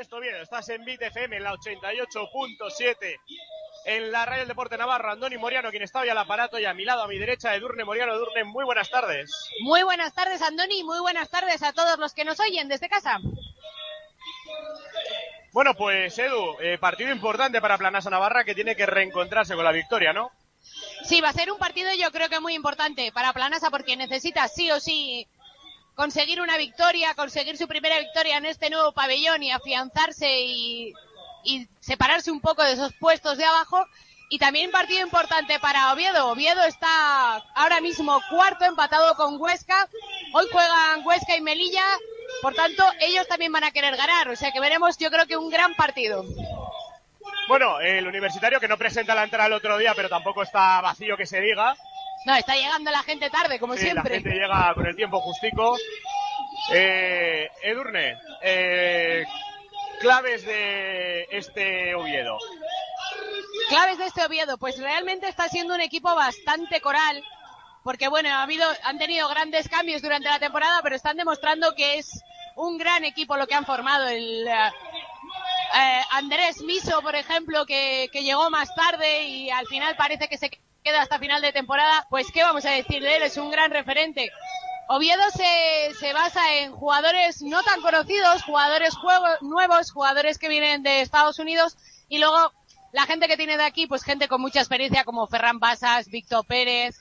Baloncesto Oviedo. Estás en Bit FM en la 88.7 en la Radio del Deporte Navarro. Andoni Moriano, quien está hoy al aparato y a mi lado, a mi derecha, Edurne Moriano. Edurne, muy buenas tardes. Muy buenas tardes, Andoni. Muy buenas tardes a todos los que nos oyen desde casa. Bueno, pues Edu, eh, partido importante para Planasa Navarra que tiene que reencontrarse con la victoria, ¿no? Sí, va a ser un partido yo creo que muy importante para Planasa porque necesita sí o sí conseguir una victoria, conseguir su primera victoria en este nuevo pabellón y afianzarse y, separarse un poco de esos puestos de abajo. Y también partido importante para Oviedo. Oviedo está ahora mismo cuarto empatado con Huesca. Hoy juegan Huesca y Melilla. Por tanto, ellos también van a querer ganar. O sea que veremos, yo creo que un gran partido. Bueno, el universitario que no presenta la entrada el otro día, pero tampoco está vacío que se diga. No, está llegando la gente tarde, como Sí, siempre. La gente llega con el tiempo justico. Eh, Edurne, eh, claves de este Oviedo. Claves de este Oviedo, pues realmente está siendo un equipo bastante coral, porque bueno, ha habido, han tenido grandes cambios durante la temporada, pero están demostrando que es un gran equipo lo que han formado. El eh, eh, Andrés Miso, por ejemplo, que, que llegó más tarde y al final parece que se queda hasta final de temporada, pues qué vamos a decir de él, es un gran referente. Oviedo se, se basa en jugadores no tan conocidos, jugadores juego- nuevos, jugadores que vienen de Estados Unidos y luego la gente que tiene de aquí, pues gente con mucha experiencia como Ferran Basas, Víctor Pérez,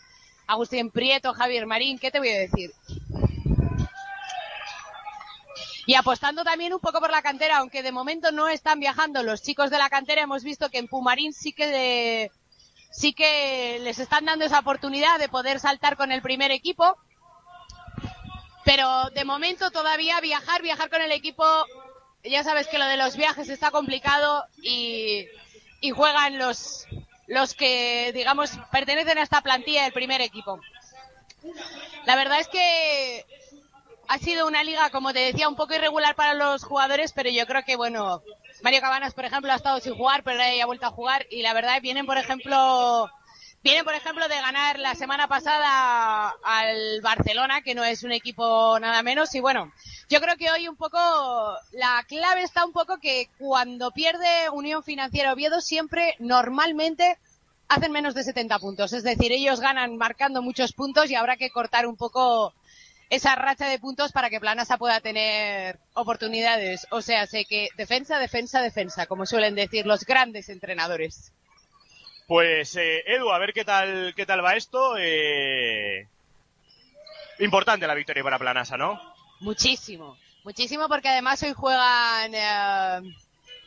Agustín Prieto, Javier Marín, ¿qué te voy a decir? Y apostando también un poco por la cantera, aunque de momento no están viajando los chicos de la cantera, hemos visto que en Pumarín sí que de- sí que les están dando esa oportunidad de poder saltar con el primer equipo. Pero de momento todavía viajar, viajar con el equipo, ya sabes que lo de los viajes está complicado y, y juegan los, los que, digamos, pertenecen a esta plantilla del primer equipo. La verdad es que ha sido una liga, como te decía, un poco irregular para los jugadores, pero yo creo que, bueno, Mario Cabanas, por ejemplo, ha estado sin jugar, pero ahora ya ha vuelto a jugar y la verdad vienen, por ejemplo, vienen, por ejemplo, de ganar la semana pasada al Barcelona, que no es un equipo nada menos, y bueno, yo creo que hoy un poco, la clave está un poco que cuando pierde Unión Financiera Oviedo siempre, normalmente, hacen menos de 70 puntos. Es decir, ellos ganan marcando muchos puntos y habrá que cortar un poco esa racha de puntos para que Planasa pueda tener oportunidades. O sea, sé que defensa, defensa, defensa, como suelen decir los grandes entrenadores. Pues eh, Edu, a ver qué tal qué tal va esto. Eh, Importante la victoria para Planasa, ¿no? Muchísimo, muchísimo porque además hoy juegan eh,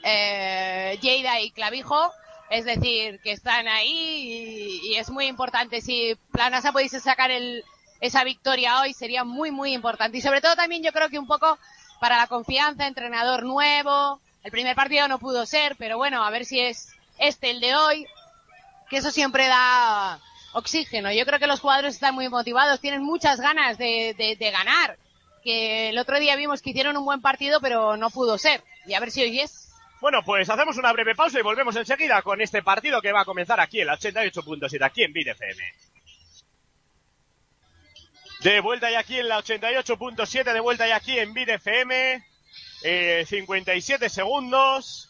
eh, Lleida y Clavijo, es decir, que están ahí y, y es muy importante. Si Planasa pudiese sacar el, esa victoria hoy sería muy, muy importante. Y sobre todo también yo creo que un poco para la confianza, entrenador nuevo. El primer partido no pudo ser, pero bueno, a ver si es este el de hoy, que eso siempre da oxígeno. Yo creo que los jugadores están muy motivados, tienen muchas ganas de, de, ganar. Que el otro día vimos que hicieron un buen partido, pero no pudo ser. Y a ver si hoy es. Bueno, pues hacemos una breve pausa y volvemos enseguida con este partido que va a comenzar aquí en la 88.7, aquí en BidFM. De vuelta y aquí en la 88.7, de vuelta y aquí en BidFM. Eh, 57 segundos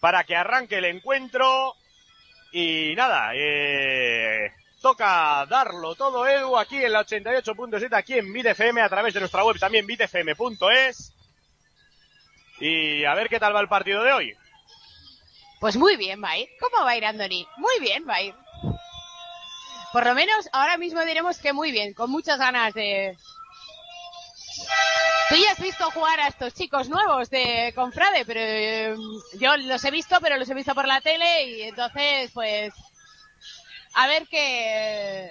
para que arranque el encuentro. Y nada, eh, toca darlo todo, Edu, aquí en la 88.7, aquí en BitFM, a través de nuestra web también, bitfm.es. Y a ver qué tal va el partido de hoy. Pues muy bien va a ir. ¿Cómo va a ir Andoni? Muy bien va a ir. Por lo menos ahora mismo diremos que muy bien, con muchas ganas de... Tú ya has visto jugar a estos chicos nuevos de Confrade, pero eh, yo los he visto, pero los he visto por la tele y entonces, pues, a ver qué,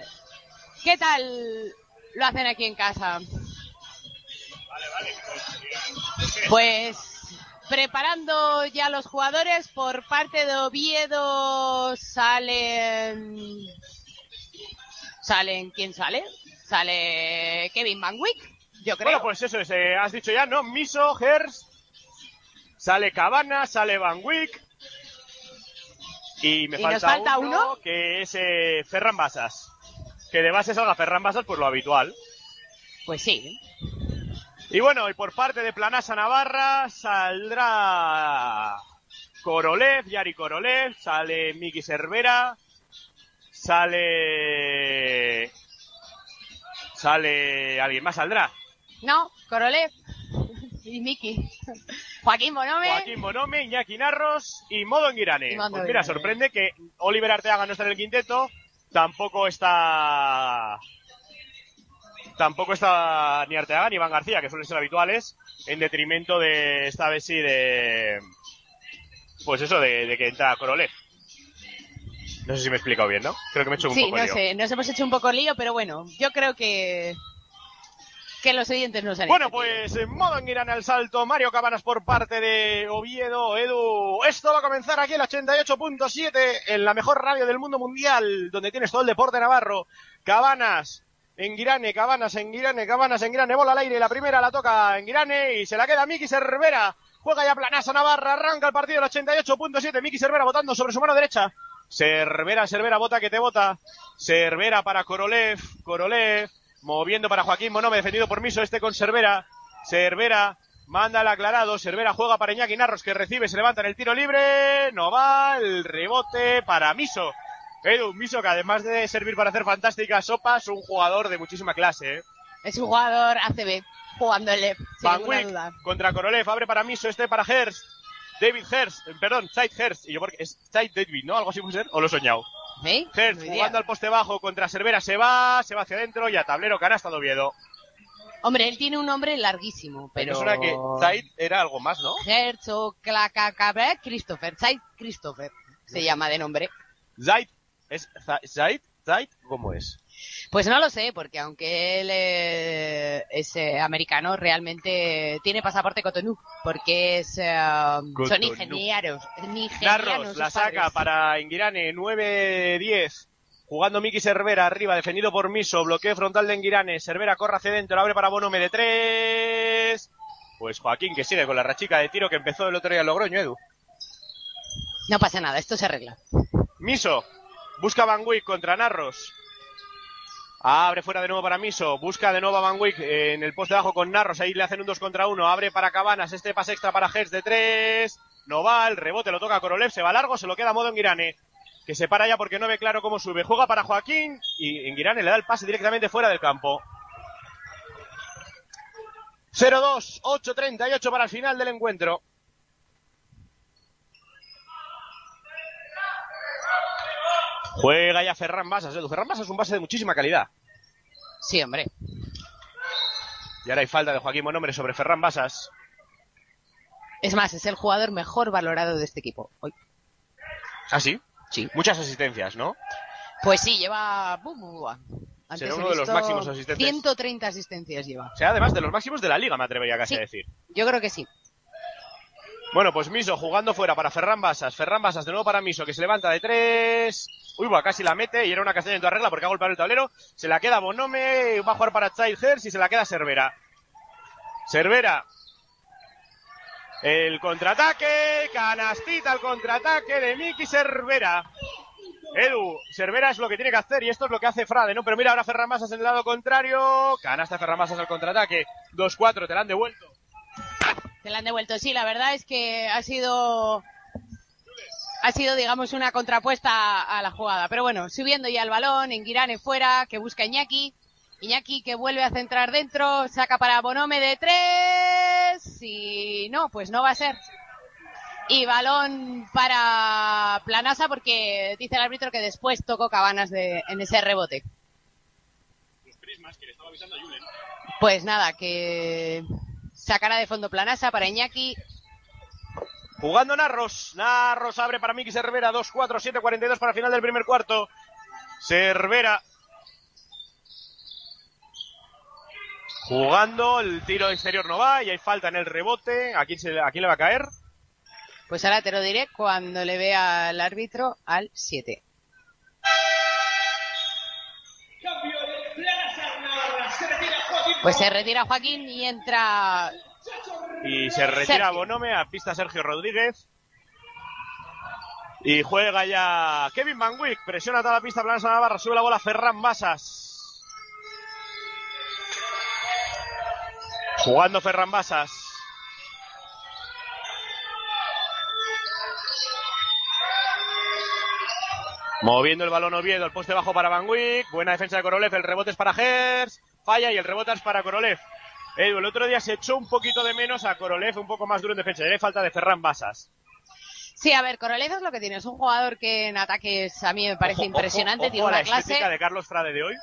qué tal lo hacen aquí en casa. Pues preparando ya los jugadores por parte de Oviedo salen salen quién sale sale Kevin Van Wyck yo creo Bueno, pues eso es, eh, has dicho ya, ¿no? Miso, Hers, sale Cabana, sale Van Wyck. Y me ¿Y falta, nos falta uno, uno? que es eh, Ferran Basas. Que de base salga Ferran Basas, pues lo habitual. pues sí Y bueno, y por parte de Planasa Navarra saldrá Korolev, Yari Korolev, sale Miki Cervera, sale... Sale... ¿Alguien más saldrá? No, Korolev y Miki. Joaquín Bonome. Joaquín Bonome, Iñaki Narros y Modo Modo Pues mira, sorprende que Oliver Arteaga no está en el quinteto, tampoco está... Tampoco está ni Arteaga ni Iván García, que suelen ser habituales, en detrimento de, esta vez sí, de... Pues eso, de, de que entra Korolev. No sé si me he explicado bien, ¿no? Creo que me he hecho un Sí, poco no lío. sé, nos hemos hecho un poco lío, pero bueno, yo creo que que los oyentes nos han Bueno, pues en modo Enguirane al salto, Mario Cabanas por parte de Oviedo, Edu. Esto va a comenzar aquí en el 88.7, en la mejor radio del mundo mundial, donde tienes todo el deporte navarro. Cabanas, Enguirane, Cabanas, Enguirane, Cabanas, Enguirane, bola al aire, la primera la toca Enguirane y se la queda Miki Cervera. Juega ya Planasa Navarra, arranca el partido el 88.7, Miki Cervera votando sobre su mano derecha. Cervera, Cervera, bota que te bota. Cervera para Korolev, Korolev, moviendo para Joaquín Monome, defendido por Miso, este con Cervera. Cervera, manda el aclarado, Cervera juega para Iñaki Narros, que recibe, se levanta en el tiro libre, no va, el rebote para Miso. Edu, Miso, que además de servir para hacer fantásticas sopas, un jugador de muchísima clase, ¿eh? Es un jugador ACB, jugando el sin Van ninguna duda. contra Korolev, abre para Miso, este para Herst. David Herst, eh, perdón, Zeit Herst, y yo porque es Zeit David, ¿no? Algo así puede ser, o lo he soñado. ¿Sí? Jugando al poste bajo contra Cervera, se va, se va hacia adentro y a tablero canasta de Oviedo. Hombre, él tiene un nombre larguísimo, pero... Suena que Zaid era algo más, ¿no? Herzog, Clacacabre, Christopher, Zaid Christopher, se llama de nombre. Zaid, ¿es Zaid? ¿Zaid? ¿Cómo es? Pues no lo sé, porque aunque él eh, es eh, americano, realmente tiene pasaporte Cotonou, porque es, eh, son ingenieros, Narros la saca para Ingirane, 9-10. Jugando Miki Cervera arriba, defendido por Miso, bloqueo frontal de Ingirane, Cervera corre hacia adentro, abre para Bonome de 3. Pues Joaquín que sigue con la rachica de tiro que empezó el otro día en Logroño, Edu. No pasa nada, esto se arregla. Miso, busca Van Wyck contra Narros. Abre fuera de nuevo para Miso, busca de nuevo a Van Wyck eh, en el poste bajo con Narros, ahí le hacen un 2 contra 1, abre para Cabanas, este pase extra para Hertz de 3, no va, el rebote lo toca Korolev, se va largo, se lo queda modo Enguirane, que se para ya porque no ve claro cómo sube, juega para Joaquín y Enguirane le da el pase directamente fuera del campo. 0-2, 8-38 para el final del encuentro. Juega ya Ferran Basas. Edu. Ferran Basas es un base de muchísima calidad. Sí, hombre. Y ahora hay falta de Joaquín Bonombre sobre Ferran Basas. Es más, es el jugador mejor valorado de este equipo. Hoy. ¿Ah, sí? Sí. Muchas asistencias, ¿no? Pues sí, lleva... Será uno de los máximos asistentes. 130 asistencias lleva. O sea, además de los máximos de la liga, me atrevería casi Sí. a decir. Yo creo que sí. Bueno, pues Miso jugando fuera para Ferran Basas. Ferran Basas de nuevo para Miso, que se levanta de tres. Uy, va, casi la mete y era una castaña en toda regla porque ha golpeado el tablero. Se la queda Bonome, va a jugar para Child Hertz y se la queda Cervera. Cervera. El contraataque, canastita el contraataque de Miki Cervera. Edu, Cervera es lo que tiene que hacer y esto es lo que hace Frade, ¿no? Pero mira, ahora Ferran Basas en el lado contrario. Canasta Ferran Basas al contraataque. 2-4, te la han devuelto. Se la han devuelto. Sí, la verdad es que ha sido, ha sido, digamos, una contrapuesta a la jugada. Pero bueno, subiendo ya el balón, en Girane fuera, que busca Iñaki. Iñaki que vuelve a centrar dentro, saca para Bonome de tres. Y no, pues no va a ser. Y balón para Planasa porque dice el árbitro que después tocó Cabanas de, en ese rebote. Pues nada, que sacará de fondo Planasa para Iñaki. Jugando Narros. Narros abre para Miki Cervera. 2-4, 7-42 para final del primer cuarto. Cervera. Jugando, el tiro exterior no va y hay falta en el rebote. ¿A quién, se, a quién le va a caer? Pues ahora te lo diré cuando le vea al árbitro al 7. Pues se retira Joaquín y entra Y se retira Sergio. Bonome a pista Sergio Rodríguez. Y juega ya Kevin Van Wyck. Presiona toda la pista Planasa Navarra. Sube la bola Ferran Basas. Jugando Ferran Basas. Moviendo el balón Oviedo, el poste bajo para Van Wick. Buena defensa de Korolev, el rebote es para Gers. Falla y el rebote es para Korolev. el otro día se echó un poquito de menos a Korolev, un poco más duro en defensa. Le falta de Ferran Basas. Sí, a ver, Korolev es lo que tiene. Es un jugador que en ataques a mí me parece impresionante. tiene una la clase. de Carlos Frade de hoy.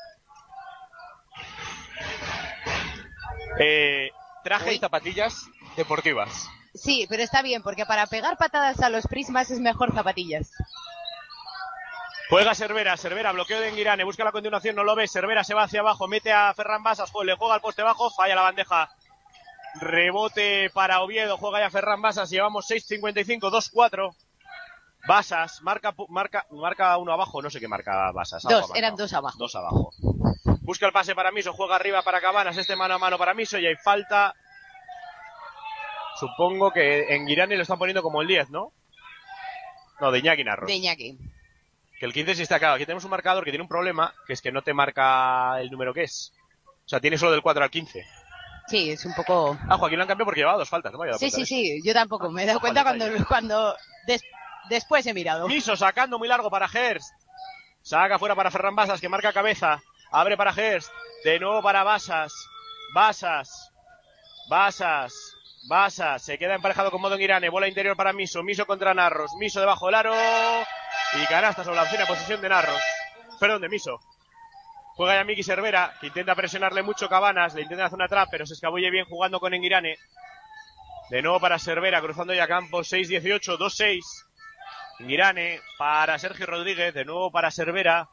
Eh, traje y zapatillas deportivas. Sí, pero está bien, porque para pegar patadas a los prismas es mejor zapatillas. Juega Cervera, Cervera, bloqueo de Enguirane, busca la continuación, no lo ve, Cervera se va hacia abajo, mete a Ferran Basas, le juega al poste bajo, falla la bandeja. Rebote para Oviedo, juega ya Ferran Basas, llevamos 6.55, 2-4. Basas, marca, marca, marca uno abajo, no sé qué marca Basas. Dos, eran dos abajo. Dos abajo. Busca el pase para Miso, juega arriba para Cabanas, este mano a mano para Miso y hay falta. Supongo que en Girani lo están poniendo como el 10, ¿no? No, de Iñaki Narro. De Iñaki. Que el 15 sí está acá. Aquí tenemos un marcador que tiene un problema, que es que no te marca el número que es. O sea, tiene solo del 4 al 15. Sí, es un poco... Ah, Joaquín lo han cambiado porque llevaba dos faltas, ¿no? sí, sí, sí, yo tampoco. Me he dado cuenta cuando, cuando después he mirado. Miso sacando muy largo para Hers. Saca fuera para Ferran Basas, que marca cabeza. Abre para Hers. De nuevo para Basas. Basas. Basas. Basas. Se queda emparejado con Modo Irane. Bola interior para Miso. Miso contra Narros. Miso debajo del aro. Y canasta sobre la opción posición de Narros. Perdón, de Miso. Juega ya Miki Cervera, que intenta presionarle mucho Cabanas, le intenta hacer una trap, pero se escabulle bien jugando con Enguirane. De nuevo para Cervera, cruzando ya Campos, 6-18, 2-6. Enguirane para Sergio Rodríguez, de nuevo para Cervera.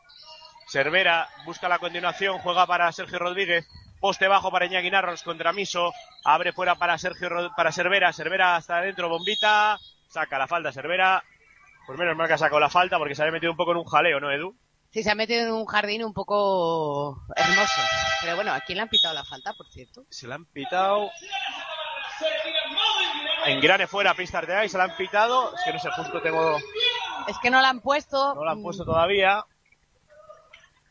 Cervera busca la continuación, juega para Sergio Rodríguez. Poste bajo para Iñaki Narros contra Miso. Abre fuera para Sergio para Cervera. Cervera hasta adentro, bombita. Saca la falta Cervera. Pues menos mal que ha sacado la falta porque se había metido un poco en un jaleo, ¿no, Edu? Sí, se ha metido en un jardín un poco hermoso. Pero bueno, ¿a quién le han pitado la falta, por cierto? Se la han pitado. En grane fuera, pista de ahí, se la han pitado. Es que no sé, justo tengo. Es que no la han puesto. No la han puesto todavía.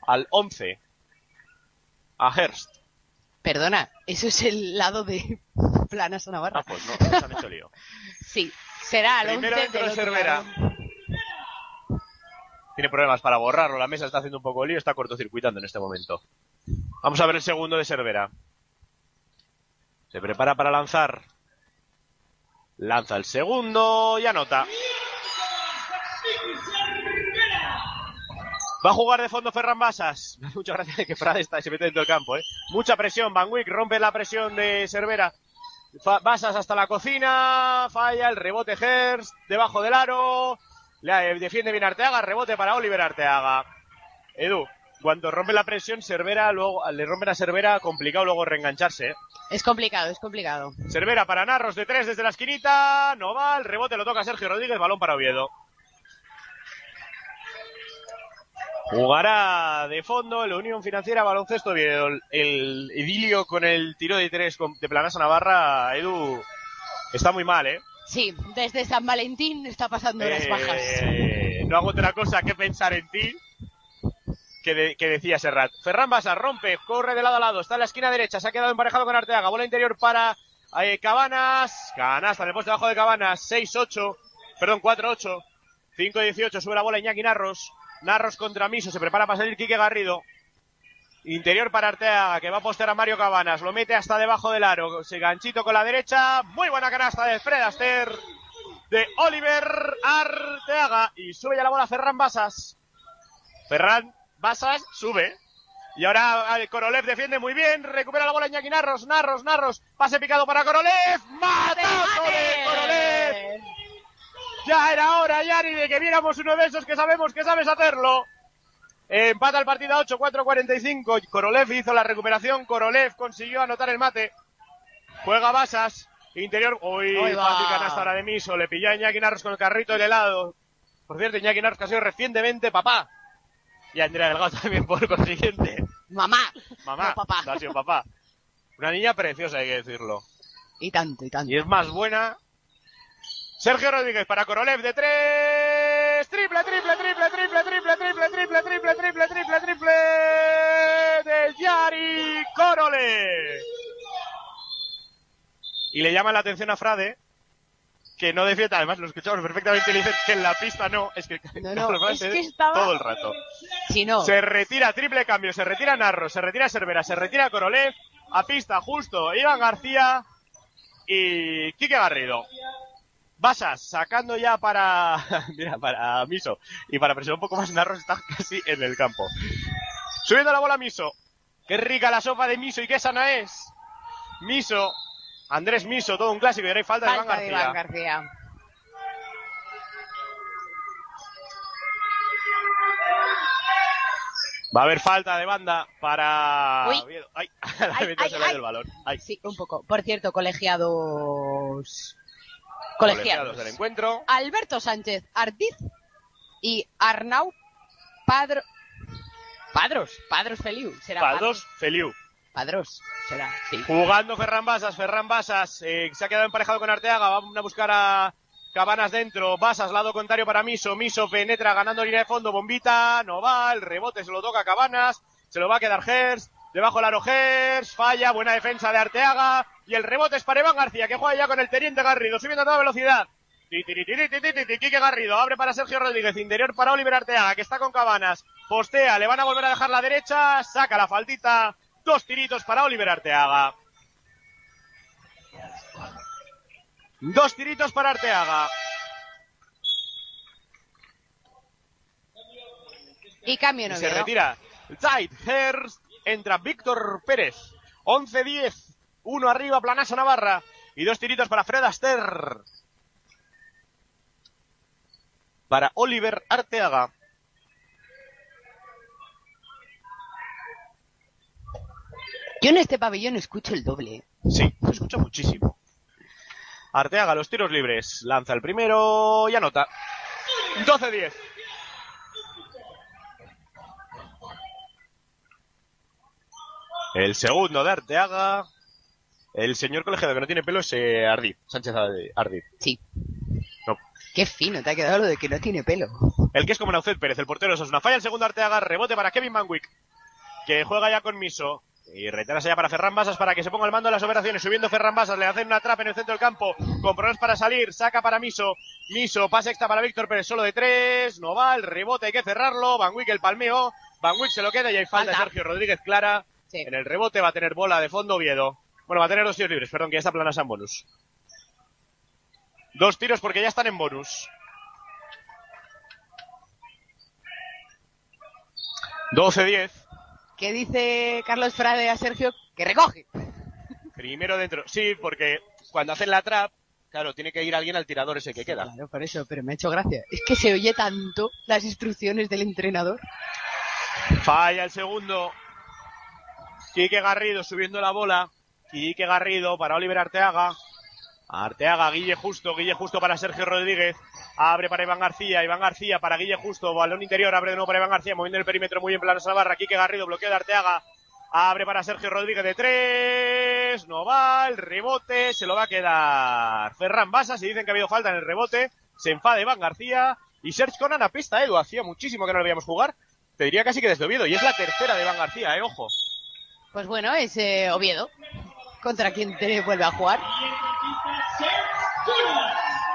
Al 11. A Hearst. Perdona, eso es el lado de Planas Navarra. Ah, pues no, se han hecho lío. sí, será al Primero 11 de Cervera tiene problemas para borrarlo. La mesa está haciendo un poco lío, está cortocircuitando en este momento. Vamos a ver el segundo de Cervera. Se prepara para lanzar. Lanza el segundo y anota. Va a jugar de fondo Ferran Basas. Muchas gracias que Frade está se mete dentro del campo. ¿eh? Mucha presión. Van Wick rompe la presión de Cervera. Basas hasta la cocina. Falla el rebote Hers. Debajo del aro. Le defiende bien Arteaga, rebote para Oliver Arteaga. Edu, cuando rompe la presión, Cervera luego, le rompe la Cervera, complicado luego reengancharse. ¿eh? Es complicado, es complicado. Cervera para Narros de tres desde la esquinita, no va, el rebote lo toca Sergio Rodríguez, balón para Oviedo. Jugará de fondo la Unión Financiera Baloncesto Oviedo. El, idilio con el tiro de tres de Planasa Navarra, Edu, está muy mal, ¿eh? Sí, desde San Valentín está pasando las bajas. Eh, no hago otra cosa que pensar en ti. Que, decía Serrat. Ferran Basa rompe, corre de lado a lado, está en la esquina derecha, se ha quedado emparejado con Arteaga, bola interior para eh, Cabanas, canasta poste abajo de Cabanas, 6-8, perdón, 4-8, 5-18, sube la bola Iñaki Narros, Narros contra Miso, se prepara para salir Quique Garrido, Interior para Arteaga, que va a postear a Mario Cabanas. Lo mete hasta debajo del aro. Se ganchito con la derecha. Muy buena canasta de Fred Aster. De Oliver Arteaga. Y sube ya la bola Ferran Basas. Ferran Basas sube. Y ahora eh, Korolev defiende muy bien. Recupera la bola Iñaki Narros. Narros, Narros. Pase picado para Korolev. ¡Matazo de Korolev! Ya era hora, Yari, de que viéramos uno de esos que sabemos que sabes hacerlo. Empata el partido a 8, 4, 45. Korolev hizo la recuperación. Korolev consiguió anotar el mate. Juega Basas. Interior. Uy, fácil canasta ahora de Miso. Le pilló a Iñaki Narros con el carrito del helado. Por cierto, Iñaki Narros que ha sido recientemente papá. Y Andrea Delgado también por consiguiente. Mamá. Mamá. papá. ha sido papá. Una niña preciosa, hay que decirlo. Y tanto, y tanto. Y es más buena. Sergio Rodríguez para Korolev de tres triple, triple, triple, triple, triple, Yari Corole. y le llama la atención a Frade que no defienda, además lo escuchamos perfectamente, le dicen que en la pista no, es que, No, no, Carlos es Frade que estaba- todo el rato. Si no, Se retira triple cambio, se retira Narro, se retira Cervera, se retira Korolev, a pista justo Iván García y Quique Garrido. Basas sacando ya para, mira, para Miso y para presionar un poco más Narro está casi en el campo. Subiendo la bola Miso. Qué rica la sopa de Miso y qué sana es. Miso, Andrés Miso, todo un clásico y ahora hay falta, de falta de Iván Iván García. García. Va a haber falta de banda para Uy. Ay, la Ay, ay, se ay. el balón. Ay. Sí, un poco. Por cierto, colegiados. Colegiados Colegiados. del encuentro. Alberto Sánchez Ardiz y Arnau Padro. Padros, Padros Feliu. Será Padros, Feliu. Padros, será, sí. Jugando Ferran Basas, Ferran Basas eh, se ha quedado emparejado con Arteaga, van a buscar a Cabanas dentro, Basas lado contrario para Miso, Miso penetra ganando línea de fondo, bombita, no va, el rebote se lo toca a Cabanas, se lo va a quedar Gers, debajo el aro Gers, falla, buena defensa de Arteaga, y el rebote es para Iván García, que juega ya con el Teniente Garrido, subiendo a toda velocidad. Quique Garrido, abre para Sergio Rodríguez, interior para Oliver Arteaga, que está con Cabanas, postea, le van a volver a dejar la derecha, saca la faltita, dos tiritos para Oliver Arteaga. Dos tiritos para Arteaga. Y cambio Y no se retira Zait Herst, entra Víctor Pérez. 11-10, uno arriba, Planazo Navarra. Y dos tiritos para Fred Aster. Para Oliver Arteaga. Yo en este pabellón escucho el doble. Sí, lo escucho muchísimo. Arteaga, los tiros libres. Lanza el primero y anota. 12-10. El segundo de Arteaga. El señor colegiado que no tiene pelo es eh, Ardí. Sánchez Ardí. Sí. Qué fino te ha quedado lo de que no tiene pelo. El que es como Naucet Pérez, el portero es una falla. El segundo Arteaga, rebote para Kevin Manwick. Que juega ya con Miso. Y retrasa ya para Ferran Basas para que se ponga al mando de las operaciones. Subiendo Ferran Basas, le hacen una trapa en el centro del campo. Con problemas para salir, saca para Miso. Miso, pase extra para Víctor Pérez, solo de tres. No va, el rebote hay que cerrarlo. Van Wick el palmeo. Van Wick se lo queda y hay falta. Sergio Rodríguez Clara. Sí. En el rebote va a tener bola de fondo Oviedo. Bueno, va a tener dos tiros libres, perdón, que ya está planas en bonus. Dos tiros porque ya están en bonus. 12-10. ¿Qué dice Carlos Frade a Sergio? Que recoge. Primero dentro. Sí, porque cuando hacen la trap, claro, tiene que ir alguien al tirador ese que queda. Claro, por eso, pero me ha hecho gracia. Es que se oye tanto las instrucciones del entrenador. Falla el segundo. Quique Garrido subiendo la bola. Quique Garrido para Oliver Arteaga. Arteaga, Guille Justo, Guille Justo para Sergio Rodríguez. Abre para Iván García, Iván García para Guille Justo, balón interior, abre de nuevo para Iván García, moviendo el perímetro muy bien plano Navarra. Quique Garrido, bloqueo de Arteaga. Abre para Sergio Rodríguez de tres. No va, el rebote se lo va a quedar Ferran Basas. Y dicen que ha habido falta en el rebote. Se enfada Iván García. Y Serge Conan a pista, Edu. Hacía muchísimo que no lo veíamos jugar. Te diría casi que desde Oviedo. Y es la tercera de Iván García, eh, ojo. Pues bueno, es eh, Oviedo. ¿Contra quién te vuelve a jugar?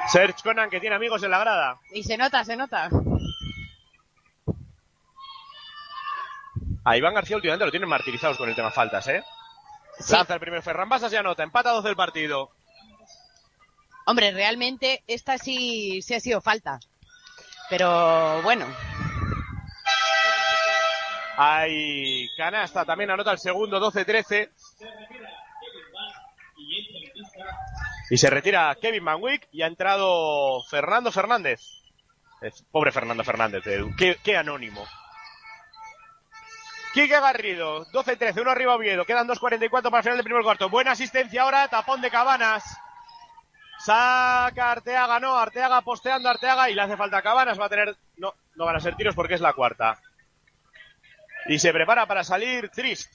Serge Conan que tiene amigos en la grada. Y se nota, se nota. A Iván García últimamente lo tienen martirizados con el tema faltas, ¿eh? Sí. Lanza el primer Ferran Basas y anota. Empata 12 el partido. Hombre, realmente esta sí, sí ha sido falta. Pero bueno, Hay canasta, también anota el segundo 12-13. Y se retira Kevin Manwick y ha entrado Fernando Fernández. Pobre Fernando Fernández, Edu. Qué, anónimo. Quique Garrido, 12-13, uno arriba Oviedo. Quedan 2.44 para el final del primer cuarto. Buena asistencia ahora, tapón de Cabanas. Saca Arteaga, no, Arteaga posteando Arteaga y le hace falta Cabanas. Va a tener, no, no van a ser tiros porque es la cuarta. Y se prepara para salir Trist.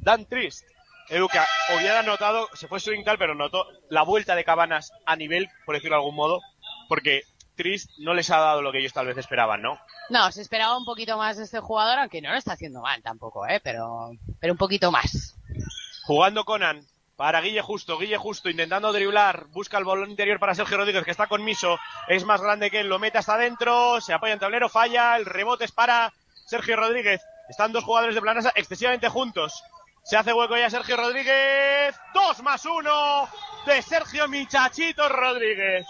Dan Trist. Educa, hubiera notado, se fue swing tal, pero notó la vuelta de Cabanas a nivel, por decirlo de algún modo, porque Trist no les ha dado lo que ellos tal vez esperaban, ¿no? no, se esperaba un poquito más de este jugador, aunque no lo está haciendo mal tampoco, ¿eh? Pero, pero un poquito más. Jugando Conan, para Guille Justo. Guille Justo intentando driblar. Busca el balón interior para Sergio Rodríguez, que está con Miso. Es más grande que él. Lo mete hasta adentro. Se apoya en tablero. Falla. El rebote es para Sergio Rodríguez. Están dos jugadores de Planasa excesivamente juntos. Se hace hueco ya Sergio Rodríguez. Dos más uno de Sergio Michachito Rodríguez.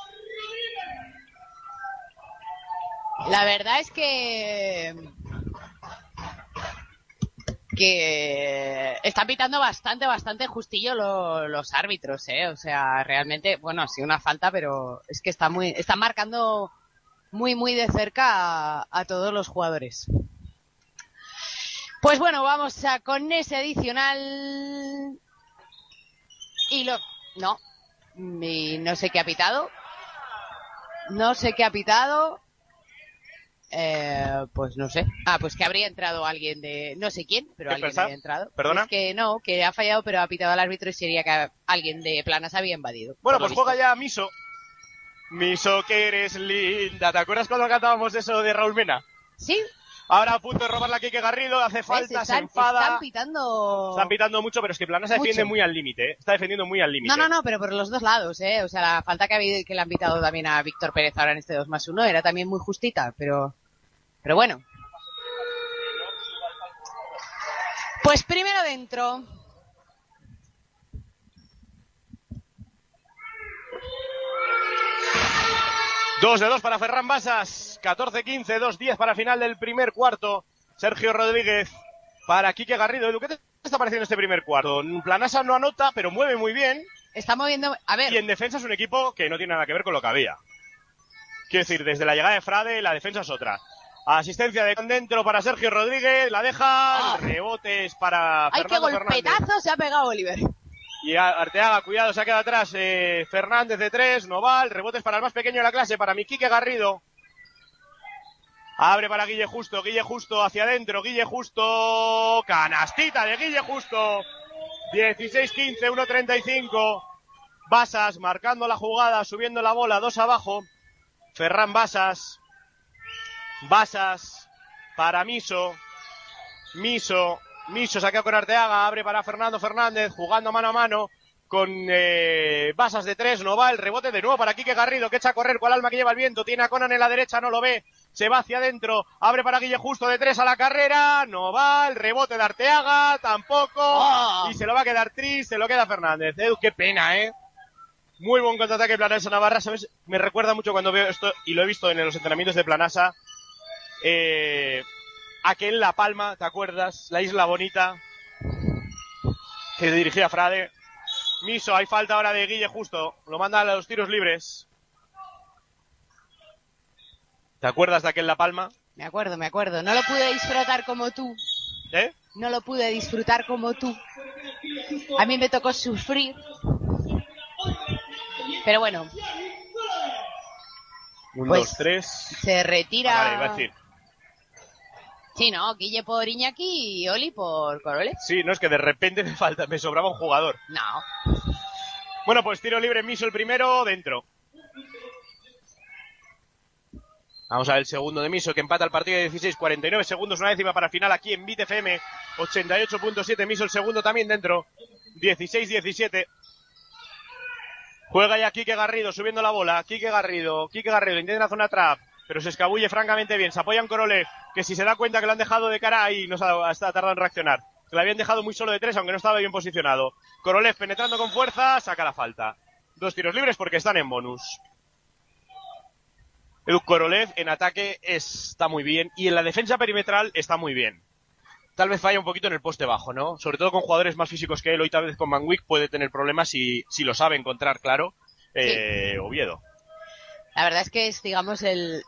La verdad es que que están pitando bastante, bastante justillo los árbitros, ¿eh? O sea, realmente, bueno, sí una falta, pero es que está muy, están marcando muy, muy de cerca a, todos los jugadores. Pues bueno, vamos a con ese adicional y lo, no, y no sé qué ha pitado, no sé qué ha pitado, eh, pues no sé. Ah, pues que habría entrado alguien de, no sé quién, pero alguien habría entrado. ¿Perdona? que no, que ha fallado, pero ha pitado al árbitro y sería que alguien de Planas había invadido. Bueno, pues juega ya Miso. Miso, que eres linda. ¿Te acuerdas cuando cantábamos eso de Raúl Mena? Sí. Ahora a punto de robar la Kike Garrido, hace falta, se enfada. Están pitando. Están pitando mucho, pero es que Planas defiende muy al límite, ¿eh? Está defendiendo muy al límite. No, no, no, pero por los dos lados, ¿eh? O sea, la falta que, ha habido, que le han pitado también a Víctor Pérez ahora en este 2 más 1 era también muy justita, pero. Pero bueno. Pues primero dentro. Dos de dos para Ferran Basas. 14-15, 2-10 para final del primer cuarto. Sergio Rodríguez para Quique Garrido. ¿qué te está pareciendo este primer cuarto? Planasa no anota, pero mueve muy bien. Está moviendo. A ver. Y en defensa es un equipo que no tiene nada que ver con lo que había. Quiero decir, desde la llegada de Frade, la defensa es otra. Asistencia de dentro para Sergio Rodríguez, la deja, ah. rebotes para ¡Ay, qué golpetazo se ha pegado Oliver! Y Arteaga, cuidado, se ha quedado atrás eh, Fernández de tres, Noval, rebotes para el más pequeño de la clase, para Miquique Garrido. Abre para Guille Justo, Guille Justo hacia adentro, Guille Justo, canastita de Guille Justo. 16-15, 1-35. Basas marcando la jugada, subiendo la bola, dos abajo. Ferran Basas. Basas para Miso. Miso. Miso saca con Arteaga. Abre para Fernando Fernández. Jugando mano a mano con eh, Basas de tres, no va el rebote de nuevo para Quique Garrido que echa a correr con el alma que lleva el viento, tiene a Conan en la derecha, no lo ve, se va hacia adentro, abre para Guille Justo de tres a la carrera, no va, el rebote de Arteaga, tampoco, ah. y se lo va a quedar triste, se lo queda Fernández, Edu, qué pena, eh. Muy buen contraataque Planasa Navarra, ¿sabes? Me recuerda mucho cuando veo esto, y lo he visto en los entrenamientos de Planasa, eh, aquel La Palma, ¿te acuerdas? La isla bonita que dirigía Frade. Miso, hay falta ahora de Guille justo. Lo manda a los tiros libres. ¿Te acuerdas de aquel La Palma? Me acuerdo, me acuerdo. No lo pude disfrutar como tú. ¿Eh? No lo pude disfrutar como tú. A mí me tocó sufrir. Pero bueno. Un, pues dos, tres. Se retira. Ah, vale, Sí, no, Guille por Iñaki y Oli por Corole. Sí, no, es que de repente me falta, me sobraba un jugador. No. Bueno, pues tiro libre Miso el primero, dentro. Vamos a ver el segundo de Miso que empata el partido de 16, 49 segundos, una décima para final aquí en BitFM. 88.7 Miso el segundo también dentro. 16-17. Juega ya Quique Garrido subiendo la bola. Quique Garrido, Quique Garrido intenta la zona trap pero se escabulle francamente bien. Se apoya en Korolev, que si se da cuenta que lo han dejado de cara ahí, no se ha, tardado en reaccionar. Se lo habían dejado muy solo de tres, aunque no estaba bien posicionado. Korolev penetrando con fuerza, saca la falta. Dos tiros libres porque están en bonus. Edu Korolev en ataque está muy bien y en la defensa perimetral está muy bien. Tal vez falla un poquito en el poste bajo, ¿no? Sobre todo con jugadores más físicos que él, hoy tal vez con Manwick puede tener problemas si, si lo sabe encontrar, claro, eh, Oviedo. La verdad es que es, digamos, el,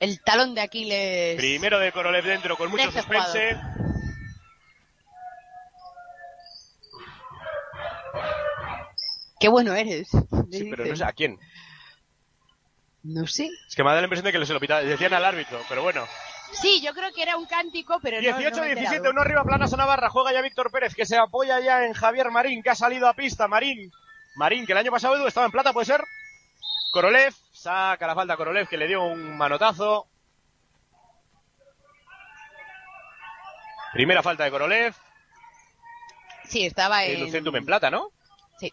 el talón de Aquiles. Primero de Korolev dentro con mucho este suspense. Qué bueno eres. Sí, pero no sé a quién. No sé. Es que me da la impresión de que se lo pitaba, decían al árbitro, pero bueno. Sí, yo creo que era un cántico, pero 18-17, uno arriba, Planas a Navarra, juega ya Víctor Pérez, que se apoya ya en Javier Marín, que ha salido a pista. Marín, Marín, que el año pasado estaba en plata, ¿puede ser? Korolev, saca la falta Korolev que le dio un manotazo. Primera falta de Korolev. Sí, estaba en en... Lucentum en plata, ¿no? Sí.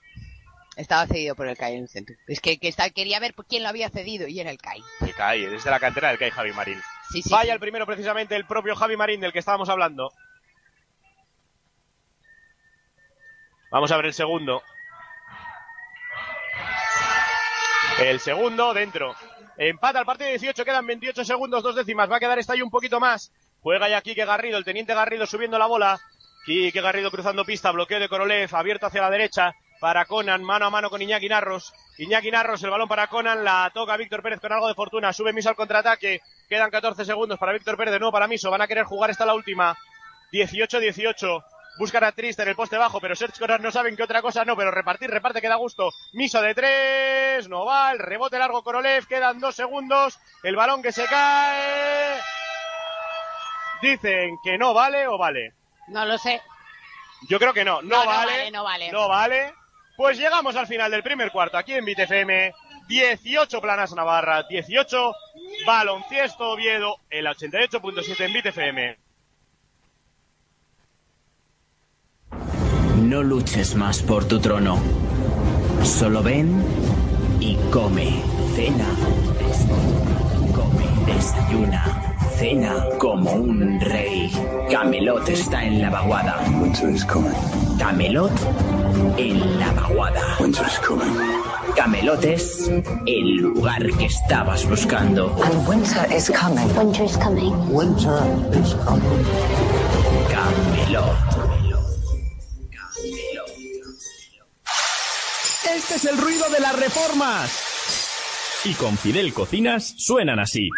Estaba cedido por el CAI en Lucentum. Es que, que está- quería ver quién lo había cedido y era el CAI. El CAI, desde la cantera del CAI Javi Marín. Sí, sí. Sí. el primero precisamente el propio Javi Marín del que estábamos hablando. Vamos a ver el segundo. El segundo dentro. Empata el partido 18, quedan 28 segundos, dos décimas. Va a quedar esta ahí un poquito más. Juega ya Quique Garrido, el teniente Garrido subiendo la bola. Quique Garrido cruzando pista, bloqueo de Korolev, abierto hacia la derecha. Para Conan, mano a mano con Iñaki Narros. Iñaki Narros, el balón para Conan, la toca Víctor Pérez con algo de fortuna. Sube Miso al contraataque. Quedan 14 segundos para Víctor Pérez, de nuevo para Miso. Van a querer jugar esta la última. 18-18. Buscan a Triste en el poste bajo, pero Serge Conan no saben que otra cosa no, pero repartir, reparte, que da gusto. Miso de tres, no va, el rebote largo Korolev, quedan dos segundos, el balón que se cae. Dicen que no vale o vale. No lo sé. Yo creo que no, no, No, no vale, vale, no vale. No vale. Pues llegamos al final del primer cuarto aquí en BTFM. 18 Planas Navarra, 18 Balonciesto Oviedo, el 88.7 en BTFM. No luches más por tu trono. Solo ven y come. Cena. Come. Desayuna. Cena como un rey. Camelot está en la vaguada. Winter is coming. Camelot en la vaguada. Winter is coming. Camelot es el lugar que estabas buscando. And winter is coming. Winter is coming. Winter is coming. Camelot. Este es el ruido de las reformas. Y con Fidel Cocinas suenan así.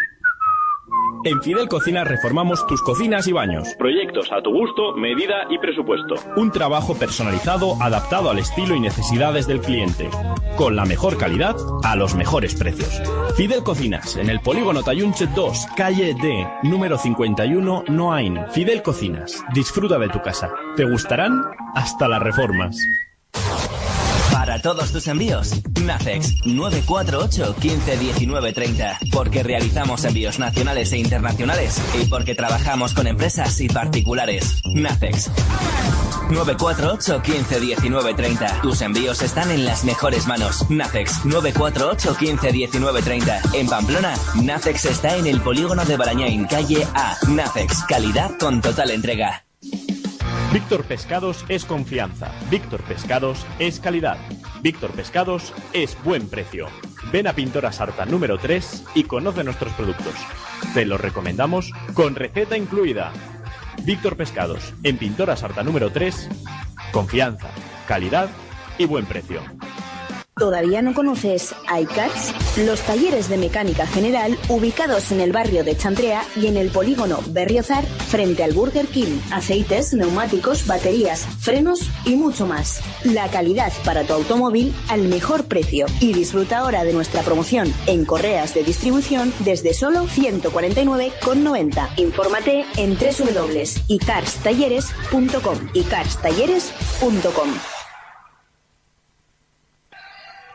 En Fidel Cocinas reformamos tus cocinas y baños. Proyectos a tu gusto, medida y presupuesto. Un trabajo personalizado adaptado al estilo y necesidades del cliente. Con la mejor calidad a los mejores precios. Fidel Cocinas, en el polígono Tayunche 2, calle D, número 51, Noain. Fidel Cocinas, disfruta de tu casa. Te gustarán hasta las reformas. Todos tus envíos, Nacex 948 15 19 30. Porque realizamos envíos nacionales e internacionales y porque trabajamos con empresas y particulares. Nacex 948 15 19 30. Tus envíos están en las mejores manos. Nacex 948 15 19 30. En Pamplona, Nacex está en el polígono de Barañain, calle A. Nacex, calidad con total entrega. Víctor Pescados es confianza. Víctor Pescados es calidad. Víctor Pescados es buen precio. Ven a Pintora Sarta número 3 y conoce nuestros productos. Te los recomendamos con receta incluida. Víctor Pescados, en Pintora Sarta número 3, confianza, calidad y buen precio. ¿Todavía no conoces iCars? Los talleres de mecánica general ubicados en el barrio de Chantrea y en el polígono Berriozar frente al Burger King. Aceites, neumáticos, baterías, frenos y mucho más. La calidad para tu automóvil al mejor precio. Y disfruta ahora de nuestra promoción en correas de distribución desde solo 149,90. Infórmate en www.icarstalleres.com. icarstalleres.com.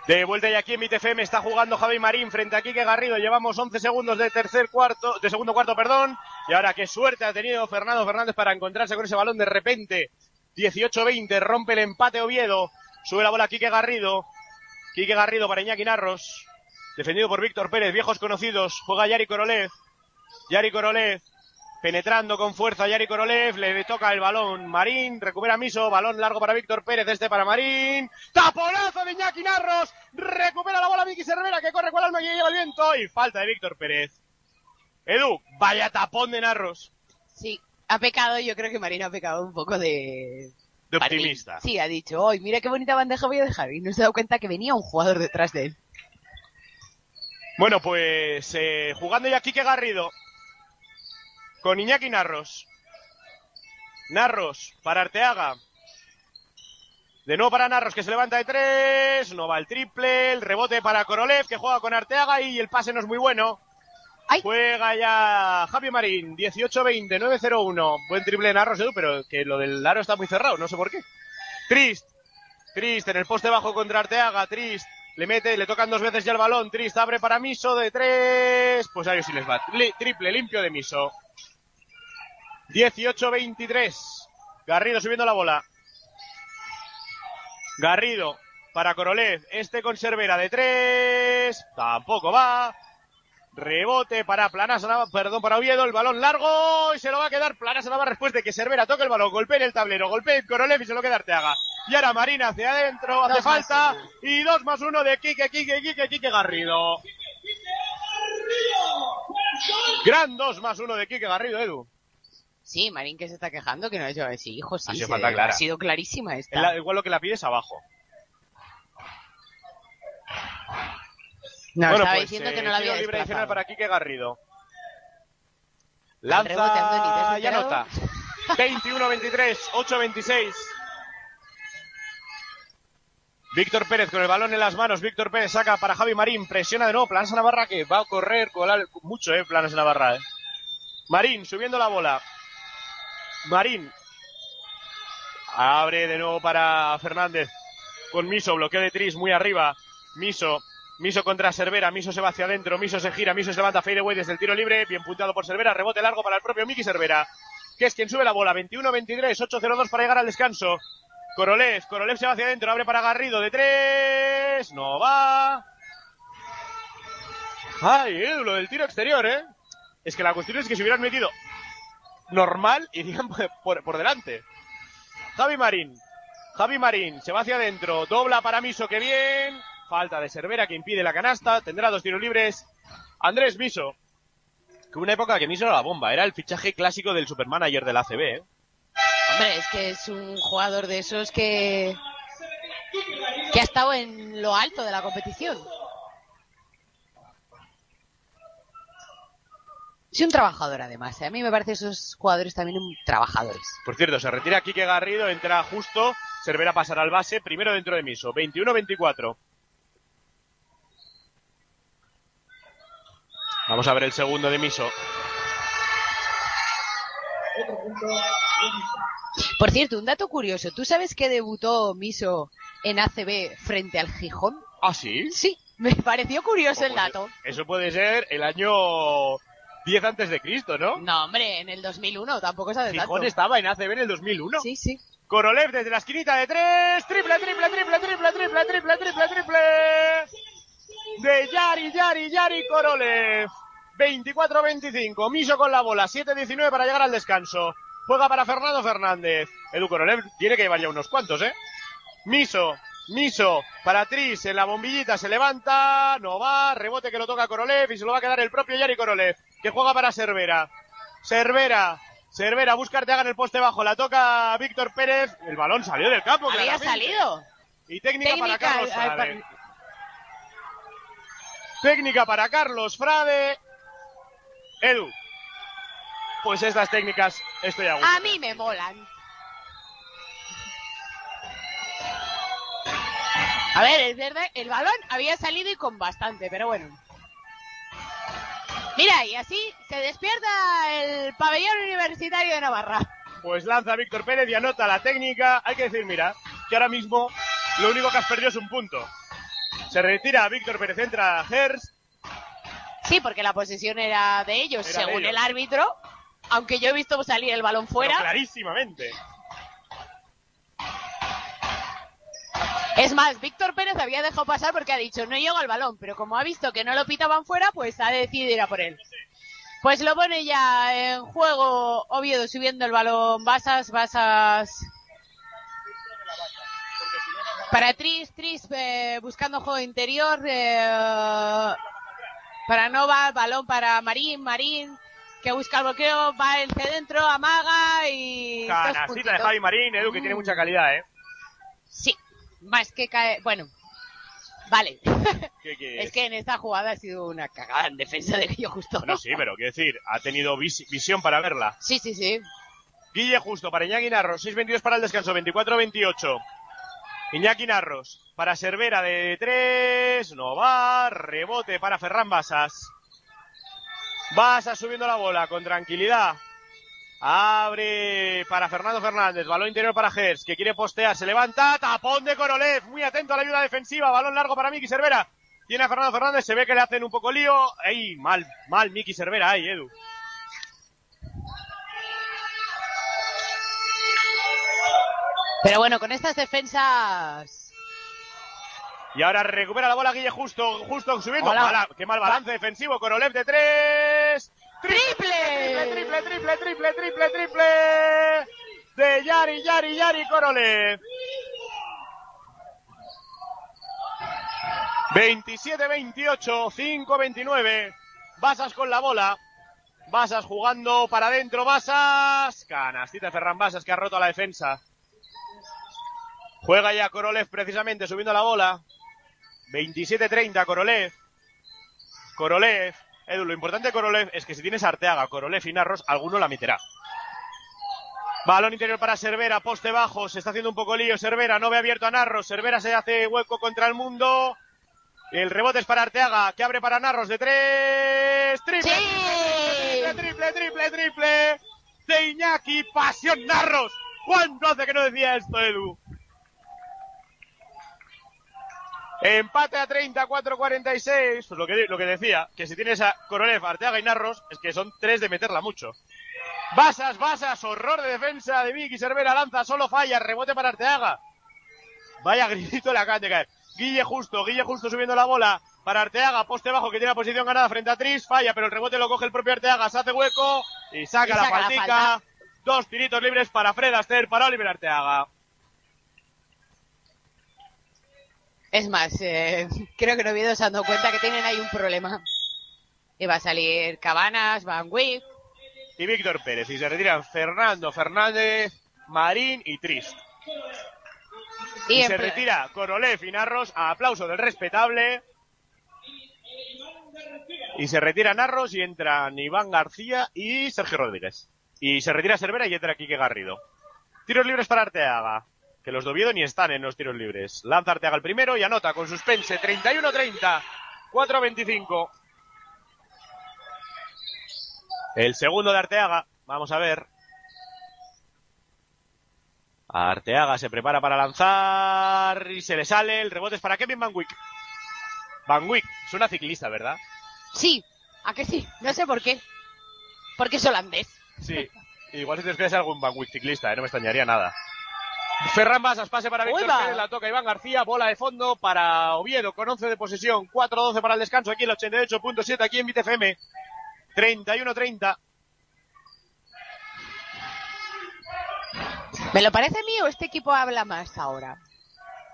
De vuelta y aquí en BTFM está jugando Javi Marín frente a Quique Garrido. Llevamos 11 segundos de tercer cuarto, de segundo cuarto, perdón. Y ahora qué suerte ha tenido Fernando Fernández para encontrarse con ese balón de repente. 18-20, rompe el empate Oviedo. Sube la bola Quique Garrido. Quique Garrido para Iñaki Narros. Defendido por Víctor Pérez, viejos conocidos. Juega Yari Korolev. Yari Korolev. Penetrando con fuerza Yari Korolev, le toca el balón Marín, recupera Miso, balón largo para Víctor Pérez, este para Marín, taponazo de Iñaki Narros, recupera la bola Miki Cervera que corre con el alma que lleva el viento y falta de Víctor Pérez. Edu, vaya tapón de Narros, Sí, ha pecado, yo creo que Marina ha pecado un poco de... de optimista. Sí, ha dicho, hoy mira qué bonita bandeja voy a dejar. Y no se ha dado cuenta que venía un jugador detrás de él. Bueno, pues eh, jugando ya Quique Garrido con Iñaki Narros. Narros para Arteaga. De nuevo para Narros que se levanta de tres. No va el triple. El rebote para Korolev que juega con Arteaga y el pase no es muy bueno. ¡Ay! Juega ya Javi Marín. 18-20, 9-0-1. Buen triple de Narros, Edu, pero que lo del aro está muy cerrado. No sé por qué. Trist. Trist en el poste bajo contra Arteaga. Trist. Le mete, le tocan dos veces ya el balón. Trist abre para Miso de tres. Pues a ellos sí les va. Li- triple limpio de Miso. 18-23. Garrido subiendo la bola. Garrido para Korolev. Este con Cervera de tres. Tampoco va. Rebote para Planasa perdón, para Oviedo, el balón largo y se lo va a quedar Planasa Navarra después de que Cervera toque el balón, golpee en el tablero, golpee en Korolev y se lo queda Arteaga. Y ahora Marina hacia adentro, hace falta y dos más uno de Quique, Quique, Quique, Quique Garrido. Gran dos más uno de Quique Garrido, Edu. Sí, Marín que se está quejando que no ha hecho. Sí, hijo, sí. Ha sido se- falta clara. Ha sido clarísima esta. La- igual lo que la pides abajo. No, bueno, estaba pues, diciendo eh, que no la había libre adicional para Quique Garrido. El rebote, Andoni, ¿te Lanza y anota. 21-23, 8-26. Víctor Pérez con el balón en las manos. Víctor Pérez saca para Javi Marín. Presiona de nuevo Planasa Navarra que va a correr colar mucho, eh, Planasa Navarra. Eh. Marín subiendo la bola. Marín. Abre de nuevo para Fernández. Con Miso, bloqueo de Tris muy arriba. Miso. Miso contra Cervera. Miso se va hacia adentro. Miso se gira. Miso se levanta fadeaway desde el tiro libre. Bien punteado por Cervera. Rebote largo para el propio Miki Cervera. Que es quien sube la bola. 21-23. 8-0-2 para llegar al descanso. Korolev. Korolev se va hacia adentro. Abre para Garrido de tres. No va. Ay, lo del tiro exterior, ¿eh? Es que la cuestión es que si hubieran metido normal, irían por, por- delante. Javi Marín. Javi Marín se va hacia adentro. Dobla para Miso, que bien. Falta de Cervera que impide la canasta. Tendrá dos tiros libres. Andrés Miso. Que una época que Miso era la bomba. Era el fichaje clásico del supermanager del ACB, ¿eh? Hombre, es que es un jugador de esos que. que ha estado en lo alto de la competición. Es un trabajador, además. ¿eh? A mí me parece esos jugadores también un trabajadores. Por cierto, se retira Quique Garrido, entra justo, Cervera pasará al base, primero dentro de Miso, 21-24. Vamos a ver el segundo de Miso. Por cierto, un dato curioso. ¿Tú sabes que debutó Miso en ACB frente al Gijón? ¿Ah, sí? Sí, me pareció curioso el dato. Eso puede ser el año 10 antes de Cristo, ¿no? No, hombre, en el 2001 tampoco sabes tanto. Gijón estaba en ACB en el 2001. Sí, sí. Korolev desde la esquinita de tres. Triple, triple, triple, triple, triple, triple, triple, triple. De Yari, Yari, Yari Korolev. 24-25. Miso con la bola. 7-19 para llegar al descanso. Juega para Fernando Fernández. Edu Korolev tiene que llevar ya unos cuantos, ¿eh? Miso. Miso para Tris en la bombillita se levanta, no va, rebote que lo toca Korolev y se lo va a quedar el propio Yari Korolev, que juega para Cervera. Cervera, Cervera, busca Arteaga en el poste bajo, la toca Víctor Pérez, el balón salió del campo. Había salido. Y técnica, para Carlos eh, Frade. para- Técnica para Carlos Frade. Edu. Pues estas técnicas estoy a gusto. A mí me molan. A ver, es verdad, el balón había salido y con bastante, pero bueno. Mira, y así se despierta el pabellón universitario de Navarra. Pues lanza Víctor Pérez y anota la técnica. Hay que decir, mira, que ahora mismo lo único que has perdido es un punto. Se retira Víctor Pérez, entra Gers. Sí, porque la posesión era de ellos, Era de según ellos. el árbitro. Aunque yo he visto salir el balón fuera. pero clarísimamente. Es más, Víctor Pérez había dejado pasar porque ha dicho no llega al balón, pero como ha visto que no lo pitaban fuera, pues ha decidido ir a por él. Pues lo pone ya en juego Oviedo subiendo el balón, Basas, Basas. Para Tris, Tris eh, buscando juego interior. eh, para Nova, balón para Marín, Marín que busca el bloqueo, va el dentro, amaga y... Canastita de. Javi Marín, Edu, que tiene mucha calidad, ¿eh? Sí, más que cae. Bueno, vale. Es que en esta jugada ha sido una cagada en defensa de Guillo Justo. Bueno, sí, pero quiero decir, ha tenido vis- visión para verla. Sí, sí, sí. Guille Justo para Iñaki Narros, 6-22 para el descanso, 24-28. Iñaki Narros para Cervera de 3, no va, rebote para Ferran Basas. Basas subiendo la bola con tranquilidad. Abre para Fernando Fernández, balón interior para Gers, que quiere postear, se levanta, tapón de Korolev, muy atento a la ayuda defensiva, balón largo para Miki Cervera. Tiene a Fernando Fernández, se ve que le hacen un poco lío. Ey, mal, mal Miki Cervera, ahí, Edu. Pero bueno, con estas defensas Y ahora recupera la bola Guille justo, justo subiendo. Mala- qué mal balance defensivo. Korolev de tres. ¡Triple! Triple, triple, triple, triple, triple. De Yari, Yari, Yari Korolev. 27-28, 5-29. Basas con la bola. Basas jugando para adentro, Basas. Canastita Ferran Basas que ha roto la defensa. Juega ya Korolev precisamente subiendo la bola. 27-30 Korolev. Korolev. Edu, lo importante de Korolev es que si tienes Arteaga, Korolev y Narros, alguno la meterá. Balón interior para Cervera, poste bajo, se está haciendo un poco lío Cervera, no ve abierto a Narros, Cervera se hace hueco contra el mundo. El rebote es para Arteaga, que abre para Narros de tres. Triple, ¡Sí! triple, triple, triple, triple. De Iñaki, pasión Narros. ¿Cuánto hace que no decía esto, Edu? Empate a 30, 4-46. Pues lo que, lo que decía, que si tienes a Korolev, Arteaga y Narros, es que son tres de meterla mucho. Basas, Basas, horror de defensa de Vicky Cervera, lanza, solo falla, rebote para Arteaga. Vaya gritito le acaban de caer. Guille Justo, Guille Justo subiendo la bola para Arteaga, poste bajo que tiene la posición ganada frente a Tris, falla, pero el rebote lo coge el propio Arteaga, se hace hueco y saca, Y la saca la faltica. falta. Dos tiritos libres para Fred Astaire, para Oliver Arteaga. Es más, eh, creo que Oviedo se han dado cuenta que tienen ahí un problema. Y va a salir Cabanas, Van Wick. y Víctor Pérez. Y se retiran Fernando Fernández, Marín y Trist. Y, se retira Korolev y Narros a aplauso del respetable. Y se retira Narros y entran Iván García y Sergio Rodríguez. Y se retira Cervera y entra Quique Garrido. Tiros libres para Arteaga. Que los de Oviedo ni están en los tiros libres. Lanza Arteaga el primero y anota con suspense 31-30. 4-25. El segundo de Arteaga. Vamos a ver. Arteaga se prepara para lanzar y se le sale. El rebote es para Kevin Van Wick. Van Wick, es una ciclista, ¿verdad? Sí, ¿a que sí? No sé por qué. Porque es holandés. Sí. Igual si te escribes algún Van Wick ciclista, ¿eh? no me extrañaría nada. Ferran Basas, pase para Víctor. Pérez, la toca Iván García, bola de fondo para Oviedo con 11 de posesión, 4-12 para el descanso aquí en el 88.7 aquí en BTFM. 31-30. ¿Me lo parece a mí o este equipo habla más ahora?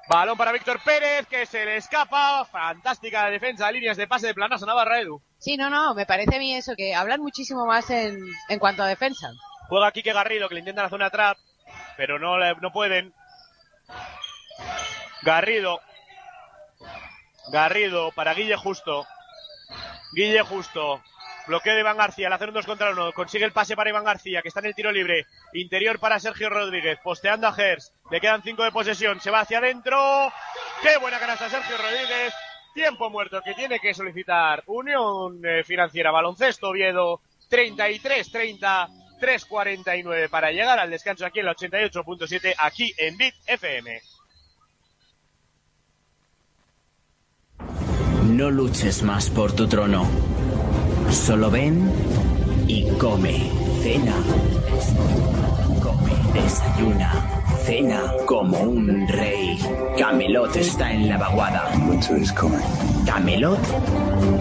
Balón para Víctor Pérez, que se le escapa. Fantástica la defensa, líneas de pase de planazo Navarra Edu. Sí, no, no, me parece a mí eso, que hablan muchísimo más en, en cuanto a defensa. Juega Quique Garrido, que le intentan hacer una trap, pero no, no pueden. Garrido. Garrido para Guille Justo. Guille Justo. Bloqueo de Iván García, al hacer un 2 contra 1. Consigue el pase para Iván García, que está en el tiro libre. Interior para Sergio Rodríguez. Posteando a Gers. Le quedan 5 de posesión. Se va hacia adentro. ¡Qué buena canasta Sergio Rodríguez! Tiempo muerto que tiene que solicitar Unión eh, Financiera Baloncesto Oviedo. 33-30. 3.49 para llegar al descanso aquí en la 88.7 aquí en Bit FM. No luches más por tu trono. Solo ven y come. Cena. Come. Desayuna. Cena como un rey. Camelot está en la vaguada. Winter is coming. Camelot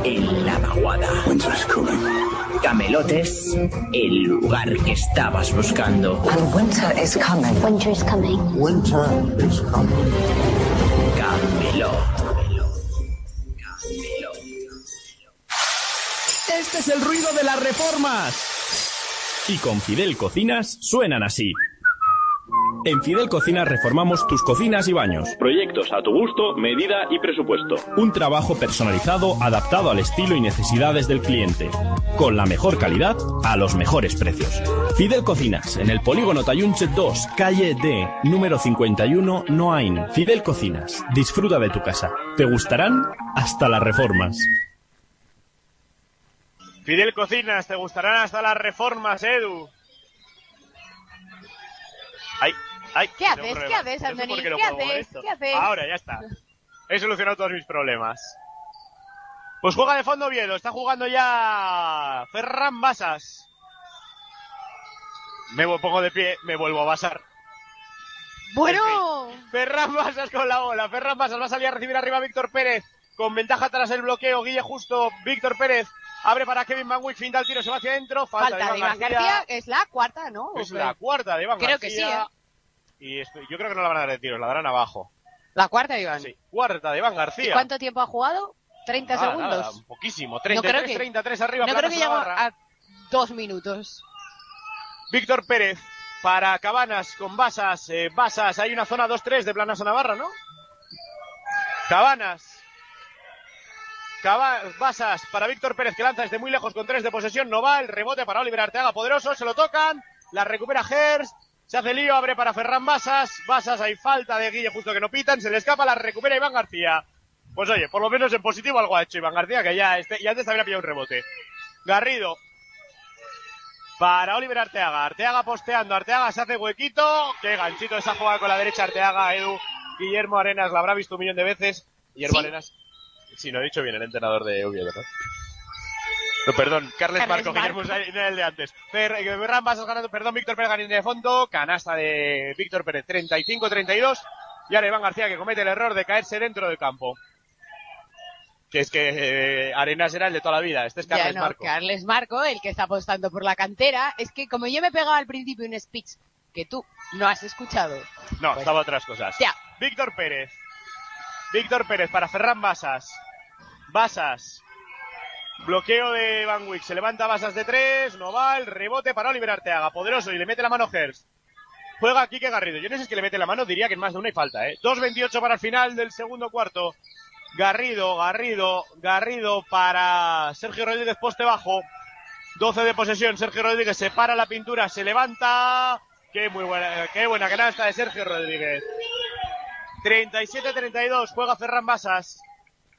en la vaguada. Winter is coming. Camelot es el lugar que estabas buscando. And winter is coming. Winter is coming. Winter is coming. Camelot. Este es el ruido de las reformas. Y con Fidel Cocinas suenan así. En Fidel Cocinas reformamos tus cocinas y baños. Proyectos a tu gusto, medida y presupuesto. Un trabajo personalizado adaptado al estilo y necesidades del cliente. Con la mejor calidad a los mejores precios. Fidel Cocinas, en el polígono Tayunche 2, calle D, número 51, Noain. Fidel Cocinas, disfruta de tu casa. Te gustarán hasta las reformas. Fidel Cocinas, te gustarán hasta las reformas, Edu. Ay, ay. ¿Qué haces? ¿Qué haces, qué no ¿Qué puedo mover haces? ¿Qué haces? Ahora, ya está. He solucionado todos mis problemas. Pues juega de fondo Oviedo, está jugando ya Ferran Basas. Me pongo de pie, me vuelvo a basar. Bueno, Ferran Basas con la bola. Ferran Basas va a salir a recibir arriba a Víctor Pérez. Con ventaja tras el bloqueo. Guille justo. Víctor Pérez abre para Kevin Van Wick. Finta el tiro. Se va hacia adentro. Falta, falta de Iván García, es la cuarta, ¿no? Es ¿O la cuarta de Iván Creo que García. sí, Y esto- yo creo que no la van a dar de tiros. La darán abajo. La cuarta de Iván. Sí. Cuarta de Iván García. ¿Y cuánto tiempo ha jugado? 30 Ah, segundos. nada, poquísimo. No 33, creo que- 33 arriba. no creo que llegó Navarra. a dos minutos. Víctor Pérez para Cabanas con Basas. eh, Basas, hay una zona 2-3 de Planas a Navarra, ¿no? Cabanas. Basas para Víctor Pérez que lanza desde muy lejos con 3 de posesión. No va. El rebote para Oliver Arteaga. Poderoso. Se lo tocan. La recupera Hers. Se hace lío. Abre para Ferran Basas. Basas, hay falta de Guille justo que no pitan. Se le escapa. La recupera Iván García. Pues oye, por lo menos en positivo algo ha hecho Iván García que ya, este, ya antes había pillado un rebote. Garrido para Oliver Arteaga. Arteaga posteando. Arteaga se hace huequito. Qué ganchito esa jugada con la derecha Arteaga, Edu. Guillermo Arenas la habrá visto un millón de veces. Guillermo ¿Sí? Arenas. Sí, no he dicho bien el entrenador de Oviedo, ¿no? No, perdón, Carles, Carles Marco. Guillermo el de antes. Fer, eh, Ferran Basas ganando, perdón, Víctor Pérez ganando de fondo. Canasta de Víctor Pérez, 35-32. Y ahora Iván García que comete el error de caerse dentro del campo. Que es que eh, Arenas era el de toda la vida. Este es Carles ya no, Marco. Carles Marco, el que está apostando por la cantera. Es que como yo me pegaba al principio un speech que tú no has escuchado. No, Pues- estaba otras cosas. Ya. Víctor Pérez. Víctor Pérez para Ferran Basas. Basas. Bloqueo de Van Wick. Se levanta Basas de tres. No va. El rebote para Oliver Arteaga. Poderoso. Y le mete la mano Hers. Juega Quique Garrido. Yo no sé si es que le mete la mano. Diría que en más de una y falta, ¿eh? 2.28 para el final del segundo cuarto. Garrido, Garrido, Garrido para Sergio Rodríguez poste bajo. 12 de posesión. Sergio Rodríguez se para la pintura. Se levanta. Qué muy buena, qué buena canasta de Sergio Rodríguez. 37-32, juega Ferran Basas,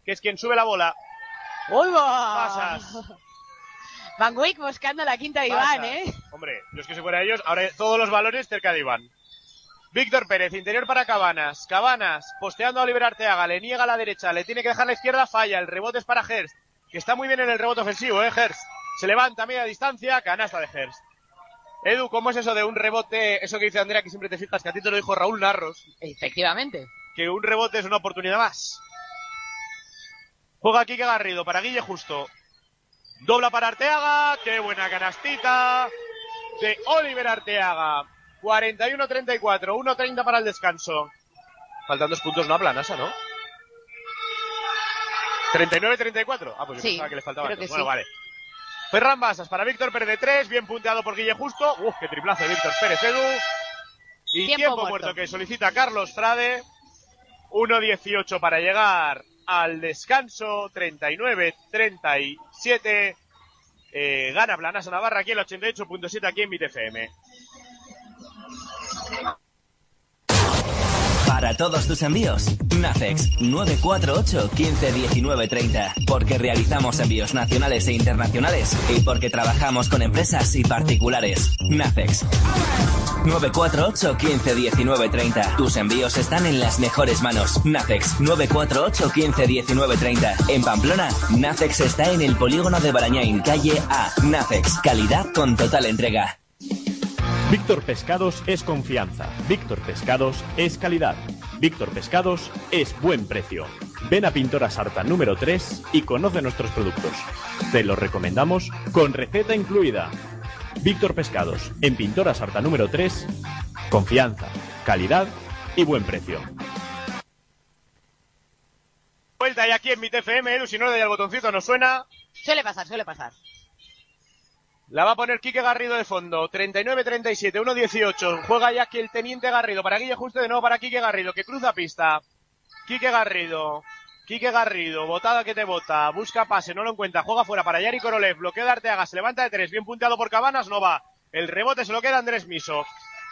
que es quien sube la bola. ¡Uy, va! Basas. Van Wick buscando la quinta de Iván. ¿eh? Hombre, yo es que si fuera ellos, ahora todos los valores cerca de Iván. Víctor Pérez, interior para Cabanas. Cabanas, posteando a Oliver Arteaga, le niega a la derecha, le tiene que dejar la izquierda, falla. El rebote es para Herst, que está muy bien en el rebote ofensivo, ¿eh, Herst? Se levanta a media distancia, canasta de Herst. Edu, ¿cómo es eso de un rebote? Eso que dice Andrea, que siempre te fijas, que a ti te lo dijo Raúl Narros. Efectivamente. que un rebote es una oportunidad más. Juega Kike Garrido para Guille Justo. Dobla para Arteaga. Qué buena canastita de Oliver Arteaga. 41-34, 1-30 para el descanso. Faltan dos puntos, no a Planasa, ¿no? 39-34. Ah, pues yo Sí, pensaba que le que Bueno, sí. vale. Ferran Basas para Víctor Pérez de 3, bien punteado por Guille Justo. Uf, qué triplazo de Víctor Pérez, Edu. Y Tiempo tiempo, muerto. muerto que solicita Carlos Frade. 1.18 para llegar al descanso. 39-37. Eh, gana Planasa Navarra aquí el 88.7 aquí en BTFM. Para todos tus envíos, Nafex 948 15 19 30. Porque realizamos envíos nacionales e internacionales y porque trabajamos con empresas y particulares. Nafex 948 15 19 30. Tus envíos están en las mejores manos. Nafex 948 15 19 30. En Pamplona, Nafex está en el polígono de Barañain, calle A. Nafex, calidad con total entrega. Víctor Pescados es confianza. Víctor Pescados es calidad. Víctor Pescados es buen precio. Ven a Pintora Sarta número 3 y conoce nuestros productos. Te los recomendamos con receta incluida. Víctor Pescados, en Pintora Sarta número 3, confianza, calidad y buen precio. Vuelta y aquí en BTFM, Edu, si no le doy al botoncito no suena. Suele pasar, suele pasar. La va a poner Quique Garrido de fondo. 39-37, 1-18. Juega ya aquí el teniente Garrido. Para Guille Justo de nuevo para Quique Garrido, que cruza pista. Quique Garrido. Quique Garrido, botada que te bota. Busca pase, no lo encuentra. Juega fuera para Yari Korolev. Bloqueo de Arteaga. Se levanta de tres. Bien punteado por Cabanas, no va. El rebote se lo queda Andrés Miso.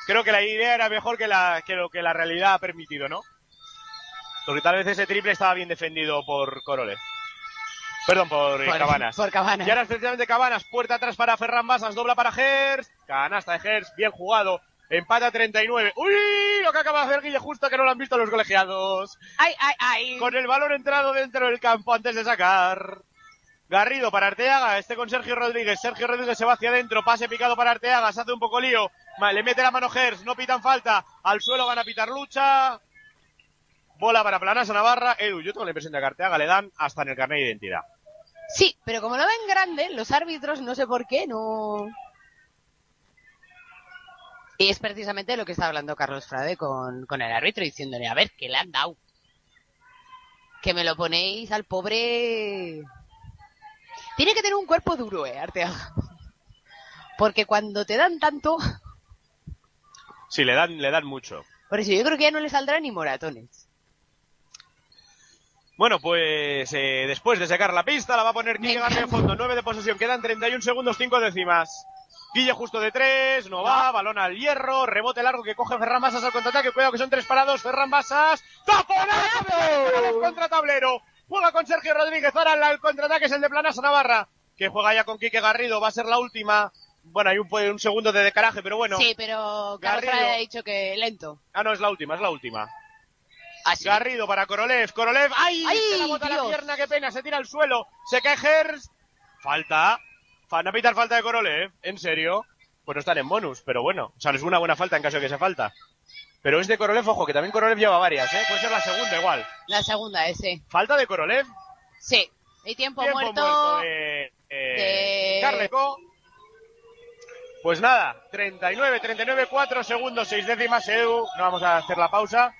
Creo que la idea era mejor que, la, que lo que la realidad ha permitido, ¿no? Porque tal vez ese triple estaba bien defendido por Korolev. Perdón, por, eh, Por- Cabanas. por Cabanas. Y ahora especialmente Cabanas, puerta atrás para Ferran Basas, dobla para Gers, canasta de Gers, bien jugado, empata 39. ¡Uy! Lo que acaba de hacer Guille justo que no lo han visto los colegiados. ¡Ay, ay, ay! Con el balón entrado dentro del campo antes de sacar. Garrido para Arteaga, este con Sergio Rodríguez. Sergio Rodríguez se va hacia adentro, pase picado para Arteaga, se hace un poco lío. Le mete la mano Gers, no pitan falta. Al suelo van a pitar lucha. Bola para Planasa Navarra. Edu, yo tengo la impresión de que Arteaga le dan hasta en el carnet de identidad. Sí, pero como lo ven grande, los árbitros, no sé por qué, no. Y es precisamente lo que está hablando Carlos Frade con, con el árbitro, diciéndole, a ver, que le han dado. Que me lo ponéis al pobre. Tiene que tener un cuerpo duro, eh, Arteaga. Porque cuando te dan tanto, Sí, le dan, le dan mucho. por eso yo creo que ya no le saldrán ni moratones. Bueno, pues eh, después de sacar la pista, la va a poner Quique Me García fondo. 9 de posesión, quedan 31 segundos, 5 décimas. Guille justo de 3, no va, balón al hierro, rebote largo que coge Ferran Basas al contraataque. Cuidado que son tres parados, Ferran Basas. ¡Taponazo! Contra tablero. Juega con Sergio Rodríguez, ahora el contraataque es el de Planasa Navarra. Que juega ya con Quique Garrido, va a ser la última. Bueno, hay un, un segundo de decaraje, pero bueno. Sí, pero Garrido. Ha dicho que lento. Ah, no, es la última, es la última. Así. Garrido para Korolev. Korolev. ¡Ay! ¡Ay, Se la bota la Dios! pierna, qué pena. Se tira al suelo. Se cae Gers. Falta. Van a pitar falta de Korolev. ¿En serio? Pues no están en bonus, pero bueno. O sea, es una buena falta en caso de que sea falta. Pero es de Korolev, ojo, que también Korolev lleva varias, ¿eh? Puede ser la segunda igual. La segunda, ese. Falta de Korolev. Sí. Hay tiempo, Tiempo muerto. de, eh, de- Carleco. Pues nada, 39, 39, 4 segundos, 6 décimas. No vamos a hacer la pausa.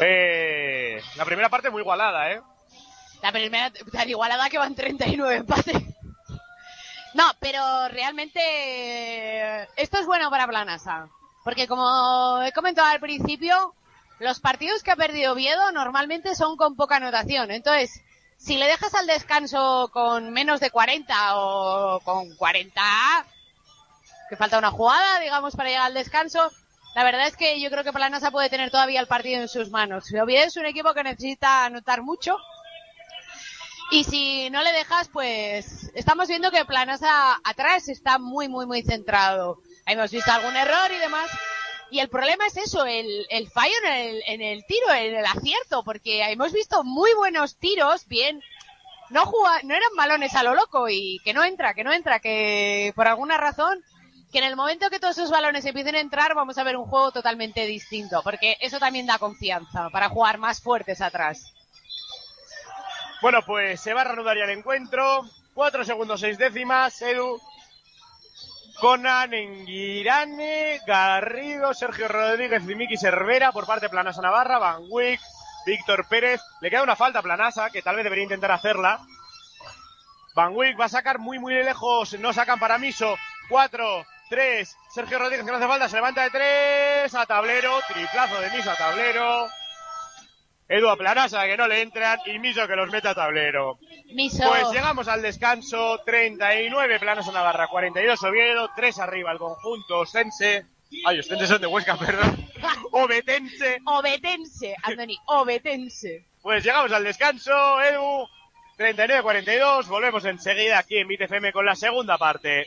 Eh, la primera parte muy igualada, ¿eh? La primera tan igualada que van 39 empates. No, pero realmente eh, esto es bueno para Planasa. Porque como he comentado al principio, los partidos que ha perdido Oviedo normalmente son con poca anotación. Entonces, si le dejas al descanso con menos de 40 o con 40, que falta una jugada, digamos, para llegar al descanso, la verdad es que yo creo que Planasa puede tener todavía el partido en sus manos. Oviedo es un equipo que necesita anotar mucho y si no le dejas, pues estamos viendo que Planasa atrás está muy, muy, muy centrado. Hemos visto algún error y demás. Y el problema es eso, el, el fallo en el, en el tiro, en el acierto, porque hemos visto muy buenos tiros, bien, no juga, no eran balones a lo loco y que no entra, que no entra, que por alguna razón, que en el momento que todos esos balones empiecen a entrar vamos a ver un juego totalmente distinto, porque eso también da confianza para jugar más fuertes atrás. Bueno, pues se va a reanudar ya el encuentro. 4 segundos, 6 décimas, Edu. Conan, Enguirane, Garrido, Sergio Rodríguez y Miki Cervera por parte de Planasa Navarra, Van Wick, Víctor Pérez. Le queda una falta a Planasa, que tal vez debería intentar hacerla. Van Wick va a sacar muy, muy lejos. No sacan para Miso. 4, 3. Sergio Rodríguez que no hace falta. Se levanta de 3. A tablero. Triplazo de Miso a tablero. Edu a Planasa que no le entran. Y Miso que los mete a tablero. Miso. Pues llegamos al descanso, 39 Planos a Navarra, 42 Oviedo, 3 arriba el conjunto Ostense. Ay, Ostense son de Huesca, perdón. Obetense. Obetense, Andoni, obetense. Pues llegamos al descanso, Edu. 39-42, volvemos enseguida aquí en BTFM con la segunda parte.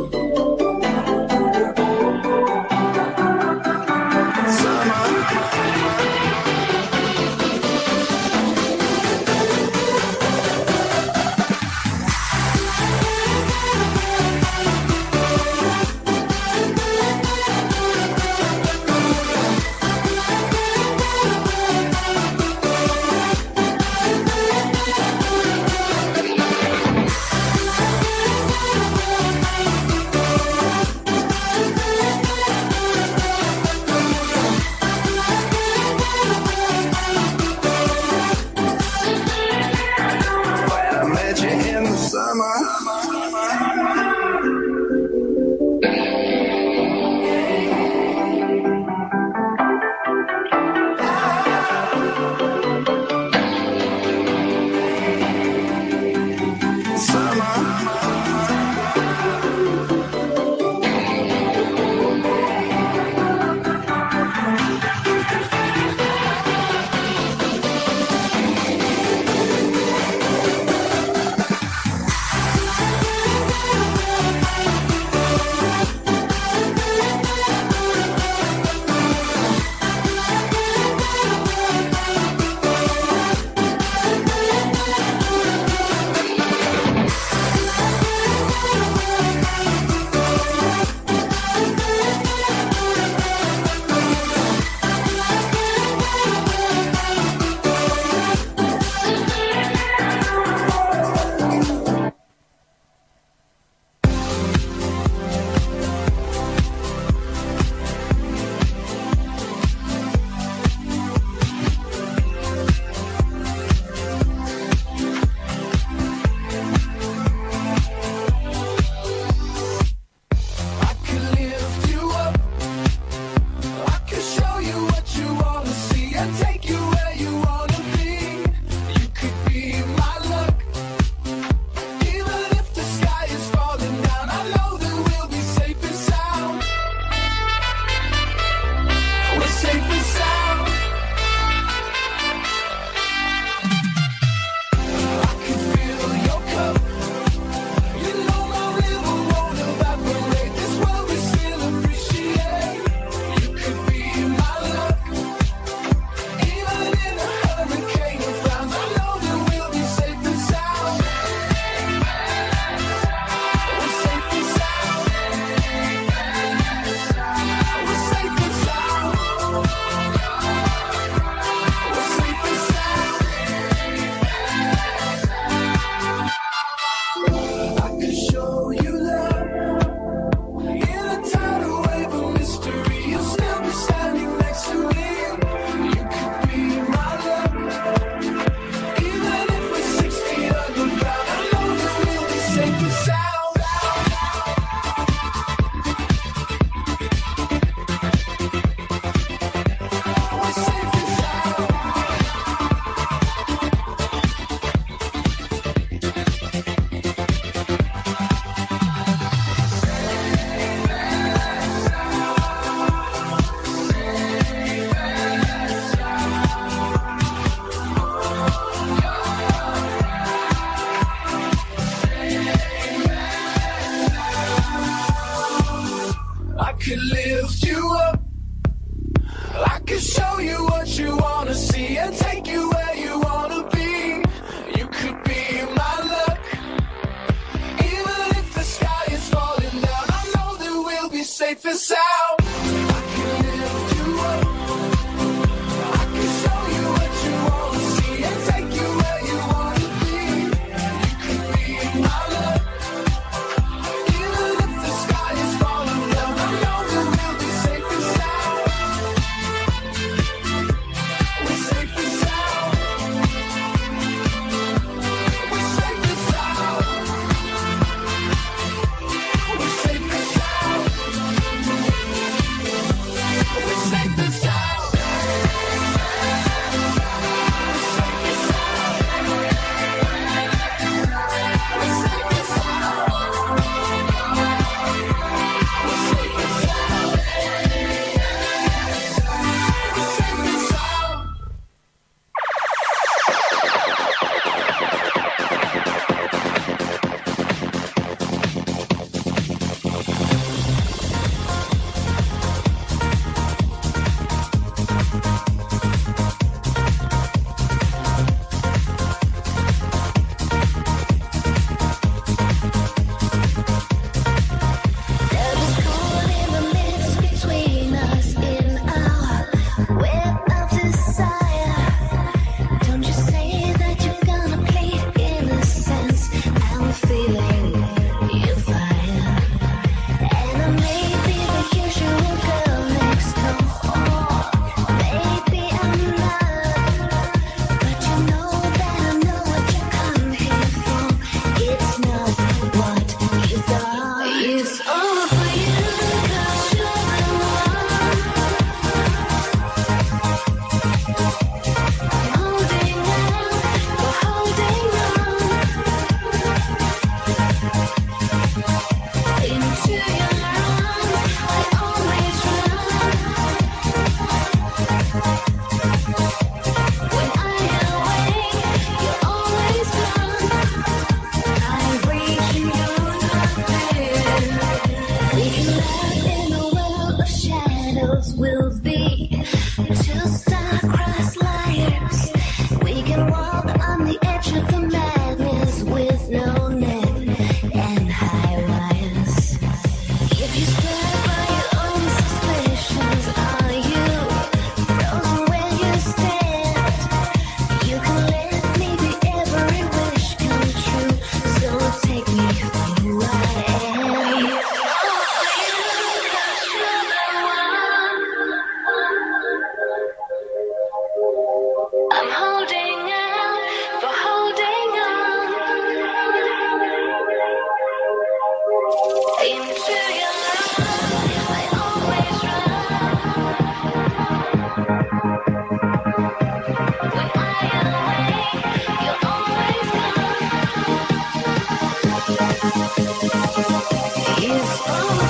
Oh.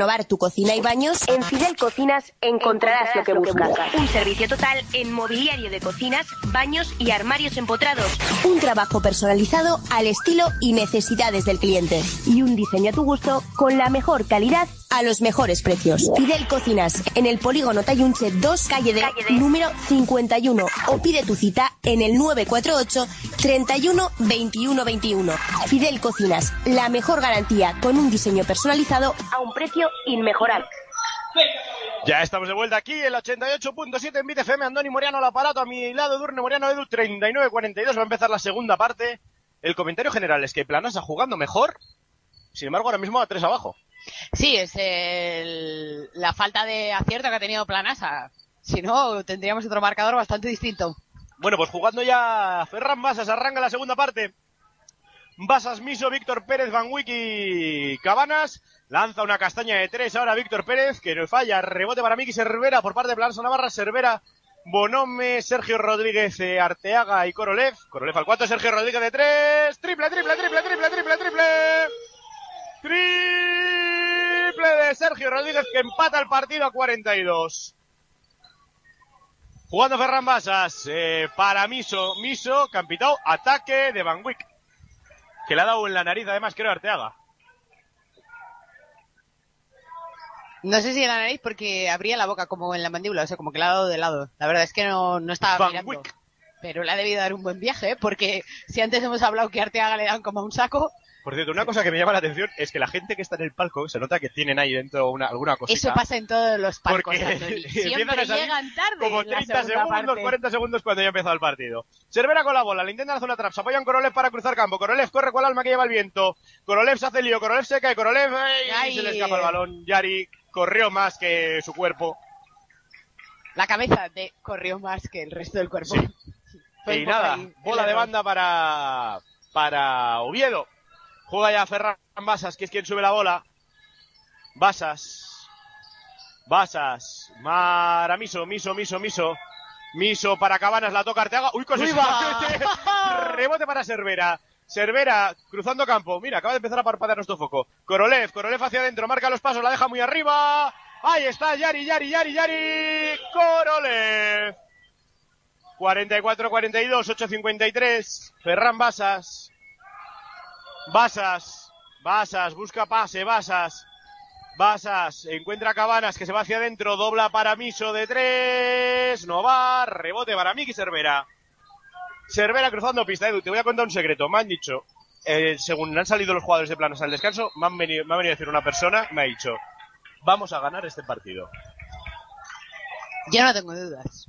Renovar tu cocina y baños? En Fidel Cocinas encontrarás lo que buscas. Un servicio total en mobiliario de cocinas, baños y armarios empotrados. Un trabajo personalizado al estilo y necesidades del cliente. Y un diseño a tu gusto con la mejor calidad a los mejores precios. Fidel Cocinas, en el polígono Tayunche 2, calle de, número 51. O pide tu cita en el 948 31 21 21. Fidel Cocinas, la mejor garantía con un diseño personalizado a un precio inmejorable. Ya estamos de vuelta aquí en la 88.7 en BTFM. Andoni Moriano al aparato. A mi lado, Durne Moriano Edu 39.42. Va a empezar la segunda parte. El comentario general es que Planasa jugando mejor. Sin embargo, ahora mismo a tres abajo. Sí, es el- la falta de acierto que ha tenido Planasa. Si no, tendríamos otro marcador bastante distinto. Bueno, pues jugando ya Ferran Basas. Arranca la segunda parte. Basas, Miso, Víctor Pérez, Van Wick y Cabanas. Lanza una castaña de tres ahora Víctor Pérez, que no falla. Rebote para Miki Cervera por parte de Planasa Navarra. Cervera, Bonome, Sergio Rodríguez, eh, Arteaga y Korolev. Korolev al 4, Sergio Rodríguez de tres. Triple, triple, triple, triple, triple, triple. Triple de Sergio Rodríguez que empata el partido a 42. Jugando Ferran Basas eh, para Miso. Miso, Campitao, ataque de Van Wick. Que le ha dado en la nariz además, creo, Arteaga. No sé si en la nariz porque abría la boca como en la mandíbula, o sea, como que le ha dado de lado. La verdad es que no, no estaba Van mirando. Wick. Pero le ha debido dar un buen viaje, ¿eh? porque si antes hemos hablado que Arteaga le dan como un saco, Por cierto, una cosa que me llama la atención es que la gente que está en el palco se nota que tienen ahí dentro una, alguna cosita. eso pasa en todos los palcos, Porque Siempre llegan tarde Como en la 30 segunda segundos, parte. 40 segundos cuando ya ha empezado el partido. Cervera con la bola, le intentan hacer una trap, se apoyan Korolev para cruzar campo. Korolev corre con el alma que lleva el viento. Korolev se hace lío, Korolev se cae, Korolev. Ay. se le escapa el balón. Yari corrió más que su cuerpo. La cabeza de corrió más que el resto del cuerpo. Fue y nada, ahí bola de banda para, para Oviedo. Juega ya Ferran Basas, que es quien sube la bola. Basas. Basas. Para Miso, Miso, Miso, Miso. Miso para Cabanas, la toca Arteaga. ¡Uy, mete! Rebote para Cervera. Cervera cruzando campo. Mira, acaba de empezar a parpadear nuestro foco. Korolev, Korolev hacia adentro, marca los pasos, la deja muy arriba. Ahí está, Yari, Yari, Yari, Yari. Korolev. 44-42, 8-53. Ferran Basas. Basas. Basas, busca pase, Basas. Basas, encuentra Cabanas que se va hacia adentro, dobla para Miso de tres, no va, rebote para Miki Cervera. Cervera cruzando pista, Edu, te voy a contar un secreto, me han dicho, eh, según han salido los jugadores de planos al descanso, me, han venido, me ha venido a decir una persona, me ha dicho, vamos a ganar este partido. Yo no tengo dudas.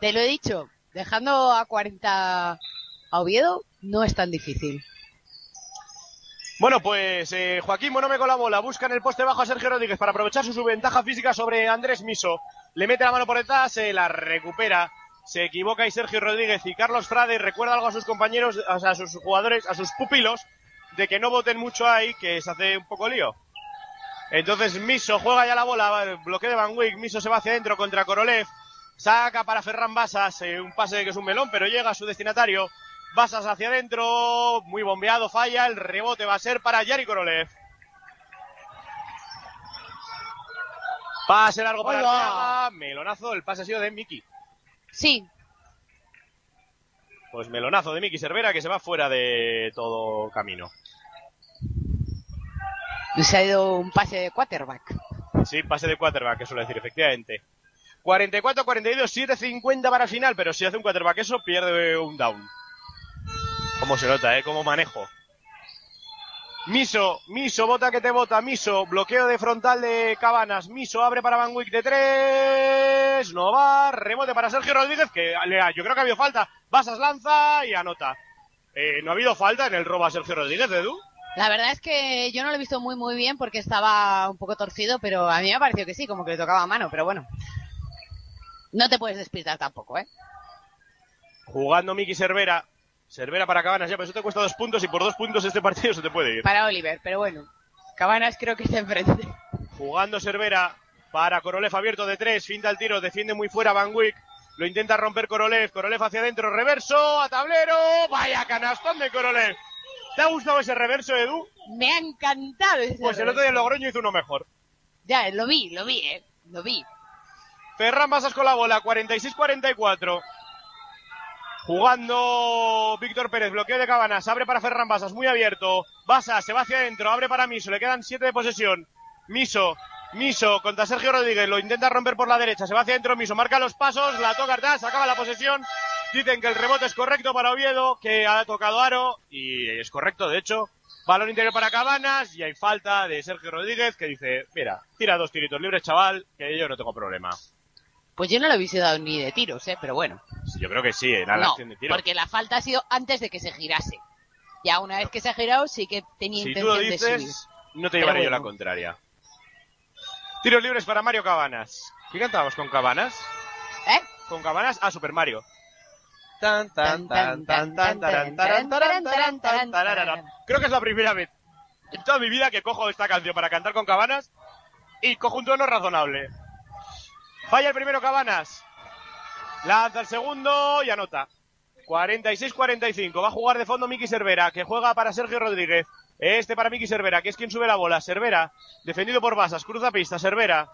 Te lo he dicho, dejando a 40 a Oviedo no es tan difícil. Bueno, pues eh, Joaquín Monome con la bola, busca en el poste bajo a Sergio Rodríguez para aprovechar su ventaja física sobre Andrés Miso. Le mete la mano por detrás, se la recupera. Se equivoca y Sergio Rodríguez y Carlos Frade recuerda algo a sus compañeros, a sus jugadores, a sus pupilos, de que no voten mucho ahí, que se hace un poco lío. Entonces Miso juega ya la bola, bloqueo de Van Wick, Miso se va hacia adentro contra Korolev, saca para Ferran Basas, eh, un pase que es un melón, pero llega a su destinatario. Basas hacia adentro, muy bombeado, falla, el rebote va a ser para Yari Korolev. Pase largo para. Arteaga, melonazo, el pase ha sido de Miki. Sí. Pues melonazo de Miki Cervera que se va fuera de todo camino. Se ha ido un pase de quarterback. Sí, pase de quarterback, que suele decir, efectivamente. 44, 42, 7, 50 para el final, pero si hace un quarterback eso, pierde un down. Cómo se nota, ¿eh? Cómo manejo. Miso, Miso, bota que te bota, Miso, bloqueo de frontal de Cabanas, Miso abre para Van Wick de tres, no va, remote para Sergio Rodríguez, que le ha- yo creo que ha habido falta, Basas lanza y anota. Eh, no ha habido falta en el robo a Sergio Rodríguez, Edu. La verdad es que yo no lo he visto muy muy bien porque estaba un poco torcido, pero a mí me ha parecido que sí, como que le tocaba a mano, pero bueno. No te puedes despistar tampoco, ¿eh? Jugando Miki Cervera, Cervera para Cabanas ya, pero eso te cuesta dos puntos y por dos puntos este partido se te puede ir. Para Oliver, pero bueno. Cabanas creo que está enfrente. Jugando Cervera para Korolev abierto de tres, finta el tiro, defiende muy fuera Van Wick. Lo intenta romper Korolev, Korolev hacia adentro, reverso, a tablero, vaya canastón de Korolev. ¿Te ha gustado ese reverso, Edu? Me ha encantado ese Pues el otro día en Logroño hizo uno mejor. Ya, lo vi, lo vi, eh. Lo vi. Ferran Basas con la bola, 46-44. Jugando Víctor Pérez, bloqueo de Cabanas, abre para Ferran Basas, muy abierto. Basas se va hacia adentro, abre para Miso, le quedan 7 de posesión. Miso, Miso contra Sergio Rodríguez, lo intenta romper por la derecha, se va hacia adentro Miso, marca los pasos, la toca atrás, acaba la posesión. Dicen que el rebote es correcto para Oviedo, que ha tocado Aro, y es correcto, de hecho. Balón interior para Cabanas, y hay falta de Sergio Rodríguez, que dice, mira, tira dos tiritos libres, chaval, que yo no tengo problema. Pues yo no lo he visto dado ni de tiros, eh, pero bueno. Sí, Yo creo que sí, era la no, acción de tiro. porque la falta ha sido antes de que se girase. Ya una vez que se ha girado sí que tenía Si tú lo intención de subir. dices, no te llevaré yo la contraria. Tiros libres para Mario Cabanas. ¿Qué cantábamos con Cabanas? ¿Eh? Con Cabanas, ah, Super Mario. Creo que es la primera vez en toda mi vida que cojo esta canción para cantar con Cabanas y cojo un tono razonable. Falla el primero Cabanas. Lanza el segundo y anota. 46-45. Va a jugar de fondo Miki Cervera, que juega para Sergio Rodríguez. Este para Miki Cervera, que es quien sube la bola. Cervera, defendido por Basas, cruza pista. Cervera.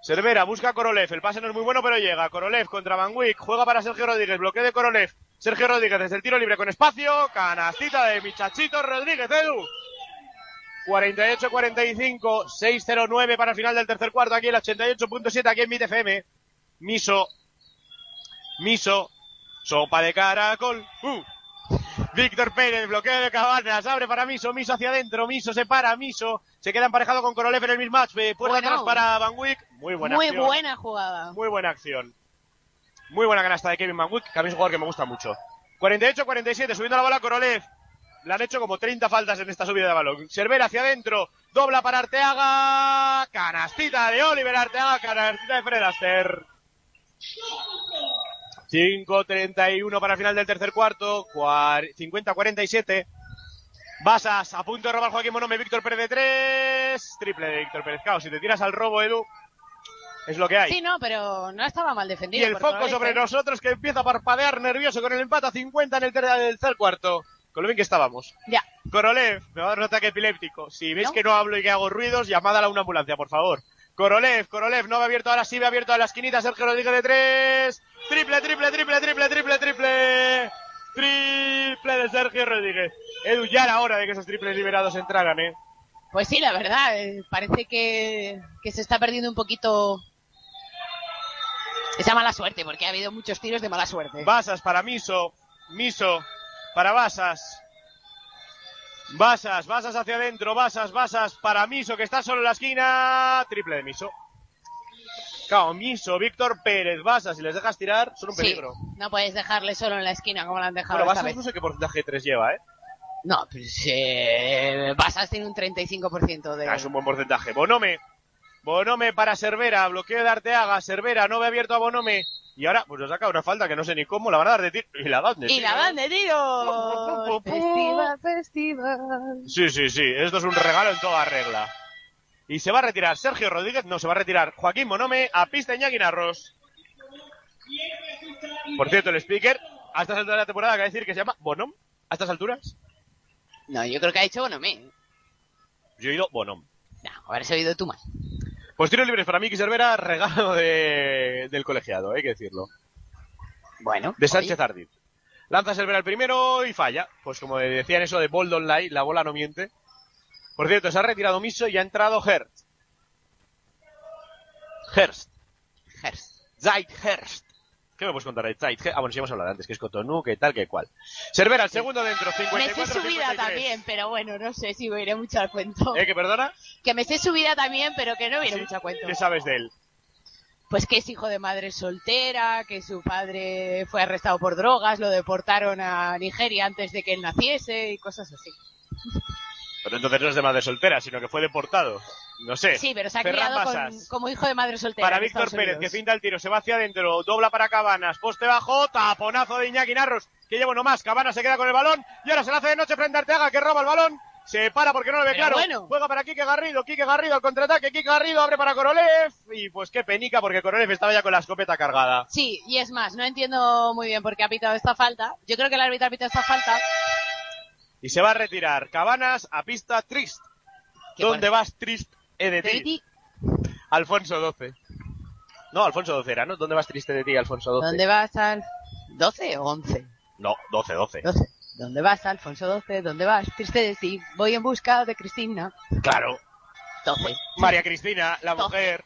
Cervera busca a Korolev. El pase no es muy bueno, pero llega. Korolev contra Van Wick. Juega para Sergio Rodríguez. Bloqueo de Korolev. Sergio Rodríguez desde el tiro libre con espacio. Canastita de Michachito Rodríguez, Edu. 48-45, 6-0-9 para el final del tercer cuarto aquí el 88.7 aquí en Mite FM. Miso, Miso, sopa de caracol. Uh. Víctor Pérez, bloqueo de Cabanas, abre para Miso, Miso hacia adentro, Miso se para, Miso se queda emparejado con Korolev en el mismatch, eh, puerta Bueno. atrás para Van Wick. Muy buena Muy acción. buena jugada. Muy buena acción. Muy buena canasta de Kevin Van Wick, que a mí es un jugador que me gusta mucho. 48-47, subiendo la bola Korolev. Le han hecho como 30 faltas en esta subida de balón. Cervera hacia adentro, dobla para Arteaga. Canastita de Oliver Arteaga, canastita de Fred Astaire. 5-31 para el final del tercer cuarto, cuar- 50-47. Basas a punto de robar Joaquín Monome, Víctor Pérez de 3. Triple de Víctor Pérez. Claro, si te tiras al robo, Edu, es lo que hay. Sí, no, pero no estaba mal Y defendido. el por foco sobre ¿eh? nosotros que empieza a parpadear nervioso con el empate a 50 en el el tercer cuarto. Con lo bien que estábamos. Ya. Korolev, me va a dar un ataque epiléptico. Si veis ¿No? que no hablo y que hago ruidos, llamad a una ambulancia, por favor. Korolev, Korolev, no ve abierto ahora sí, ve abierto a la esquinita, Sergio Rodríguez de tres. Triple, triple, triple, triple, triple, triple. Triple de Sergio Rodríguez. Edu, ya era hora de que esos triples liberados entraran, eh. Pues sí, la verdad, eh, parece que, que se está perdiendo un poquito esa mala suerte, porque ha habido muchos tiros de mala suerte. Basas para Miso. Miso para Basas. Basas, Basas hacia adentro. Basas, Basas para Miso, que está solo en la esquina. Triple de Miso. Claro, Miso, Víctor Pérez, Basas, si les dejas tirar, son un Sí, peligro. no puedes dejarle solo en la esquina como lo han dejado esta Basas vez. no sé qué porcentaje de tres lleva, ¿eh? No, pues eh, Basas tiene un 35% de... Ah, es un buen porcentaje. Bonome. Bonome para Cervera. Bloqueo de Arteaga. Cervera no ve abierto a Bonome. Y ahora, pues nos saca una falta que no sé ni cómo. La van a dar de tiro. Y la dan de Y tiro, la ¿eh? dan de tiro. Festival, festival. Sí, sí, sí. Esto es un regalo en toda regla. Y se va a retirar Sergio Rodríguez. No, se va a retirar Joaquín Monome a pista Iñaki Narros. Por cierto, el speaker, a estas alturas de la temporada, de decir que se llama Bonom. ¿A estas alturas? No, yo creo que ha dicho Bonomé. Yo he oído Bonom. No, habrás oído tú mal. Pues tiros libres para Miki Cervera, regalo de, del colegiado, hay que decirlo. Bueno. De Sánchez Ardit. Lanza Cervera el primero y falla. Pues como decían eso de Bold Online, la bola no miente. Por cierto, se ha retirado Miso y ha entrado Hertz. Hertz. Hertz. Zeit Hertz. ¿Qué me puedes contar de Zeit? Ah, bueno, sí hemos hablado antes, que es Cotonou, que tal, que cual. Cervera, el segundo dentro, Me 54 sé su vida 53. también, pero bueno, no sé si me iré mucho al cuento. ¿Eh, que perdona? Que me sé su vida también, pero que no me iré Sí. mucho al cuento. ¿Qué sabes de él? Pues que es hijo de madre soltera, que su padre fue arrestado por drogas, lo deportaron a Nigeria antes de que él naciese y cosas así. Pero entonces no es de madre soltera, sino que fue deportado. No sé. Sí, pero se ha Ferran criado con- como hijo de madre soltera. Para Víctor Pérez, que finta el tiro, se va hacia adentro, dobla para Cabanas, poste bajo, taponazo de Iñaki Narros, que lleva uno más, Cabanas se queda con el balón, y ahora se la hace de noche frente a Arteaga, que roba el balón, se para porque no lo ve Pero claro, bueno. juega para Quique Garrido, Quique Garrido al contraataque, Quique Garrido abre para Korolev, y pues qué penica, porque Korolev estaba ya con la escopeta cargada. Sí, y es más, no entiendo muy bien por qué ha pitado esta falta. Yo creo que el árbitro ha pitado esta falta. Y se va a retirar Cabanas a pista trist. ¿Dónde vas trist? E de ti. Alfonso 12. No, Alfonso 12 era, ¿no? ¿Dónde vas triste de ti, Alfonso 12? ¿Dónde vas al 12 o 11? No, 12, 12. 12. ¿Dónde vas, Alfonso 12? ¿Dónde vas? Triste de ti. Voy en busca de Cristina. Claro. 12. María Cristina, la Doce. mujer,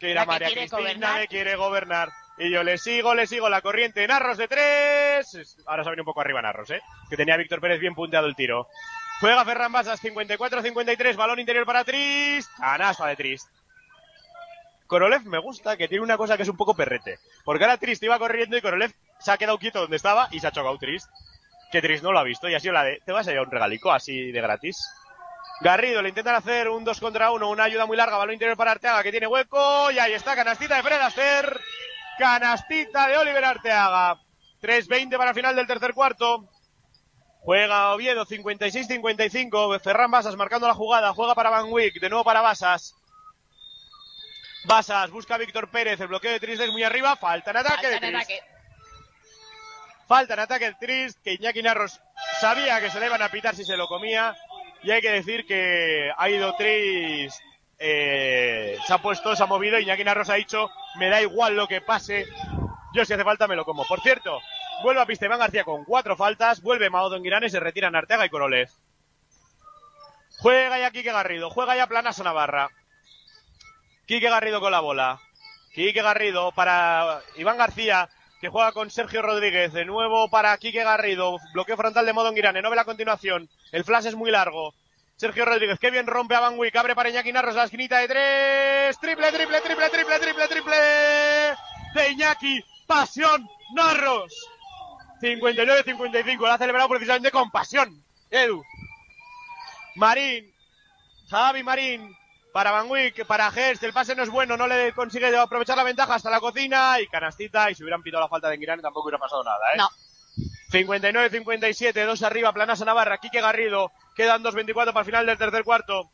que era La que María Cristina, gobernar. que quiere gobernar. Y yo le sigo, le sigo la corriente. Narros de tres. Es- Ahora se ha venido un poco arriba Narros, ¿eh? Que tenía Víctor Pérez bien punteado el tiro. Juega Ferran Basas, 54-53. Balón interior para Trist. Anasta de Trist. Korolev me gusta, que tiene una cosa que es un poco perrete. Porque ahora Trist iba corriendo y Korolev se ha quedado quieto donde estaba y se ha chocado Trist. Que Trist no lo ha visto y ha sido la de, te vas a llevar un regalico así de gratis. Garrido le intentan hacer un 2 contra 1, una ayuda muy larga, balón interior para Arteaga que tiene hueco y ahí está, canastita de Fred Astaire, canastita de Oliver Arteaga. 3-20 para el final del tercer cuarto. Juega Oviedo 56-55, Ferran Basas marcando la jugada, juega para Van Wick, de nuevo para Basas. Basas busca a Víctor Pérez, el bloqueo de Trist es muy arriba, falta en ataque de Falta en Trist. ataque. Falta en ataque el Trist, que Iñaki Narros sabía que se le iban a pitar si se lo comía. Y hay que decir que ha ido Trist, eh, se ha puesto, se ha movido. Iñaki Narros ha dicho, me da igual lo que pase, yo si hace falta me lo como. Por cierto, vuelve a pista Iván García con cuatro faltas, vuelve Mao Donguirán y se retiran Arteaga y Korolev. Juega ya Quique Garrido, juega ya Planaso Navarra. Quique Garrido con la bola. Quique Garrido para Iván García, que juega con Sergio Rodríguez. De nuevo para Quique Garrido. Bloqueo frontal de modo Nguirane. No ve la continuación. El flash es muy largo. Sergio Rodríguez, que bien rompe a Van Wick. Abre para Iñaki Narros la esquinita de tres. Triple, triple, triple, triple, triple, triple. De Iñaki. Pasión Narros. 59-55. Lo ha celebrado precisamente con pasión. Edu. Marín. Javi Marín. Para Van Wick, para Hest, el pase no es bueno, no le consigue aprovechar la ventaja hasta la cocina y canastita y si hubieran pitado la falta de Nguirane tampoco hubiera pasado nada, ¿eh? No. 59-57, dos arriba, Planasa Navarra, Quique Garrido, quedan 2.24 para el final del tercer cuarto.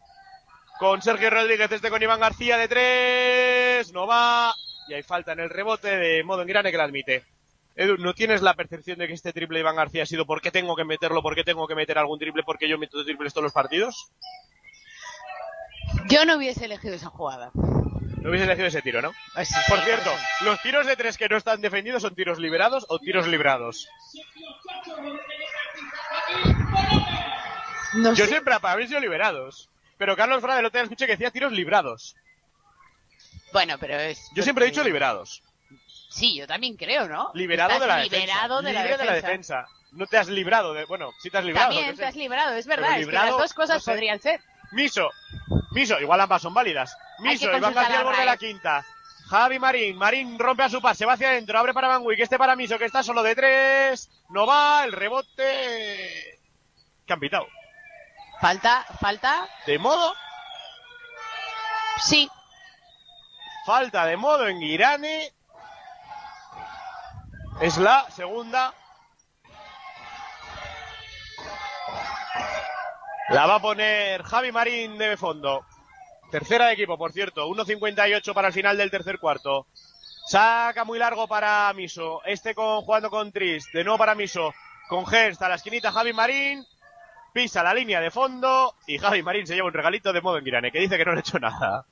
Con Sergio Rodríguez, este con Iván García de tres, no va, y hay falta en el rebote de modo Nguirane que la admite. Edu, ¿no tienes la percepción de que este triple Iván García ha sido porque tengo que meterlo, porque tengo que meter algún triple, porque yo meto triples todos los partidos? Yo no hubiese elegido esa jugada. No hubiese elegido ese tiro, ¿no? Pues sí, Por sí, cierto, por. ¿los tiros de tres que no están defendidos son tiros liberados o tiros librados? No Yo sé. siempre han sido liberados. Pero Carlos Frade el otro día escuché que decía tiros librados. Bueno, pero es. Yo siempre he dicho liberados. Sí, yo también creo, ¿no? Liberado Estás de la liberado defensa. de la de la defensa. No te has librado de... Bueno, sí te has librado. También te sé. has librado, es verdad. Es que las dos cosas no sé. podrían ser. Miso. Miso. Igual ambas son válidas. Miso. que Iván García al borde de la quinta. Javi Marín. Marín rompe a su pase. Va hacia adentro. Abre para Van Wick. Este para Miso que está solo de tres. No va. El rebote... ¿Qué han pitado? Falta, falta. De modo... Sí. Falta de modo en Guirane. Es la segunda. La va a poner Javi Marín de fondo. Tercera de equipo, por cierto. 1.58 para el final del tercer cuarto. Saca muy largo para Miso. Este con, jugando con Trist. De nuevo para Miso. Con Gerst a la esquinita Javi Marín. Pisa la línea de fondo. Y Javi Marín se lleva un regalito de modo en Guirane, que dice que no le ha hecho nada.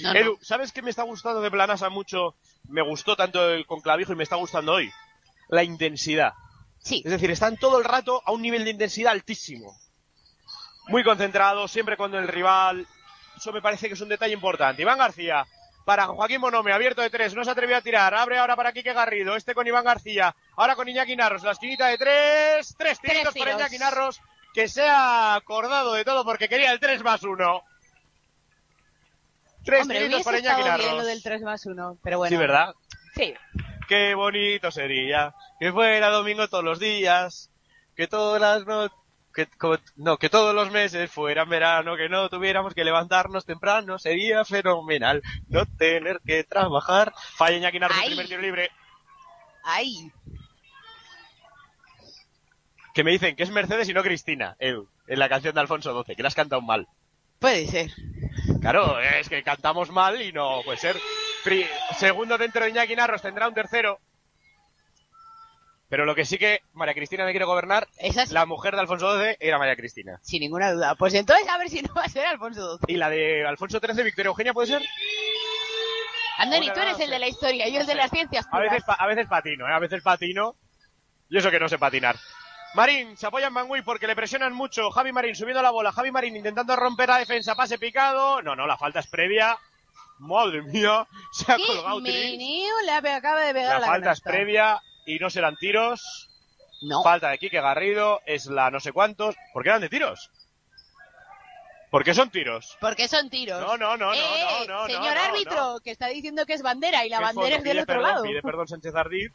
No, no. Edu, ¿sabes qué me está gustando de Planasa mucho? Me gustó tanto el con clavijo y me está gustando hoy. La intensidad. Sí. Es decir, están todo el rato a un nivel de intensidad altísimo. Muy concentrados, siempre cuando el rival. Eso me parece que es un detalle importante. Iván García, para Joaquín Monome, abierto de tres, no se atrevió a tirar. Abre ahora para Quique Garrido, este con Iván García. Ahora con Iñaki Narros, la esquinita de tres. Tres Tres tiritos para. Iñaki Narros, que se ha acordado de todo porque quería el 3 más 1. Tres Hombre, para Iñaki Narros. lo del 3 más 1, pero bueno. Sí, ¿verdad? Sí. Qué bonito sería que fuera domingo todos los días, que todas las no, que, co- no, que todos los meses fueran verano, que no tuviéramos que levantarnos temprano, sería fenomenal no tener que trabajar. Falla Iñaki Narro, primer tiro libre, Ay, que me dicen que es Mercedes y no Cristina, Edu, en la canción de Alfonso XII, que la has cantado mal. puede ser. Claro, es que cantamos mal y no puede ser. Pri- segundo dentro de Iñaki Narros tendrá un tercero. Pero lo que sí que María Cristina me quiere gobernar, Esa es la mujer de Alfonso XII era María Cristina. sin ninguna duda. Pues entonces a ver si no va a ser Alfonso XII. Y la de Alfonso XIII, Victoria Eugenia, ¿puede ser? Andoni, tú eres no el de la historia, yo el de las ciencias A veces, a veces patino, ¿eh? A veces patino. Y eso que no sé patinar. Marín, se apoya en Mangui porque le presionan mucho. Javi Marín subiendo la bola. Javi Marín intentando romper la defensa. Pase picado. No, no, la falta es previa. Madre mía. Se ha Qué colgado meneo le acaba de pegar La la falta es previa y no serán tiros. No. Falta de Quique Garrido. Es la no sé cuántos. ¿Por qué eran de tiros? ¿Por qué son tiros? Porque son tiros. No, no, no, no, Eh, no, no, Señor no, no, árbitro, que está diciendo que es bandera y la ¿Qué bandera es del Pide otro perdón, lado. Pide perdón Sánchez Ardid.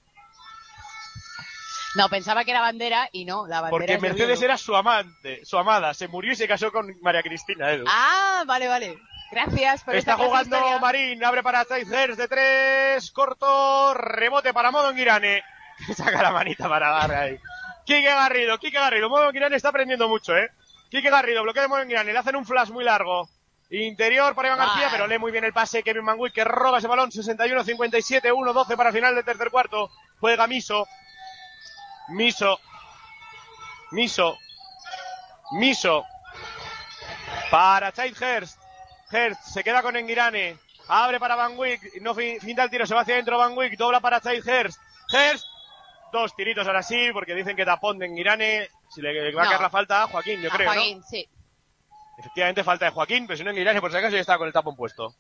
No, pensaba que era bandera y no, la bandera Porque es de Mercedes era su amante, su amada. Se murió y se casó con María Cristina, Edu. Ah, vale, vale. Gracias por Está esta jugando historia. Marín, abre para Taizers de tres, corto, rebote para Modo Girane. Saca la manita para dar ahí. Quique Garrido, Quique Garrido, Modo Girane está aprendiendo mucho, eh. Quique Garrido, bloqueo de Modo Girane, le hacen un flash muy largo. Interior para Iván Ah. García, pero lee muy bien el pase Kevin Mangui que roba ese balón, 61-57, 1-12 para final del tercer cuarto. Juega Miso. Miso. Miso. Miso. Para Chait Hurst. Hurst se queda con Enguirane. Abre para Van Wick. No fin, finta el tiro. Se va hacia adentro Van Wick. Dobla para Chait Hurst. Hurst. Dos tiritos ahora sí, porque dicen que tapón de Enguirane. Si le va a caer la falta a Joaquín, yo A creo, ¿no? Joaquín, sí. Efectivamente falta de Joaquín, pero si no Enguirane por si acaso ya está con el tapón puesto.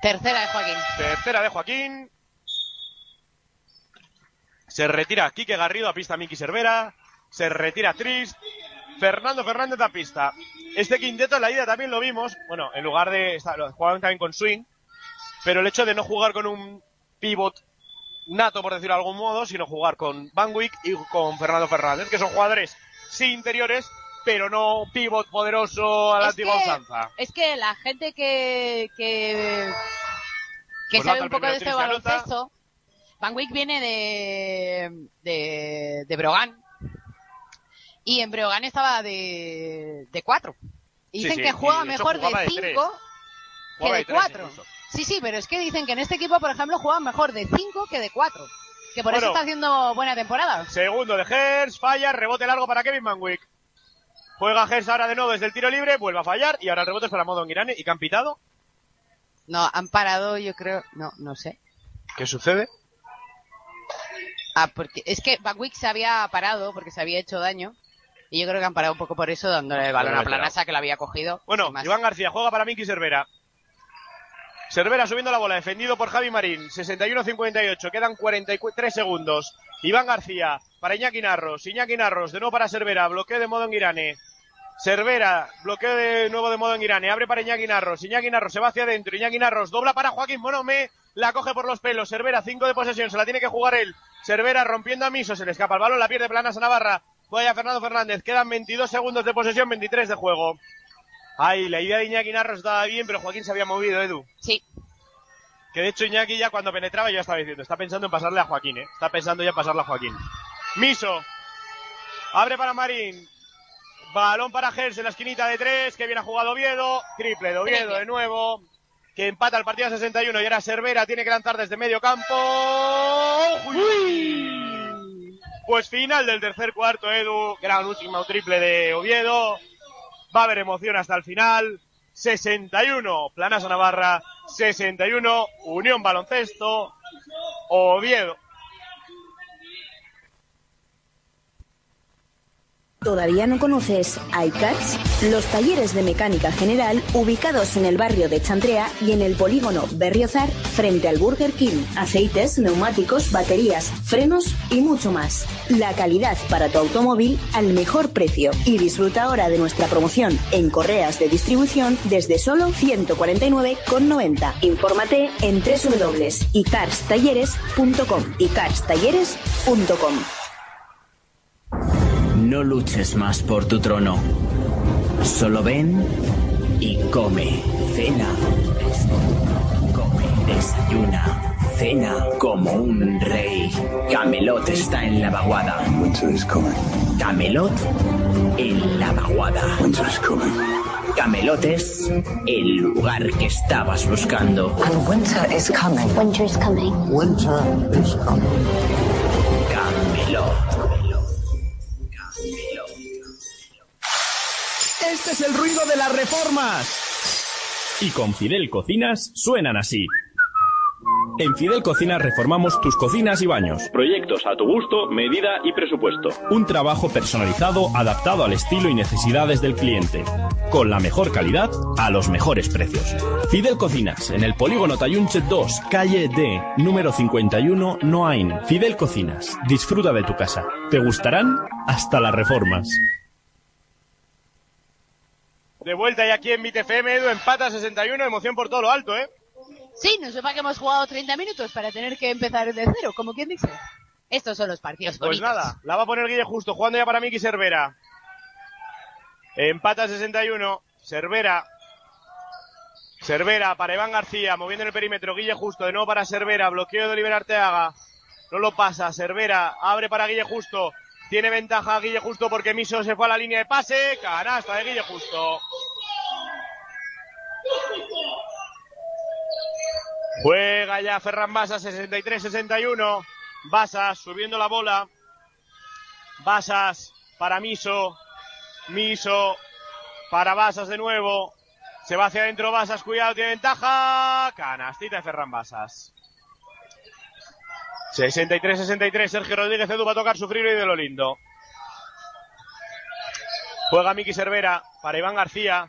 Tercera de Joaquín. Tercera de Joaquín. Se retira Quique Garrido a pista Miki Cervera. Se retira Trist. Fernando Fernández a pista. Este quinteto en la ida también lo vimos. Bueno, en lugar de. Jugaban también con swing. Pero el hecho de no jugar con un pivot nato, por decirlo de algún modo, sino jugar con Van Wick y con Fernando Fernández, que son jugadores sí interiores, pero no pivot poderoso a la antigua usanza. Es que la gente que que, que Pues sabe un poco de este Tris, baloncesto, Van Wick viene de, de, de Brogan. Y en Brogan estaba de, de cuatro. Y dicen sí, que juega mejor de de cinco que de de cuatro. incluso. Sí, sí, pero es que dicen que en este equipo, por ejemplo, juegan mejor de cinco que de cuatro. Que por eso está haciendo buena temporada. Segundo de Hers, falla, rebote largo para Kevin Manwick. Juega Hers ahora de nuevo desde el tiro libre, vuelve a fallar y ahora el rebote es para Modo Enguirane. ¿Y que han pitado? No, han parado, yo creo, no, no sé. ¿Qué sucede? Ah, porque es que Van Wick se había parado porque se había hecho daño. Y yo creo que han parado un poco por eso, dándole el balón a Planasa que lo había cogido. Bueno. Iván García juega para Miki Cervera. Cervera subiendo la bola, defendido por Javi Marín. 61-58, quedan 43 segundos. Iván García para Iñaki Narros. Iñaki Narros, de nuevo para Cervera, bloqueo de modo Enguirane. Cervera, bloqueo de nuevo de modo Enguirane. Abre para Iñaki Narros. Iñaki Narros se va hacia adentro. Iñaki Narros dobla para Joaquín Monome. La coge por los pelos. Cervera, 5 de posesión. Se la tiene que jugar él. Cervera rompiendo a Miso. Se le escapa el balón. La pierde Planas a Navarra. Vaya Fernando Fernández. Quedan 22 segundos de posesión, 23 de juego. Ay, la idea de Iñaki Narros estaba bien, pero Joaquín se había movido, Edu. Sí. Que de hecho Iñaki ya cuando penetraba ya estaba diciendo, está pensando en pasarle a Joaquín, ¿eh? Está pensando ya en pasarle a Joaquín. Miso. Abre para Marín. Balón para Gers en la esquinita de tres, que bien ha jugado Oviedo. Triple de Oviedo de nuevo. Que empata el partido a 61 y ahora Cervera tiene que lanzar desde medio campo. ¡Uy! Pues final del tercer cuarto, Edu. Gran último triple de Oviedo. Va a haber emoción hasta el final. 61 Planasa Navarra, 61 Unión Baloncesto, Oviedo. ¿Todavía no conoces iCats? Los talleres de mecánica general ubicados en el barrio de Chantrea y en el polígono Berriozar frente al Burger King. Aceites, neumáticos, baterías, frenos y mucho más. La calidad para tu automóvil al mejor precio. Y disfruta ahora de nuestra promoción en correas de distribución desde solo 149,90. Infórmate en www.icarstalleres.com. icarstalleres.com. No luches más por tu trono. Solo ven y come. Cena. Come. Desayuna. Cena como un rey. Camelot está en la vaguada. Winter is coming. Camelot en la vaguada. Winter is coming. Camelot es el lugar que estabas buscando. And winter is coming. Winter is coming. Winter is coming. Este es el ruido de las reformas. Y con Fidel Cocinas suenan así. En Fidel Cocinas reformamos tus cocinas y baños. Proyectos a tu gusto, medida y presupuesto. Un trabajo personalizado adaptado al estilo y necesidades del cliente. Con la mejor calidad a los mejores precios. Fidel Cocinas, en el polígono Tayunche 2, calle D, número 51, Noain. Fidel Cocinas, disfruta de tu casa. Te gustarán hasta las reformas. De vuelta y aquí en MITFM, Edu empata 61, emoción por todo lo alto, ¿eh? Sí, no sepa que hemos jugado 30 minutos para tener que empezar de cero, como quien dice. Estos son los partidos Pues bonitos. nada, la va a poner Guille justo, jugando ya para Miki Cervera. Empata 61, Cervera. Cervera para Iván García, moviendo en el perímetro, Guille justo, de nuevo para Cervera, bloqueo de Oliver Arteaga. No lo pasa, Cervera, abre para Guille justo. Tiene ventaja Guille justo porque Miso se fue a la línea de pase. Canasta de Guille justo. Juega ya Ferran Basas, 63-61. Basas subiendo la bola. Basas para Miso. Miso para Basas de nuevo. Se va hacia adentro Basas, cuidado, tiene ventaja. Canastita de Ferran Basas. 63-63, Sergio Rodríguez Edu va a tocar sufrir y de lo lindo. Juega Miki Cervera para Iván García.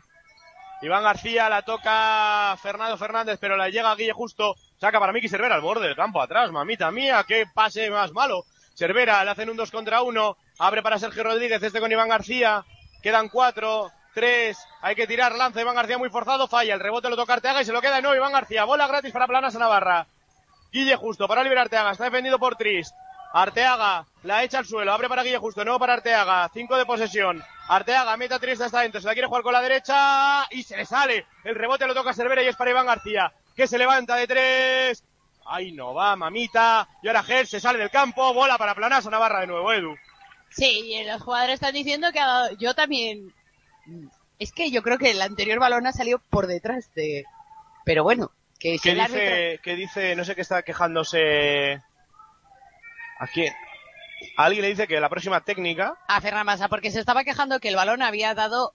Iván García la toca Fernando Fernández, pero la llega Guille Justo. Saca para Miki Cervera al borde del campo atrás, mamita mía, qué pase más malo. Cervera le hacen un 2 contra 1. Abre para Sergio Rodríguez, este con Iván García. Quedan 4, 3. Hay que tirar, lanza Iván García muy forzado, falla. El rebote lo toca Arteaga y se lo queda de nuevo Iván García. Bola gratis para Planas Navarra. Guille Justo para Oliver Arteaga, está defendido por Trist. Arteaga la echa al suelo, abre para Guille Justo, nuevo para Arteaga, 5 de posesión. Arteaga mete a Trist hasta adentro, se la quiere jugar con la derecha y se le sale. El rebote lo toca Cervera y es para Iván García, que se levanta de tres. Ahí no va, mamita. Y ahora Ger se sale del campo, bola para Planazo Navarra de nuevo, Edu. Sí, y los jugadores están diciendo que yo también. Es que yo creo que el anterior balón ha salido por detrás de. Pero bueno, ¿Qué el dice, qué dice, no sé qué está quejándose? ¿A quién? Alguien le dice que la próxima técnica A Ferran Massa, porque se estaba quejando que el balón había dado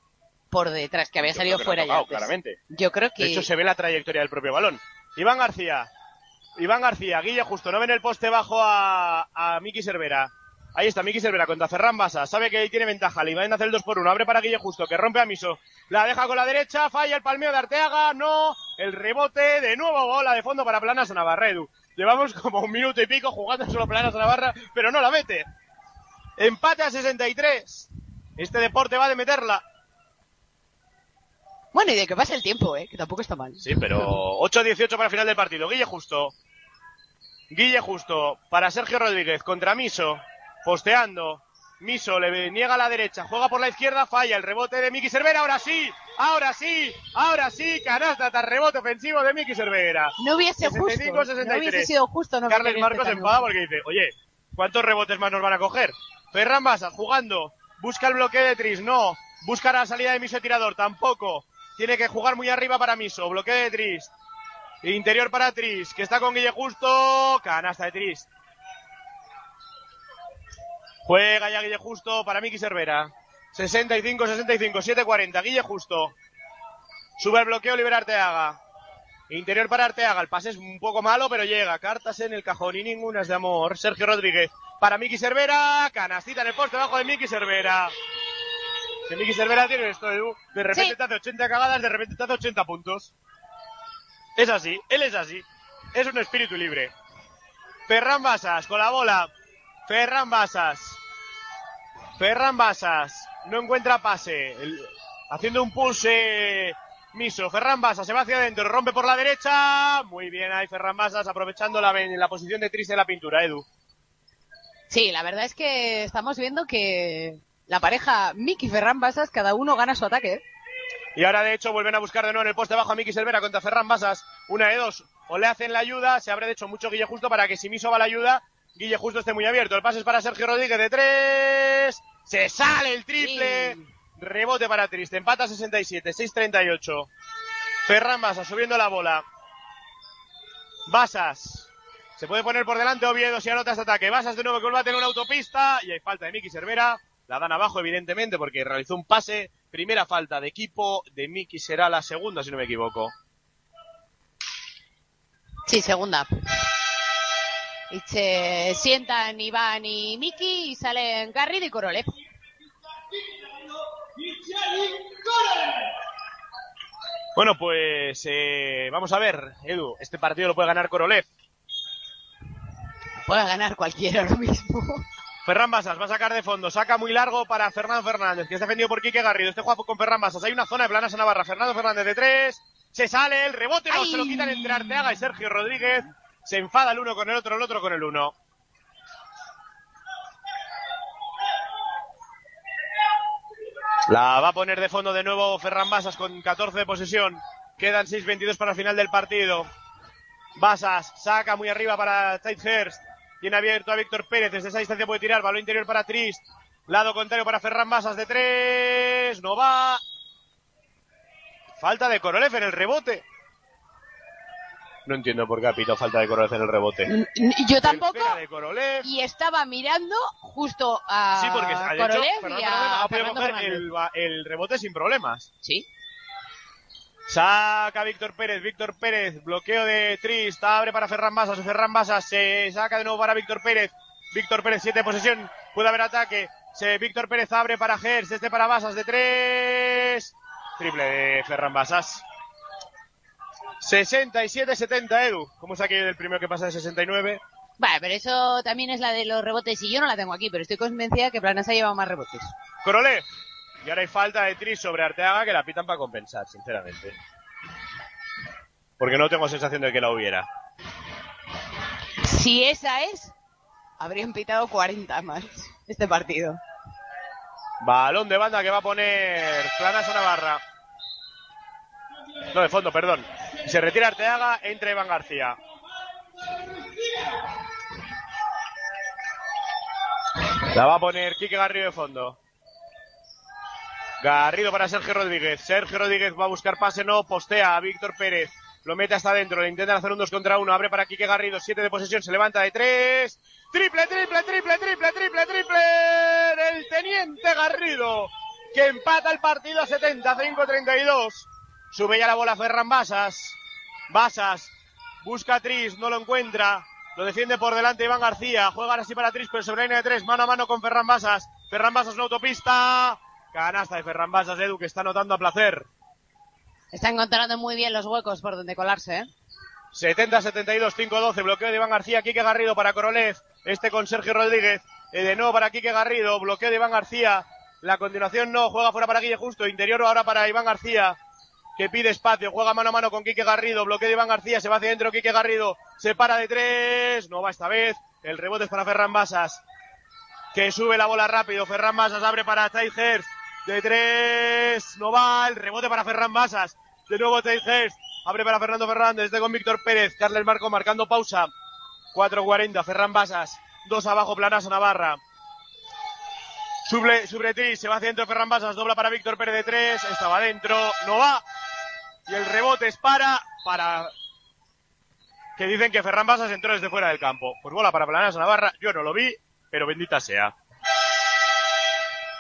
por detrás, que había Yo salido que fuera ya. antes. claramente. Yo creo que. De hecho, se ve la trayectoria del propio balón. Iván García. Iván García, Guille Justo, no ven el poste bajo a, a Miki Cervera. Ahí está, Miki Cervera contra Ferran Basa. Sabe que ahí tiene ventaja. Le iban a hacer el 2 por 1. Abre para Guille Justo, que rompe a Miso. La deja con la derecha, falla el palmeo de Arteaga. No, el rebote. De nuevo bola de fondo para Planas Navarredu. Llevamos como un minuto y pico jugando solo Planas Navarra, pero no la mete. Empate a 63. Este deporte va de meterla. Bueno, y de que pase el tiempo, ¿eh? Que tampoco está mal. Sí, pero 8-18 para el final del partido. Guille Justo. Guille Justo para Sergio Rodríguez contra Miso. Posteando. Miso le niega a la derecha, juega por la izquierda, falla el rebote de Miki Cervera. Ahora sí, ahora sí, ahora sí, canasta tras rebote ofensivo de Miki Cervera. No hubiese justo. 65, 63. No hubiese sido justo no Carles Marcos este tanto. enfada porque dice, oye, ¿cuántos rebotes más nos van a coger? Ferran Basa jugando, busca el bloqueo de Tris, no. Busca la salida de Miso de tirador, tampoco. Tiene que jugar muy arriba para Miso, bloqueo de Tris. Interior para Tris, que está con Guille Justo, canasta de Tris. Juega ya Guille Justo para Miki Cervera. 65-65, 7-40, Guille Justo. Sube el bloqueo, libera Arteaga. Interior para Arteaga, el pase es un poco malo, pero llega. Cartas en el cajón y ninguna es de amor. Sergio Rodríguez para Miki Cervera. Canastita en el poste debajo de Miki Cervera. Que Miki Cervera tiene esto. De repente Sí. te hace 80 cagadas, de repente te hace 80 puntos. Es así, él es así. Es un espíritu libre. Ferran Basas con la bola. Ferran Basas. Ferran Basas. No encuentra pase. El- haciendo un pulse miso. Ferran Basas se va hacia adentro. Rompe por la derecha. Muy bien ahí Ferran Basas aprovechando la, la posición de triste de la pintura, Edu. Sí, la verdad es que estamos viendo que la pareja Miki Ferran Basas, cada uno gana su ataque. ¿eh? Y ahora, de hecho, vuelven a buscar de nuevo en el poste bajo a Miki Silvera contra Ferran Basas. Una de dos. O le hacen la ayuda, se abre de hecho mucho Guille Justo para que si Miso va la ayuda, Guille Justo esté muy abierto. El pase es para Sergio Rodríguez de tres. Se sale el triple. Sí. Rebote para Triste. Empata 67, 6-38. Ferran Basas subiendo la bola. Basas. Se puede poner por delante Oviedo si anota este ataque. Basas de nuevo que vuelve a tener una autopista. Y hay falta de Miki Cervera. La dan abajo, evidentemente, porque realizó un pase. Primera falta de equipo de Miki será la segunda, si no me equivoco. Sí, segunda. Y se sientan Iván y Miki y salen Garrido y Korolev. Bueno, pues eh, vamos a ver, Edu. Este partido lo puede ganar Korolev. Puede ganar cualquiera ahora mismo. Ferran Basas va a sacar de fondo, saca muy largo para Fernando Fernández, que es defendido por Quique Garrido. Este juega con Ferran Basas. Hay una zona de planas a Navarra. Fernando Fernández de tres. Se sale el rebote, no, ¡Ay! se lo quitan entre Arteaga y Sergio Rodríguez. Se enfada el uno con el otro, el otro con el uno. La va a poner de fondo de nuevo Ferran Basas con 14 de posesión. Quedan 6.22 para el final del partido. Basas saca muy arriba para Tidehurst. Tiene abierto a Víctor Pérez. Desde esa distancia puede tirar. Balón interior para Trist. Lado contrario para Ferran Basas de tres. No va. Falta de Korolev en el rebote. No entiendo por qué ha pitado falta de Korolev en el rebote. Yo tampoco. Tercera de Korolev. Y estaba mirando justo a Sí, porque ha hecho, y a ha podido coger el, rebote sin problemas. Sí. Saca Víctor Pérez, Víctor Pérez, bloqueo de Trist, abre para Ferran Basas, Ferran Basas se saca de nuevo para Víctor Pérez, Víctor Pérez, siete de posesión, puede haber ataque, se, Víctor Pérez abre para Gers, este para Basas de tres, triple de Ferran Basas. 67-70, Edu. ¿Cómo es aquello del primero que pasa de 69? Vale, pero eso también es la de los rebotes y yo no la tengo aquí, pero estoy convencida que Planas ha llevado más rebotes. Korolev. Y ahora hay falta de Tris sobre Arteaga que la pitan para compensar, sinceramente. Porque no tengo sensación de que la hubiera. Si esa es, habrían pitado 40 más este partido. Balón de banda que va a poner Planasa Navarra. No, de fondo, perdón. Se retira Arteaga, entra Iván García. La va a poner Quique Garrido de fondo. Garrido para Sergio Rodríguez. Sergio Rodríguez va a buscar pase, no, postea a Víctor Pérez. Lo mete hasta adentro, le intentan hacer un 2 contra 1. Abre para Quique Garrido, 7 de posesión, se levanta de 3. Triple, triple, triple, triple, triple, triple del Teniente Garrido. Que empata el partido a 75-32. Sube ya la bola Ferran Basas. Basas busca a Tris, no lo encuentra. Lo defiende por delante Iván García. Juega ahora sí para Tris, pero sobre la línea de 3. Mano a mano con Ferran Basas. Ferran Basas una autopista. Canasta de Ferran Basas, Edu, que está anotando a placer. Está encontrando muy bien los huecos por donde colarse, ¿eh? 70-72, 5-12, bloqueo de Iván García, Quique Garrido para Korolev, este con Sergio Rodríguez, eh, de nuevo para Quique Garrido, bloqueo de Iván García, la continuación no, juega fuera para Guille Justo, interior ahora para Iván García, que pide espacio, juega mano a mano con Quique Garrido, bloqueo de Iván García, se va hacia adentro Quique Garrido, se para de tres, no va esta vez, el rebote es para Ferran Basas, que sube la bola rápido, Ferran Basas abre para Taihers, de tres, no va, el rebote para Ferran Basas, de nuevo Taihers, abre para Fernando Fernández, de con Víctor Pérez, Carles Marco marcando pausa, 4.40, Ferran Basas, dos abajo, Planasa Navarra, Suble, Subretri, se va hacia adentro Ferran Basas, dobla para Víctor Pérez de tres, estaba adentro, no va, y el rebote es para, para, que dicen que Ferran Basas entró desde fuera del campo. Pues bola para Planasa Navarra, yo no lo vi, pero bendita sea.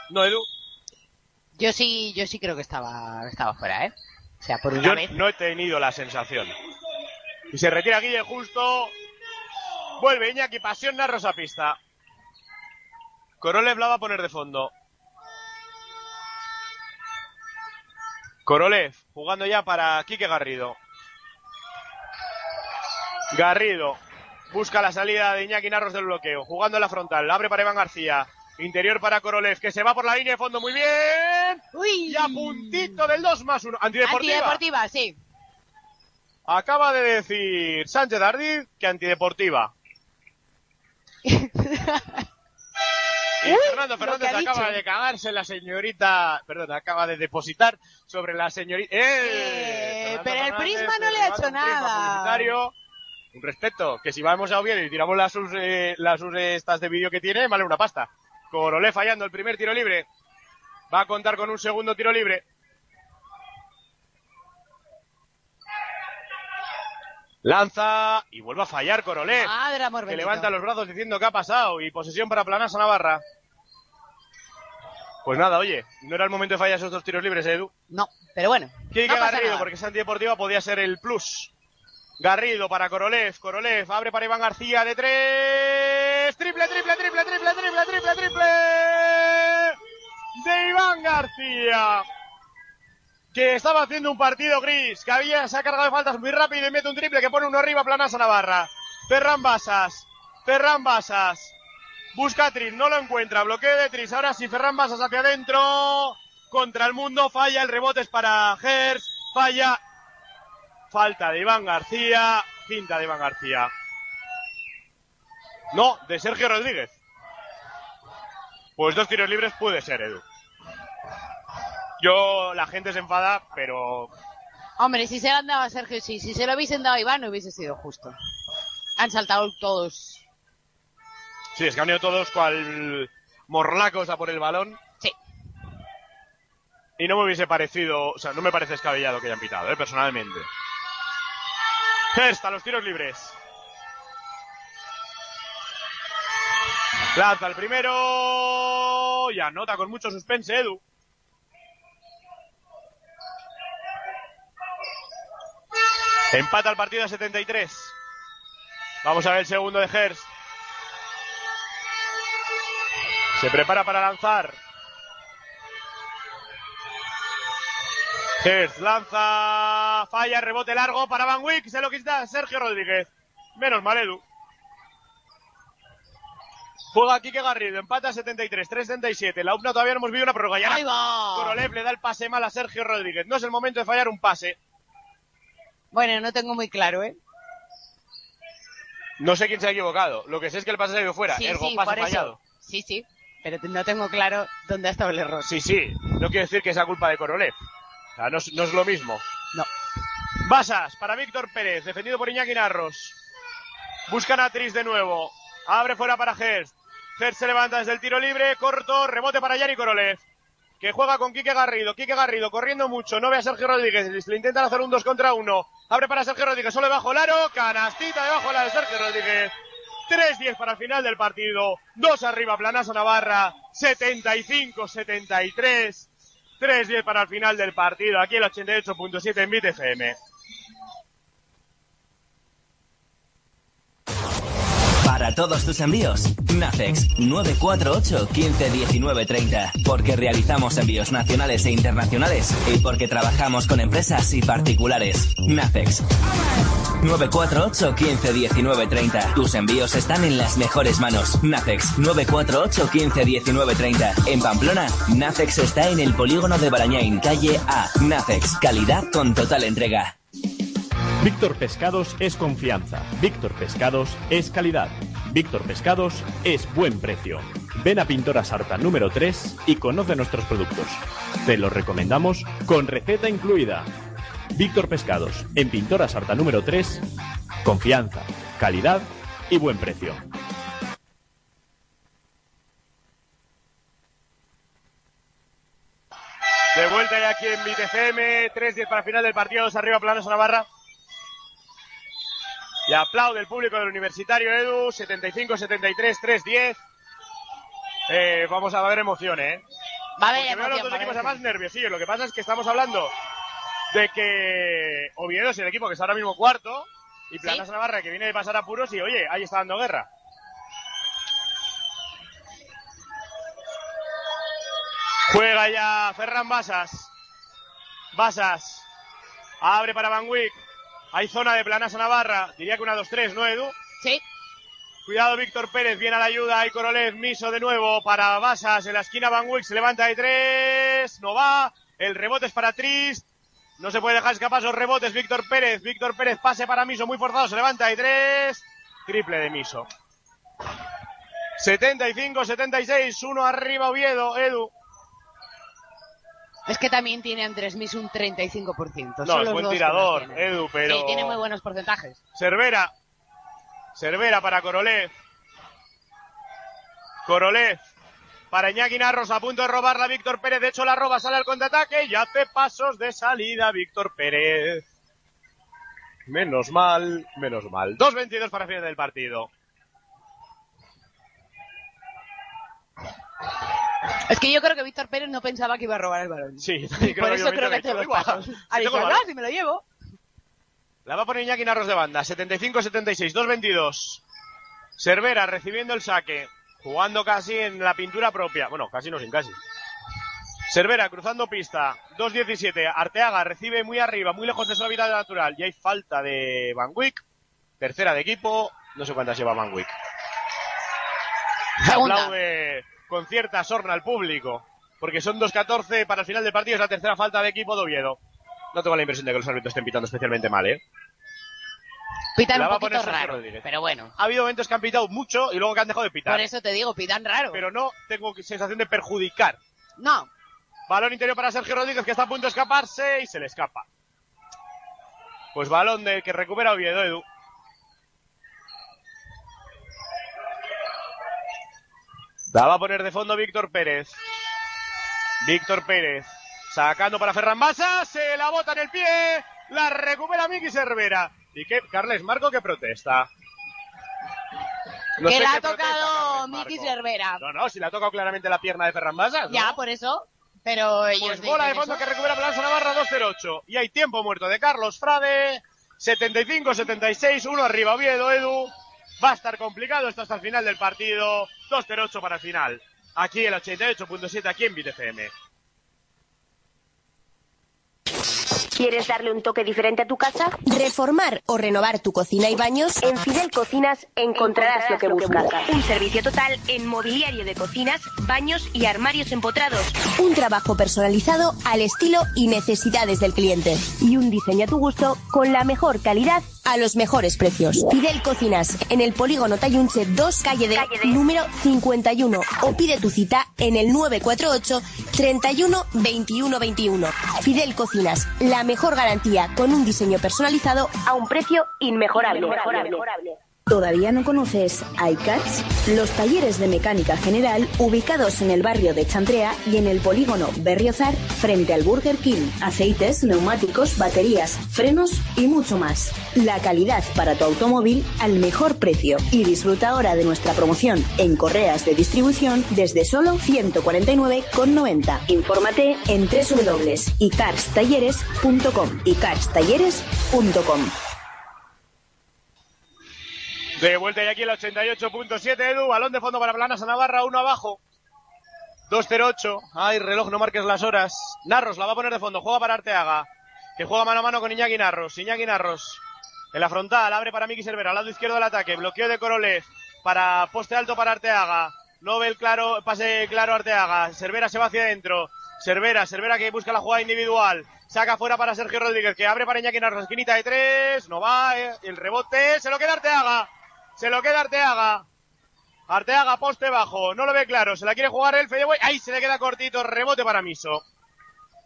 No, Edu, Yo sí, yo sí creo que estaba, estaba fuera, ¿eh? O sea, por una yo vez. no he tenido la sensación. Y se retira Guille justo. Vuelve Iñaki Pasión Narros a pista. Korolev la va a poner de fondo. Korolev jugando ya para Quique Garrido. Garrido busca la salida de Iñaki Narros del bloqueo, jugando en la frontal, abre para Iván García. Interior para Korolev, que se va por la línea de fondo muy bien. Uy. Y a puntito del 2 más 1. Antideportiva. Antideportiva, sí. Acaba de decir Sánchez Ardid que antideportiva. Y Fernando Fernández acaba dicho. de cagarse la señorita, perdón, acaba de depositar sobre la señorita. ¡Eh! Eh, pero el Prisma no se le ha hecho nada. Un respeto, que si vamos a Oviedo y tiramos las sus, eh, las sus estas de vídeo que tiene, vale una pasta. Corolé fallando el primer tiro libre. Va a contar con un segundo tiro libre. Lanza y vuelve a fallar Corolé. Madre amor que bendito. levanta los brazos diciendo que ha pasado y posesión para Planasa Navarra. Pues nada, oye, no era el momento de fallar esos dos tiros libres, Edu. No, pero bueno. Quique no Garrido, nada. porque esa antideportiva podía ser el plus. Garrido para Korolev, Korolev abre para Iván García de tres. Triple, triple, triple, triple, triple, triple, triple. De Iván García. Que estaba haciendo un partido gris, que había, se ha cargado de faltas muy rápido y mete un triple que pone uno arriba, Planasa Navarra. Ferran Basas, Ferran Basas. Busca a Tris, no lo encuentra. Bloqueo de Tris. Ahora sí, Ferran Basas hacia adentro. Contra el mundo. Falla. El rebote es para Gers. Falla. Falta de Iván García. Cinta de Iván García. No, de Sergio Rodríguez. Pues dos tiros libres puede ser, Edu. Yo, la gente se enfada, pero Hombre, si se lo han dado a Sergio, sí. Si se lo hubiesen dado a Iván, no hubiese sido justo. Han saltado todos. sí, es que han ido todos cual morlacos a por el balón. Sí. Y no me hubiese parecido, o sea, no me parece escabellado que hayan pitado, ¿eh? personalmente. A los tiros libres. Lanza el primero y anota con mucho suspense Edu. Empata el partido a 73. Vamos a ver el segundo de Hurst. Se prepara para lanzar. Hurst lanza, falla, rebote largo para Van Wick, se lo quita Sergio Rodríguez. Menos mal, Edu. Juega Quique Garrido, empata a 73, 3-77. La UPNA todavía no hemos visto una prórroga. Y ahora ¡Ahí va! Korolev le da el pase mal a Sergio Rodríguez. No es el momento de fallar un pase. Bueno, no tengo muy claro, ¿eh? No sé quién se ha equivocado. Lo que sé es que el pase ido fuera. Sí, Ergo, sí, pase por eso. fallado. Sí, sí. Pero no tengo claro dónde ha estado el error. Sí, sí. No quiere decir que sea culpa de Korolev. O sea, no, es- no es lo mismo. No. Basas para Víctor Pérez, defendido por Iñaki Narros. Buscan a Tris de nuevo. Abre fuera para Gerst. Gerst se levanta desde el tiro libre, corto, rebote para Yanni Korolev. Que juega con Quique Garrido. Quique Garrido corriendo mucho. No ve a Sergio Rodríguez. Le intentan hacer un 2 contra 1. Abre para Sergio Rodríguez. Solo debajo el aro. Canastita debajo aro de Sergio Rodríguez. 3-10 para el final del partido. 2 arriba, Planazo Navarra. 75-73. 3-10 para el final del partido. Aquí el 88.7 en Bit Para todos tus envíos, Nacex 948 15 19 30. Porque realizamos envíos nacionales e internacionales y porque trabajamos con empresas y particulares. Nacex 948 15 19 30. Tus envíos están en las mejores manos. Nacex 948 15 19 30. En Pamplona, Nacex está en el polígono de Barañain, calle A. Nacex, calidad con total entrega. Víctor Pescados es confianza. Víctor Pescados es calidad. Víctor Pescados es buen precio. Ven a Pintora Sarta número 3 y conoce nuestros productos. Te los recomendamos con receta incluida. Víctor Pescados, en Pintora Sarta número 3, confianza, calidad y buen precio. De vuelta ya aquí en BTFM, 3-10 para final del partido, arriba Planos Navarra. Y aplaude el público del Universitario Edu, 75-73, 3-10. Eh, vamos a ver emoción, ¿eh? Va a haber los dos equipos además nerviosillos. Lo que pasa es que estamos hablando de que Oviedo es el equipo que está ahora mismo cuarto y Planas Navarra que viene de pasar apuros y oye, ahí está dando guerra. Juega ya Ferran Basas. Basas. Abre para Van Wick. Hay zona de Planasa Navarra. Diría que una 2-3, ¿no, Edu? Sí. Cuidado, Víctor Pérez. Viene a la ayuda. Hay Korolev. Miso de nuevo para Basas. En la esquina Van Wick se levanta de tres. No va. El rebote es para Trist. No se puede dejar escapar esos rebotes. Víctor Pérez. Víctor Pérez pase para Miso. Muy forzado. Se levanta de tres. Triple de Miso. 75-76. Uno arriba Oviedo. Edu. Es que también tiene Andrés Mis un 35%. No, Son es los buen dos tirador. Edu, pero... Sí, tiene muy buenos porcentajes. Cervera. Cervera para Korolev. Korolev. Para Iñaki Narros a punto de robarla Víctor Pérez. De hecho la roba, sale al contraataque y hace pasos de salida Víctor Pérez. Menos mal, menos mal. 2.22 para final del partido. Es que yo creo que Víctor Pérez no pensaba que iba a robar el balón. Sí, Por eso creo que hace los pasos. Ha si me lo llevo. La va a poner Iñaki Narros de banda. 75-76, 2-22. Cervera recibiendo el saque. Jugando casi en la pintura propia. Bueno, casi no sin casi. Cervera cruzando pista. 2-17. Arteaga recibe muy arriba, muy lejos de su hábitat natural. Y hay falta de Van Wick. Tercera de equipo. No sé cuántas lleva Van Wick. Segunda. Aplaude con cierta sorna al público. Porque son 2-14 para el final del partido. Es la tercera falta de equipo de Oviedo. No tengo la impresión de que los árbitros estén pitando especialmente mal, ¿eh? Pitan un poquito raro. Rodríguez. Pero bueno. Ha habido momentos que han pitado mucho y luego que han dejado de pitar. Por eso te digo, pitan raro. Pero no tengo sensación de perjudicar. No. Balón interior para Sergio Rodríguez que está a punto de escaparse y se le escapa. Pues balón de que recupera Oviedo, Edu. La va a poner de fondo Víctor Pérez. Víctor Pérez. Sacando para Ferran Basa. Se la bota en el pie. La recupera Miki Cervera. ¿Y qué? Carles Marco que protesta. No que le ha tocado Miki. Cervera. No, no, si le ha tocado claramente la pierna de Ferran. ¿no? Ya, por eso. Pero ellos Pues bola de fondo eso. que recupera Plaza Navarra 2-0-8. Y hay tiempo muerto de Carlos Frade. 75-76, uno arriba Oviedo, Edu. Va a estar complicado esto hasta el final del partido. 2-0-8 para el final. Aquí el 88.7, aquí en BTFM. ¿Quieres darle un toque diferente a tu casa? ¿Reformar o renovar tu cocina y baños? En Fidel Cocinas encontrarás lo que buscas. Un servicio total en mobiliario de cocinas, baños y armarios empotrados. Un trabajo personalizado al estilo y necesidades del cliente. Y un diseño a tu gusto con la mejor calidad a los mejores precios. Fidel Cocinas en el polígono Tayunche 2, calle de, número 51. O pide tu cita en el 948 31 21 21. Fidel Cocinas, la mejor garantía con un diseño personalizado a un precio inmejorable. ¿Todavía no conoces iCats? Los talleres de mecánica general ubicados en el barrio de Chantrea y en el polígono Berriozar frente al Burger King. Aceites, neumáticos, baterías, frenos y mucho más. La calidad para tu automóvil al mejor precio. Y disfruta ahora de nuestra promoción en correas de distribución desde solo 149,90. Infórmate en www.icarstalleres.com icarstalleres.com De vuelta y aquí el 88.7, Edu. Balón de fondo para Planas a Navarra, uno abajo. 2-0-8. Ay, reloj, no marques las horas. Narros la va a poner de fondo. Juega para Arteaga. Que juega mano a mano con Iñaki Narros. Iñaki Narros. En la frontal, abre para Miki Cervera. Lado izquierdo del ataque. Bloqueo de Corolev. Para poste alto para Arteaga. No ve el claro, pase claro Arteaga. Cervera se va hacia adentro. Cervera, Cervera que busca la jugada individual. Saca fuera para Sergio Rodríguez, que abre para Iñaki Narros. Esquinita de tres. No va. eh. El rebote. Se lo queda Arteaga. Se lo queda Arteaga. Arteaga, poste bajo. No lo ve claro. Se la quiere jugar el Fedeway. Ahí se le queda cortito. Rebote para Miso.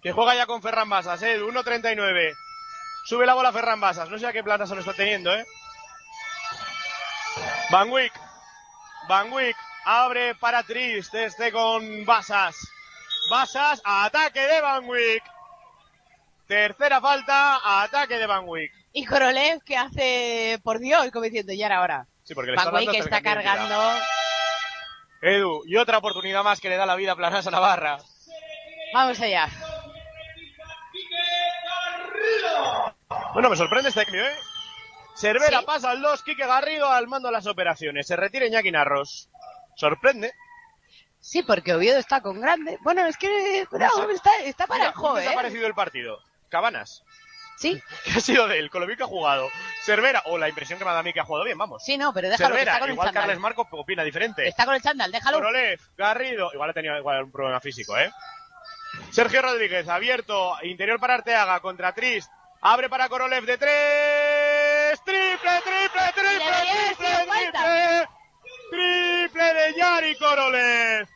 Que juega ya con Ferran Basas, eh. 1.39. Sube la bola Ferran Basas. No sé a qué planta se lo está teniendo, eh. Van Wick. Van Wick. Abre para Trist. Este con Basas. Basas. Ataque de Van Wick. Tercera falta. Ataque de Van Wick. Y Korolev que hace, por Dios, como diciendo, ya era. Sí, porque le Van hasta está cargando. Edu, y otra oportunidad más que le da la vida a Planasa Navarra. Vamos allá. Bueno, me sorprende este cambio, ¿eh? Cervera Sí. pasa al 2, Quique Garrido al mando de las operaciones. Se retira Iñaki Narros. Sorprende. Sí, porque Oviedo está con grande. Bueno, es que no, está, está para el Mira, ¿cómo juego, les ha ¿eh? parecido el partido? Cabanas. Sí, ¿Qué ha sido de él? Con lo bien que ha jugado. Cervera, o la impresión que me da a mí que ha jugado bien, vamos. sí, no, pero déjalo, que Cervera, está con el igual chándal. Carles Marco opina diferente. Está con el chándal, déjalo. Korolev, Garrido, igual ha tenido igual un problema físico, ¿eh? Sergio Rodríguez, abierto, interior para Arteaga, contra Trist, abre para Korolev de tres, triple, triple, triple, triple, triple, triple de Yari Korolev.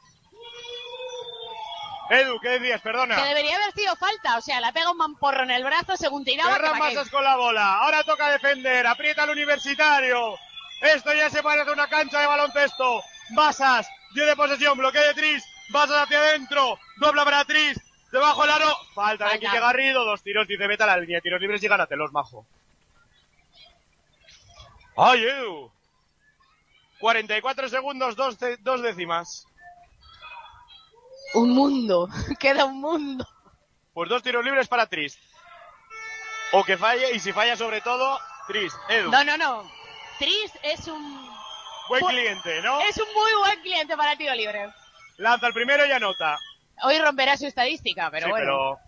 Edu, ¿qué decías? Perdona. Que debería haber sido falta, o sea, le pega un mamporro en el brazo según tiraba. qué. Masas con la bola. Ahora toca defender. Aprieta el universitario. Esto ya se parece a una cancha de baloncesto. Basas. Tiene posesión. Bloqueo de Tris. Basas hacia adentro. Dobla para Tris. Debajo el aro. Falta de. Quique Garrido. Dos tiros. Dice vete a la línea. de Tiros libres y gánatelos, majo. ¡Ay, Edu! 44 segundos, dos décimas. Un mundo, queda un mundo. Pues dos tiros libres para Tris. O que falle, y si falla sobre todo, Tris. Edu. No, no, no. Tris es un Buen Bu- cliente, ¿no? es un muy buen cliente para tiro libre. Lanza el primero y anota. Hoy romperá su estadística, pero sí, bueno. pero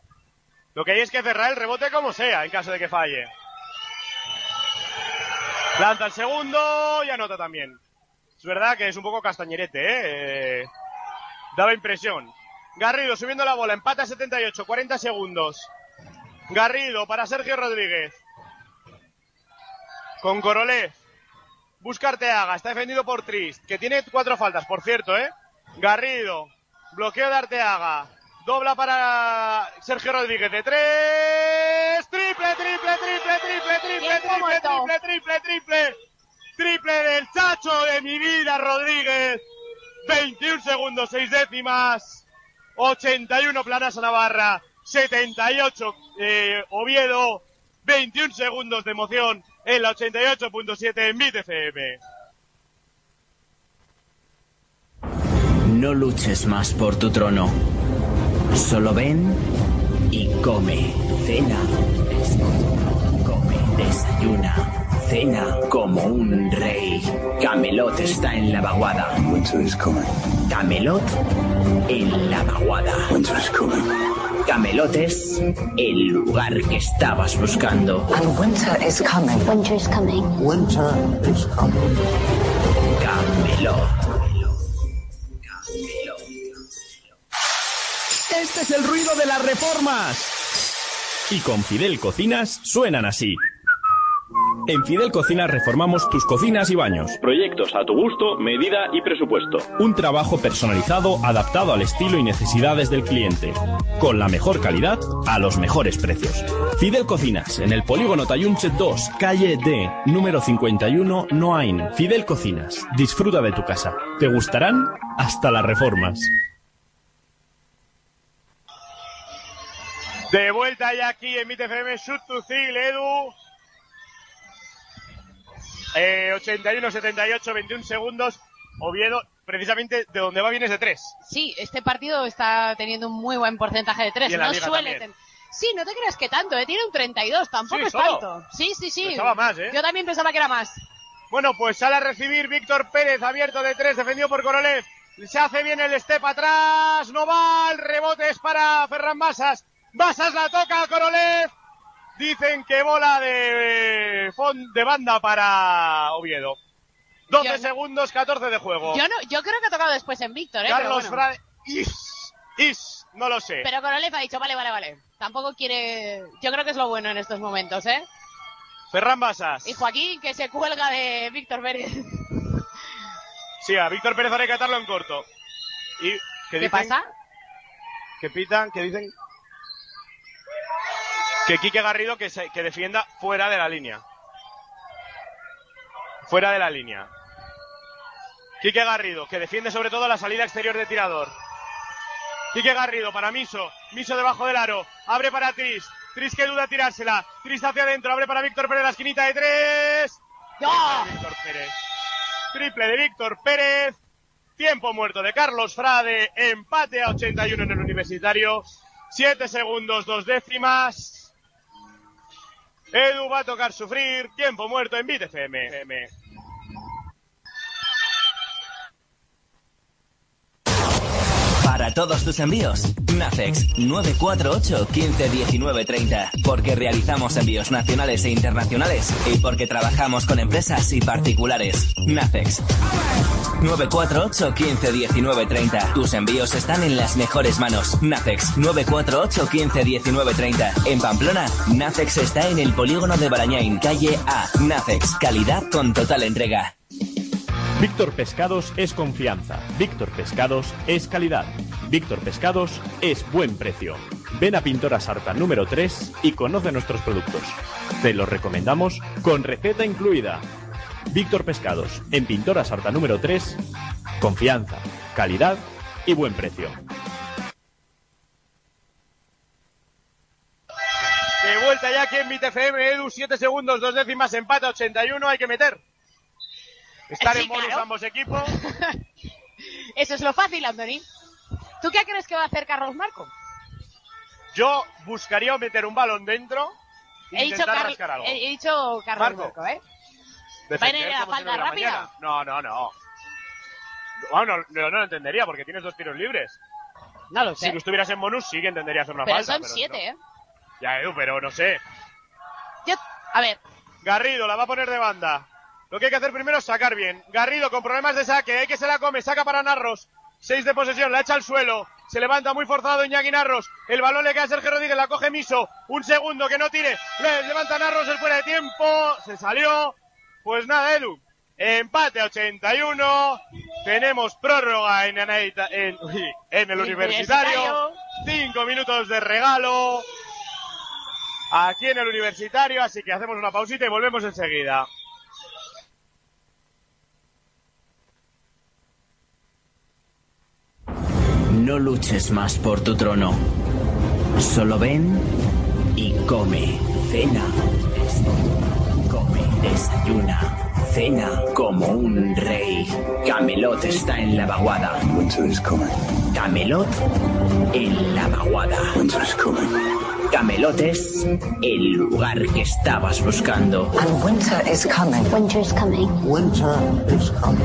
lo que hay es que cerrar el rebote como sea, en caso de que falle. Lanza el segundo y anota también. Es verdad que es un poco castañerete, ¿eh? Daba impresión. Garrido subiendo la bola, empata a 78, 40 segundos. Garrido para Sergio Rodríguez. Con Korolev. Busca Arteaga, está defendido por Trist, que tiene cuatro faltas, por cierto, ¿eh? Garrido, bloqueo de Arteaga, dobla para Sergio Rodríguez de tres, triple, triple, triple, triple, triple, triple, triple, triple, triple, triple del chacho de mi vida, Rodríguez, 21 segundos, 6 décimas, 81 Planasa Navarra, 78 eh, Oviedo, 21 segundos de emoción en la 88.7 en Bit FM. No luches más por tu trono. Solo ven y come. Cena. Cena como un rey. Camelot está en la vaguada. Winter is coming. Camelot en la vaguada. Winter is coming. Camelot es el lugar que estabas buscando. And winter is coming. Winter is coming. Winter is coming. Camelot. Este es el ruido de las reformas. Y con Fidel Cocinas suenan así. En Fidel Cocinas reformamos tus cocinas y baños. Proyectos a tu gusto, medida y presupuesto. Un trabajo personalizado adaptado al estilo y necesidades del cliente. Con la mejor calidad a los mejores precios. Fidel Cocinas, en el polígono Tayunche 2, calle D, número 51, Noain. Fidel Cocinas, disfruta de tu casa. Te gustarán hasta las reformas. De vuelta ya aquí en MITFM, Shoot to Seal, Edu. Eh, 81, 78, 21 segundos. Oviedo, precisamente de donde va bien es de 3. Sí, este partido está teniendo un muy buen porcentaje de tres. No suele también. ten- Sí, no te creas que tanto, ¿eh? tiene un 32, tampoco Sí, es solo. tanto. Sí, sí, sí. Pensaba más, ¿eh? Yo también pensaba que era más. Bueno, pues sale a recibir Víctor Pérez, abierto de 3, defendido por Korolev. Se hace bien el step atrás, no va, el rebote es para Ferran Basas. Basas la toca Korolev. Dicen que bola de, banda para Oviedo. 12 Yo no- segundos, 14 de juego. Yo no, yo creo que ha tocado después en Víctor, ¿eh? Pero Carlos bueno. Frade. Is, is, no lo sé. Pero Korolev ha dicho, vale, vale, vale. Tampoco quiere... Yo creo que es lo bueno en estos momentos, ¿eh? Ferran Basas. Y Joaquín, que se cuelga de Víctor Pérez. Sí, a Víctor Pérez hay que catarlo en corto. ¿Y qué, pasa? Que pitan, que dicen. Que Quique Garrido que, se- que defienda fuera de la línea. Fuera de la línea. Quique Garrido, que defiende sobre todo la salida exterior de tirador. Quique Garrido para Miso. Miso debajo del aro. Abre para Tris. Tris que duda tirársela. Tris hacia adentro. Abre para Víctor Pérez la esquinita de tres. ¡No! Víctor Pérez. Triple de Víctor Pérez. Tiempo muerto de Carlos Frade. Empate a 81 en el universitario. 7 segundos, dos décimas. Edu va a tocar sufrir. Tiempo muerto en Bit FM. Para todos tus envíos, Nafex 948 15 19 30. Porque realizamos envíos nacionales e internacionales y porque trabajamos con empresas y particulares. Nafex 948 15 19 30. Tus envíos están en las mejores manos. Nafex 948 15 19 30. En Pamplona, Nafex está en el polígono de Barañain, calle A. Nafex, calidad con total entrega. Víctor Pescados es confianza. Víctor Pescados es calidad. Víctor Pescados es buen precio. Ven a Pintora Sarta número 3 y conoce nuestros productos. Te los recomendamos con receta incluida. Víctor Pescados, en Pintora Sarta número 3, confianza, calidad y buen precio. De vuelta ya aquí en BTFM, Edu, 7 segundos, dos décimas, empate, 81, hay que meter. Estar Sí, en bonus claro. ambos equipos. Eso es lo fácil, Andoni. ¿Tú qué crees que va a hacer Carlos Marco? Yo buscaría meter un balón dentro e He dicho, intentar Carl- rascar algo. he dicho Carlos Marco. Marco, ¿eh? ¿Va a ir a la si rápida? mañana. No, no, no. Bueno, no, no lo entendería porque tienes dos tiros libres. No lo Si sé. tú estuvieras en bonus sí que entenderías una Pero falta. son siete, ¿eh? no. Ya, Edu, pero no sé. Yo, a ver, Garrido la va a poner de banda. Lo que hay que hacer primero es sacar bien. Garrido con problemas de saque, hay que se la come, saca para Narros. Seis de posesión, la echa al suelo. Se levanta muy forzado Iñaki Narros. El balón le cae a Sergio Rodríguez, la coge Miso. Un segundo que no tire. Le levanta Narros el fuera de tiempo. Se salió. Pues nada, Edu. Empate a 81. Tenemos prórroga en, Anaita- en, uy, en el universitario. Cinco minutos de regalo. Aquí en el universitario, así que hacemos una pausita y volvemos enseguida. No luches más por tu trono. Solo ven y come. Cena. Come. Desayuna. Cena como un rey. Camelot está en la vaguada. Winter is coming. Camelot en la vaguada. Winter is coming. Camelot es el lugar que estabas buscando. And winter is coming. Winter is coming. Winter is coming.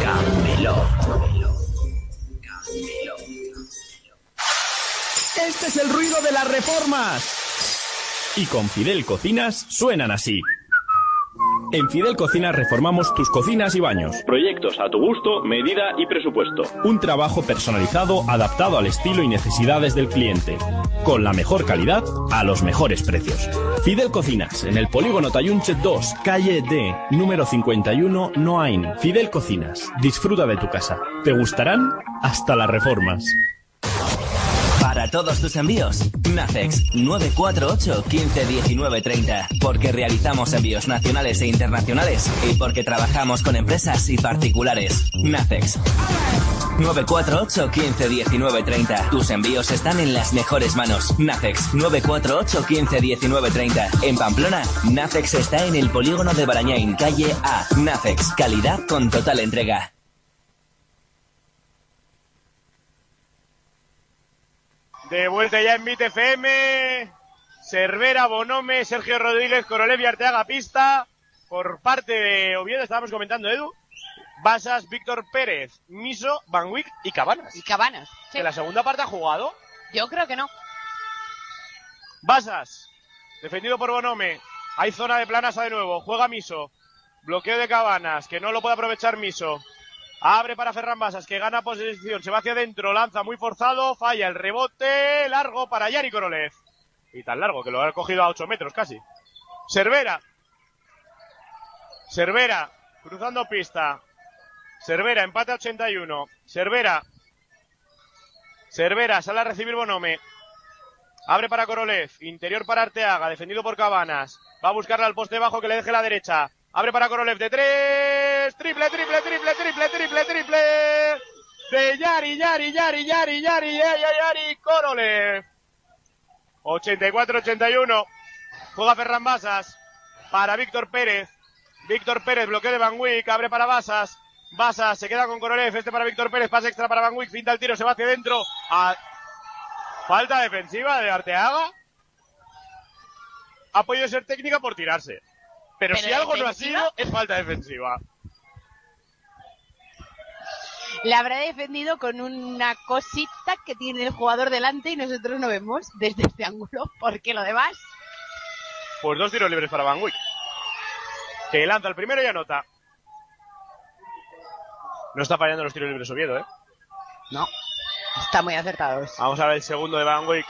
Camelot. Este es el ruido de las reformas. Y con Fidel Cocinas suenan así. En Fidel Cocinas reformamos tus cocinas y baños. Proyectos a tu gusto, medida y presupuesto. Un trabajo personalizado adaptado al estilo y necesidades del cliente. Con la mejor calidad a los mejores precios. Fidel Cocinas, en el polígono Tayunche 2, calle D, número 51, Noain. Fidel Cocinas, disfruta de tu casa. Te gustarán hasta las reformas. Todos tus envíos, Nafex 948 15 19 30. Porque realizamos envíos nacionales e internacionales y porque trabajamos con empresas y particulares. Nafex 948 15 19 30. Tus envíos están en las mejores manos. Nafex 948 15 19 30. En Pamplona, Nafex está en el polígono de Barañain, calle A. Nafex, calidad con total entrega. De vuelta ya en Bit FM. Cervera, Bonome, Sergio Rodríguez, Korolev y Arteaga Pista. Por parte de Oviedo, estábamos comentando, Edu. Basas, Víctor Pérez, Miso, Van Wick y Cabanas. y Cabanas. Sí. ¿Que la segunda parte ha jugado? Yo creo que no. Basas, defendido por Bonome. Hay zona de planasa de nuevo. Juega Miso. Bloqueo de Cabanas, que no lo puede aprovechar Miso. Abre para Ferran Basas, que gana posición. Se va hacia adentro, lanza muy forzado. Falla el rebote largo para Yari Korolev. Y tan largo que lo ha cogido a 8 metros casi. Cervera. Cervera, cruzando pista. Cervera, empate a 81. Cervera. Cervera, sale a recibir Bonome. Abre para Korolev. Interior para Arteaga. Defendido por Cabanas. Va a buscarle al poste bajo que le deje la derecha. Abre para Korolev de tres. Triple, triple, triple, triple, triple, triple. De Yari, Yari, Yari, Yari, Yari, Yari, Yari, Korolev. 84-81. Juega Ferran Basas. Para Víctor Pérez. Víctor Pérez, bloqueo de Van Wick. Abre para Basas. Basas se queda con Korolev. Este para Víctor Pérez. Pase extra para Van Wick. Finta el tiro. Se va hacia adentro. Falta defensiva de Arteaga. Ha podido ser técnica por tirarse. Pero, Pero si algo no ha sido, es falta defensiva. La habrá defendido con una cosita que tiene el jugador delante y nosotros no vemos desde este ángulo, porque lo demás. Pues dos tiros libres para Van Wick. Que lanza el primero y anota. No está fallando los tiros libres Oviedo, ¿eh? No. Está muy acertados. Vamos a ver el segundo de Van Wick.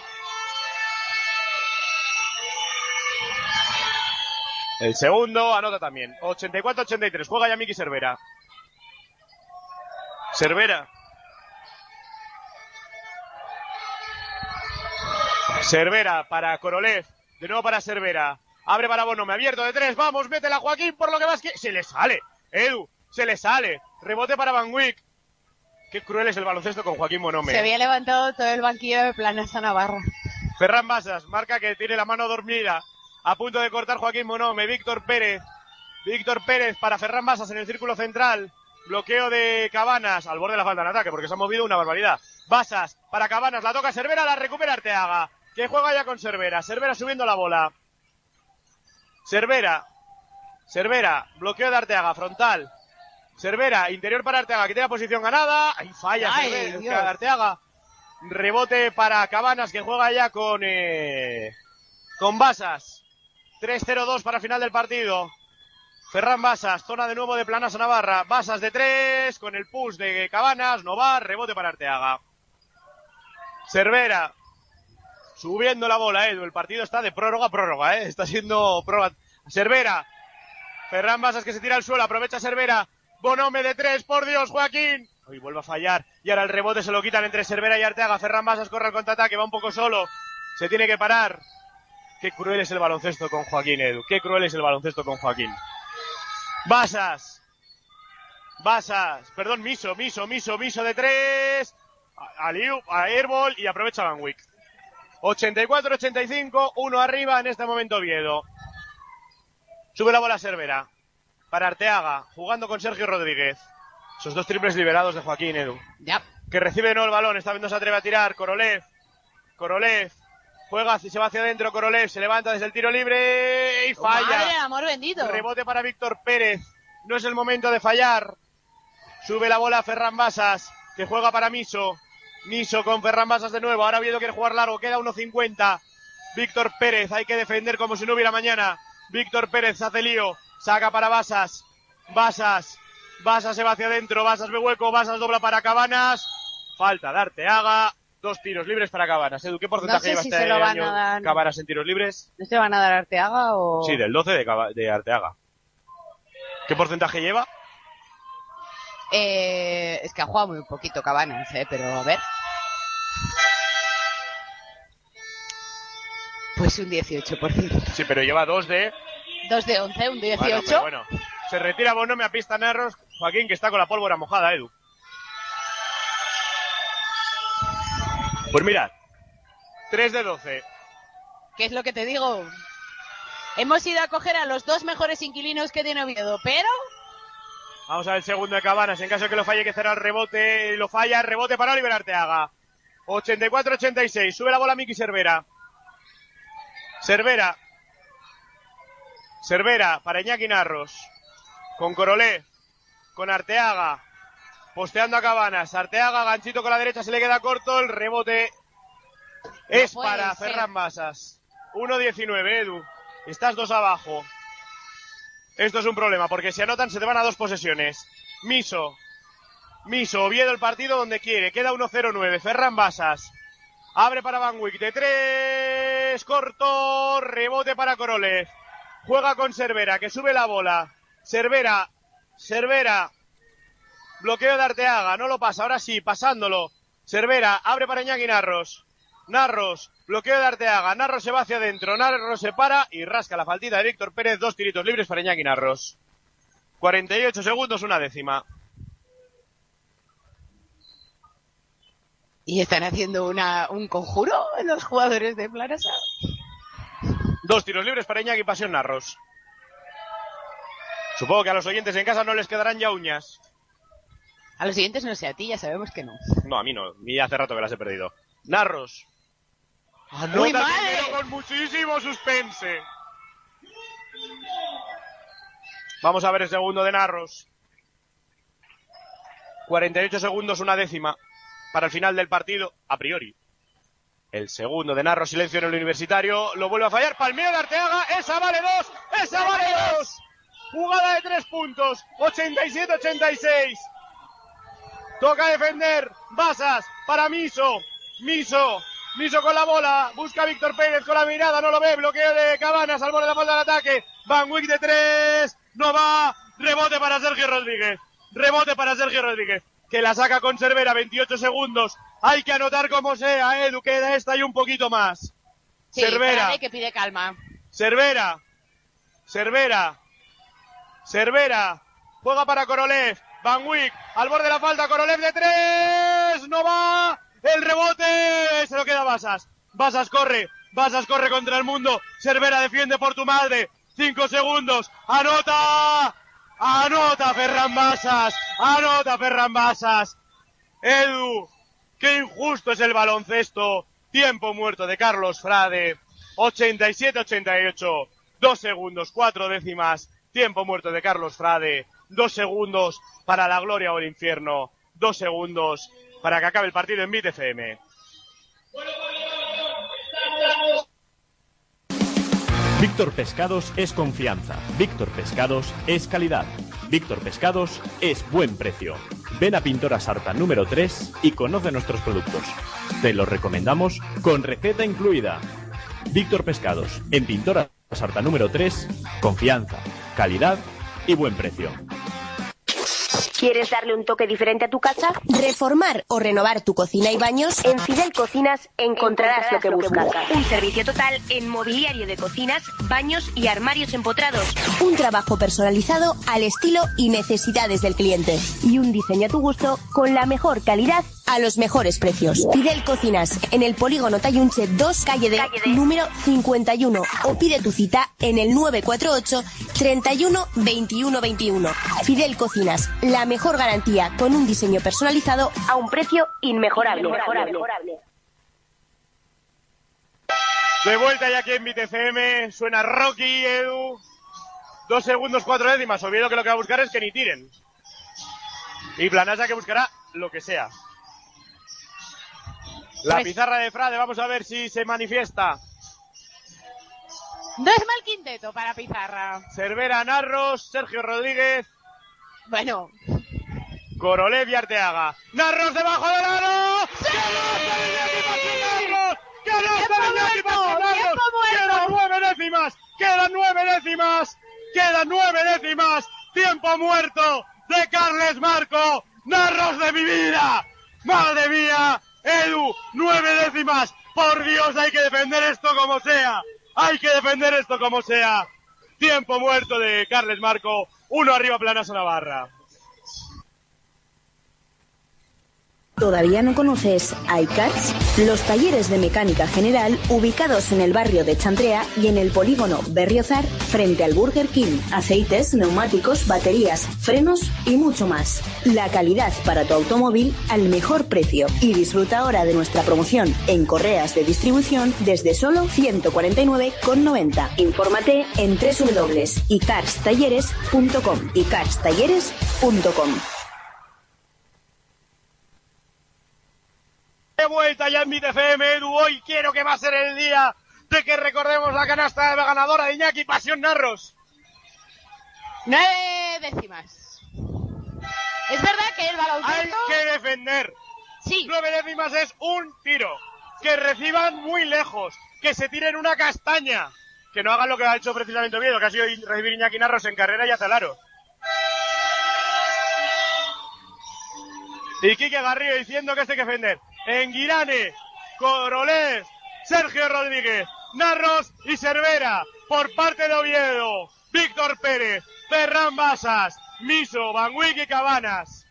El segundo anota también. 84-83. Juega ya Miki Cervera. Cervera. Cervera para Korolev. De nuevo para Cervera. Abre para Bono. Me abierto de tres. Vamos, métela Joaquín por lo que más que. Se le sale. Edu. Se le sale. Rebote para Van Wick. Qué cruel es el baloncesto con Joaquín Monome. Se había levantado todo el banquillo de Planasa Navarra. Ferran Basas, marca que tiene la mano dormida. A punto de cortar Joaquín Monome. Víctor Pérez. Víctor Pérez para Ferran Basas en el círculo central. Bloqueo de Cabanas al borde de la falta de ataque porque se ha movido una barbaridad. Basas para Cabanas, la toca Cervera, la recupera Arteaga. Que juega ya con Cervera. Cervera subiendo la bola. Cervera. Cervera, bloqueo de Arteaga, frontal. Cervera, interior para Arteaga, que tiene la posición ganada. Ahí falla Ay, Cervera. Arteaga. Rebote para Cabanas, que juega ya con, eh, con Basas. 3-0-2 para final del partido. Ferran Basas, zona de nuevo de Planasa Navarra. Basas de 3, con el push de Cabanas, no va, rebote para Arteaga. Cervera, subiendo la bola, Edu. El partido está de prórroga a prórroga, ¿eh? Está siendo prórroga. Cervera, Ferran Basas que se tira al suelo, aprovecha Cervera. Bonome de tres, por Dios, Joaquín. Hoy vuelve a fallar. Y ahora el rebote se lo quitan entre Cervera y Arteaga. Ferran Basas corre al contraataque, va un poco solo. Se tiene que parar. Qué cruel es el baloncesto con Joaquín, Edu. Qué cruel es el baloncesto con Joaquín. Basas. Basas. Perdón, Miso, Miso, Miso, Miso de tres. A- Aliu, a Airball y aprovecha Van Wick. 84-85, uno arriba en este momento Oviedo. Sube la bola Cervera. Para Arteaga, jugando con Sergio Rodríguez. Esos dos triples liberados de Joaquín Edu. Ya. Que recibe nuevo el balón, esta vez no se atreve a tirar. Korolev. Korolev. Juega, hacia- se va hacia adentro. Korolev se levanta desde el tiro libre y falla. Madre amor bendito. Rebote para Víctor Pérez. No es el momento de fallar. Sube la bola Ferran Basas, que juega para Miso. Miso con Ferran Basas de nuevo. Ahora Oviedo quiere jugar largo. Queda 1.50. Víctor Pérez, hay que defender como si no hubiera mañana. Víctor Pérez hace lío. Saca para Basas. Basas. Basas se va hacia adentro. Basas ve hueco. Basas dobla para Cabanas. Falta de Arteaga. Dos tiros libres para Cabanas. Edu, ¿qué porcentaje No sé lleva este año dar. Cabanas en tiros libres? ¿No se van a dar Arteaga o...? Sí, del 12 de, Arteaga. ¿Qué porcentaje lleva? Eh, es que ha jugado muy poquito Cabanas, eh, pero a ver. Pues un 18%. Sí, pero lleva dos de... 2 de 11, un 18. Bueno, pero bueno. Se retira Bonome a pista Narros. Joaquín, que está con la pólvora mojada, Edu. Pues mirad. 3 de 12. ¿Qué es lo que te digo? Hemos ido a coger a los dos mejores inquilinos que tiene Oviedo, pero Vamos a ver el segundo de Cabanas. En caso de que lo falle, hay que cerrar el rebote. Lo falla, rebote para Oliver Arteaga. 84-86. Sube la bola Miki Cervera. Cervera. Cervera para Iñaki Narros. Con Corolé. Con Arteaga. Posteando a Cabanas. Arteaga, ganchito con la derecha, se le queda corto. El rebote es para ser. Ferran Basas. 1-19, Edu. Estás dos abajo. Esto es un problema, porque si anotan se te van a dos posesiones. Miso. Miso, Oviedo el partido donde quiere. Queda 1-0-9. Ferran Basas. Abre para Van Wick. De tres. Corto. Rebote para Korolev. Juega con Cervera, que sube la bola. Cervera. Cervera. Bloqueo de Arteaga. No lo pasa. Ahora sí, pasándolo. Cervera. Abre para Iñaki Narros. Narros. Bloqueo de Arteaga. Narros se va hacia adentro. Narros se para y rasca la faltita de Víctor Pérez. Dos tiritos libres para Iñaki Narros. 48 segundos, una décima. ¿Y están haciendo una, un conjuro los jugadores de Planasa? Dos tiros libres para Iñaki Pasión Narros. Supongo que a los oyentes en casa no les quedarán ya uñas. A los siguientes no sé, a ti ya sabemos que no. No, a mí no. Y hace rato que las he perdido. Narros. Anota ¡Uy, el madre! primero con muchísimo suspense. Vamos a ver el segundo de Narros. 48 segundos, una décima para el final del partido, a priori. El segundo de Narro, silencio en el universitario, lo vuelve a fallar. Palmeo de Arteaga, esa vale dos, esa vale dos. Jugada de tres puntos, 87-86. Toca defender, Basas para Miso, Miso, Miso con la bola, busca a Víctor Pérez con la mirada, no lo ve, bloqueo de Cabanas al borde de la falda del ataque. Van Wick de tres, no va, rebote para Sergio Rodríguez, rebote para Sergio Rodríguez, que la saca con Cervera, 28 segundos. Hay que anotar como sea, Edu, queda esta y un poquito más. Sí, Cervera, que pide calma. Cervera, Cervera, Cervera, juega para Korolev, Van Wick, al borde de la falta, Korolev de tres, no va, el rebote, se lo queda Basas, Basas corre, Basas corre contra el mundo, Cervera defiende por tu madre, cinco segundos, anota, anota Ferran Basas, anota Ferran Basas, Edu, qué injusto es el baloncesto, tiempo muerto de Carlos Frade, 87-88, dos segundos, cuatro décimas, tiempo muerto de Carlos Frade, dos segundos para la gloria o el infierno, dos segundos para que acabe el partido en Bit FM. Víctor Pescados es confianza. Víctor Pescados es calidad. Víctor Pescados es buen precio. Ven a Pintora Sarta número 3 y conoce nuestros productos. Te los recomendamos con receta incluida. Víctor Pescados, en Pintora Sarta número 3, confianza, calidad y buen precio. ¿Quieres darle un toque diferente a tu casa? ¿Reformar o renovar tu cocina y baños? En Fidel Cocinas encontrarás lo que buscas. Un servicio total en mobiliario de cocinas, baños y armarios empotrados. Un trabajo personalizado al estilo y necesidades del cliente. Y un diseño a tu gusto con la mejor calidad a los mejores precios. Fidel Cocinas en el polígono Tayunche 2, calle de, número 51 o pide tu cita en el 948 31 21 21. Fidel Cocinas, la mejor garantía con un diseño personalizado a un precio inmejorable. De vuelta ya aquí en Bit FM, suena Rocky, Edu. Dos segundos, cuatro décimas. Oviedo que lo que va a buscar es que ni tiren. Y Planasa que buscará lo que sea. La pizarra de Frade, vamos a ver si se manifiesta. No es mal quinteto para Pizarra. Cervera, Narros, Sergio Rodríguez, Bueno, Korolev y Arteaga. Narros debajo del aro. ¡Que no. ¡Tiempo muerto! ¡Quedan nueve décimas! ¡Quedan nueve décimas! ¡Quedan nueve décimas! ¡Tiempo muerto de Carles Marco! ¡Narros de mi vida! ¡Madre mía! Edu, nueve décimas. Por Dios, hay que defender esto como sea. Hay que defender esto como sea. Tiempo muerto de Carles Marco. Uno arriba Planaso Navarra. ¿Todavía no conoces iCarts? Los talleres de mecánica general ubicados en el barrio de Chantrea y en el polígono Berriozar frente al Burger King. Aceites, neumáticos, baterías, frenos y mucho más. La calidad para tu automóvil al mejor precio. Y disfruta ahora de nuestra promoción en correas de distribución desde solo 149,90. Infórmate en www.icarstalleres.com. icarstalleres.com. De vuelta ya en mi FM, Edu. Hoy quiero que va a ser el día de que recordemos la canasta de la ganadora de Iñaki Pasión Narros. nueve décimas. Es verdad que el Hay baloncesto... que defender. Sí. Nueve décimas es un tiro. Que reciban muy lejos. Que se tiren una castaña. Que no hagan lo que ha hecho precisamente Oviedo, que ha sido recibir Iñaki Narros en carrera y hacia el aro. Y Quique Garrido diciendo que este hay que defender. Enguirane, Coroles, Sergio Rodríguez, Narros y Cervera. Por parte de Oviedo, Víctor Pérez, Ferran Basas, Miso, Van Wick y Cabanas.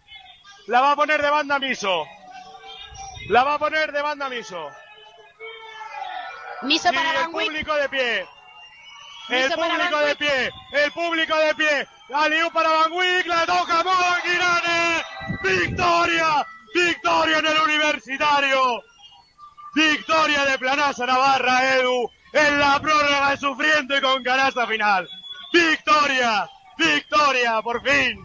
La va a poner de banda Miso. La va a poner de banda Miso. Miso Y para el Van Wick. público de pie. El Miso público de pie. El público de pie. Aliú para Van Wick. La toca Girane. Victoria. Victoria en el universitario. Victoria de Planasa Navarra, Edu. En la prórroga sufriendo y con canasta final. Victoria. Victoria, por fin.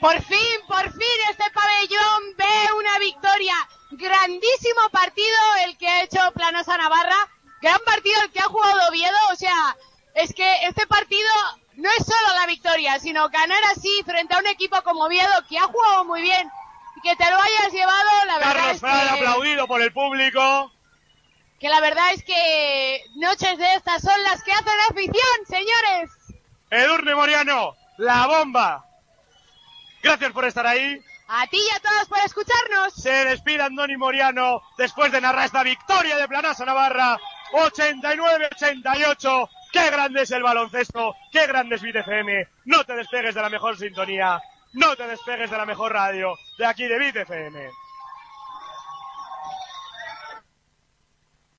Por fin, por fin este pabellón ve una victoria. Grandísimo partido el que ha hecho Planosa Navarra. Gran partido el que ha jugado Oviedo. O sea, es que este partido no es solo la victoria, sino ganar así frente a un equipo como Oviedo que ha jugado muy bien que te lo hayas llevado, la verdad Carlos es que, aplaudido por el público. que la verdad es que noches de estas son las que hacen afición, señores. Edurne Moriano, la bomba. Gracias por estar ahí. A ti y a todos por escucharnos. Se despide Andoni Moriano después de narrar esta victoria de Planosa Navarra. 89-88. Qué grande es el baloncesto. Qué grande es BitFM. No te despegues de la mejor sintonía. No te despegues de la mejor radio. De aquí de BitFM.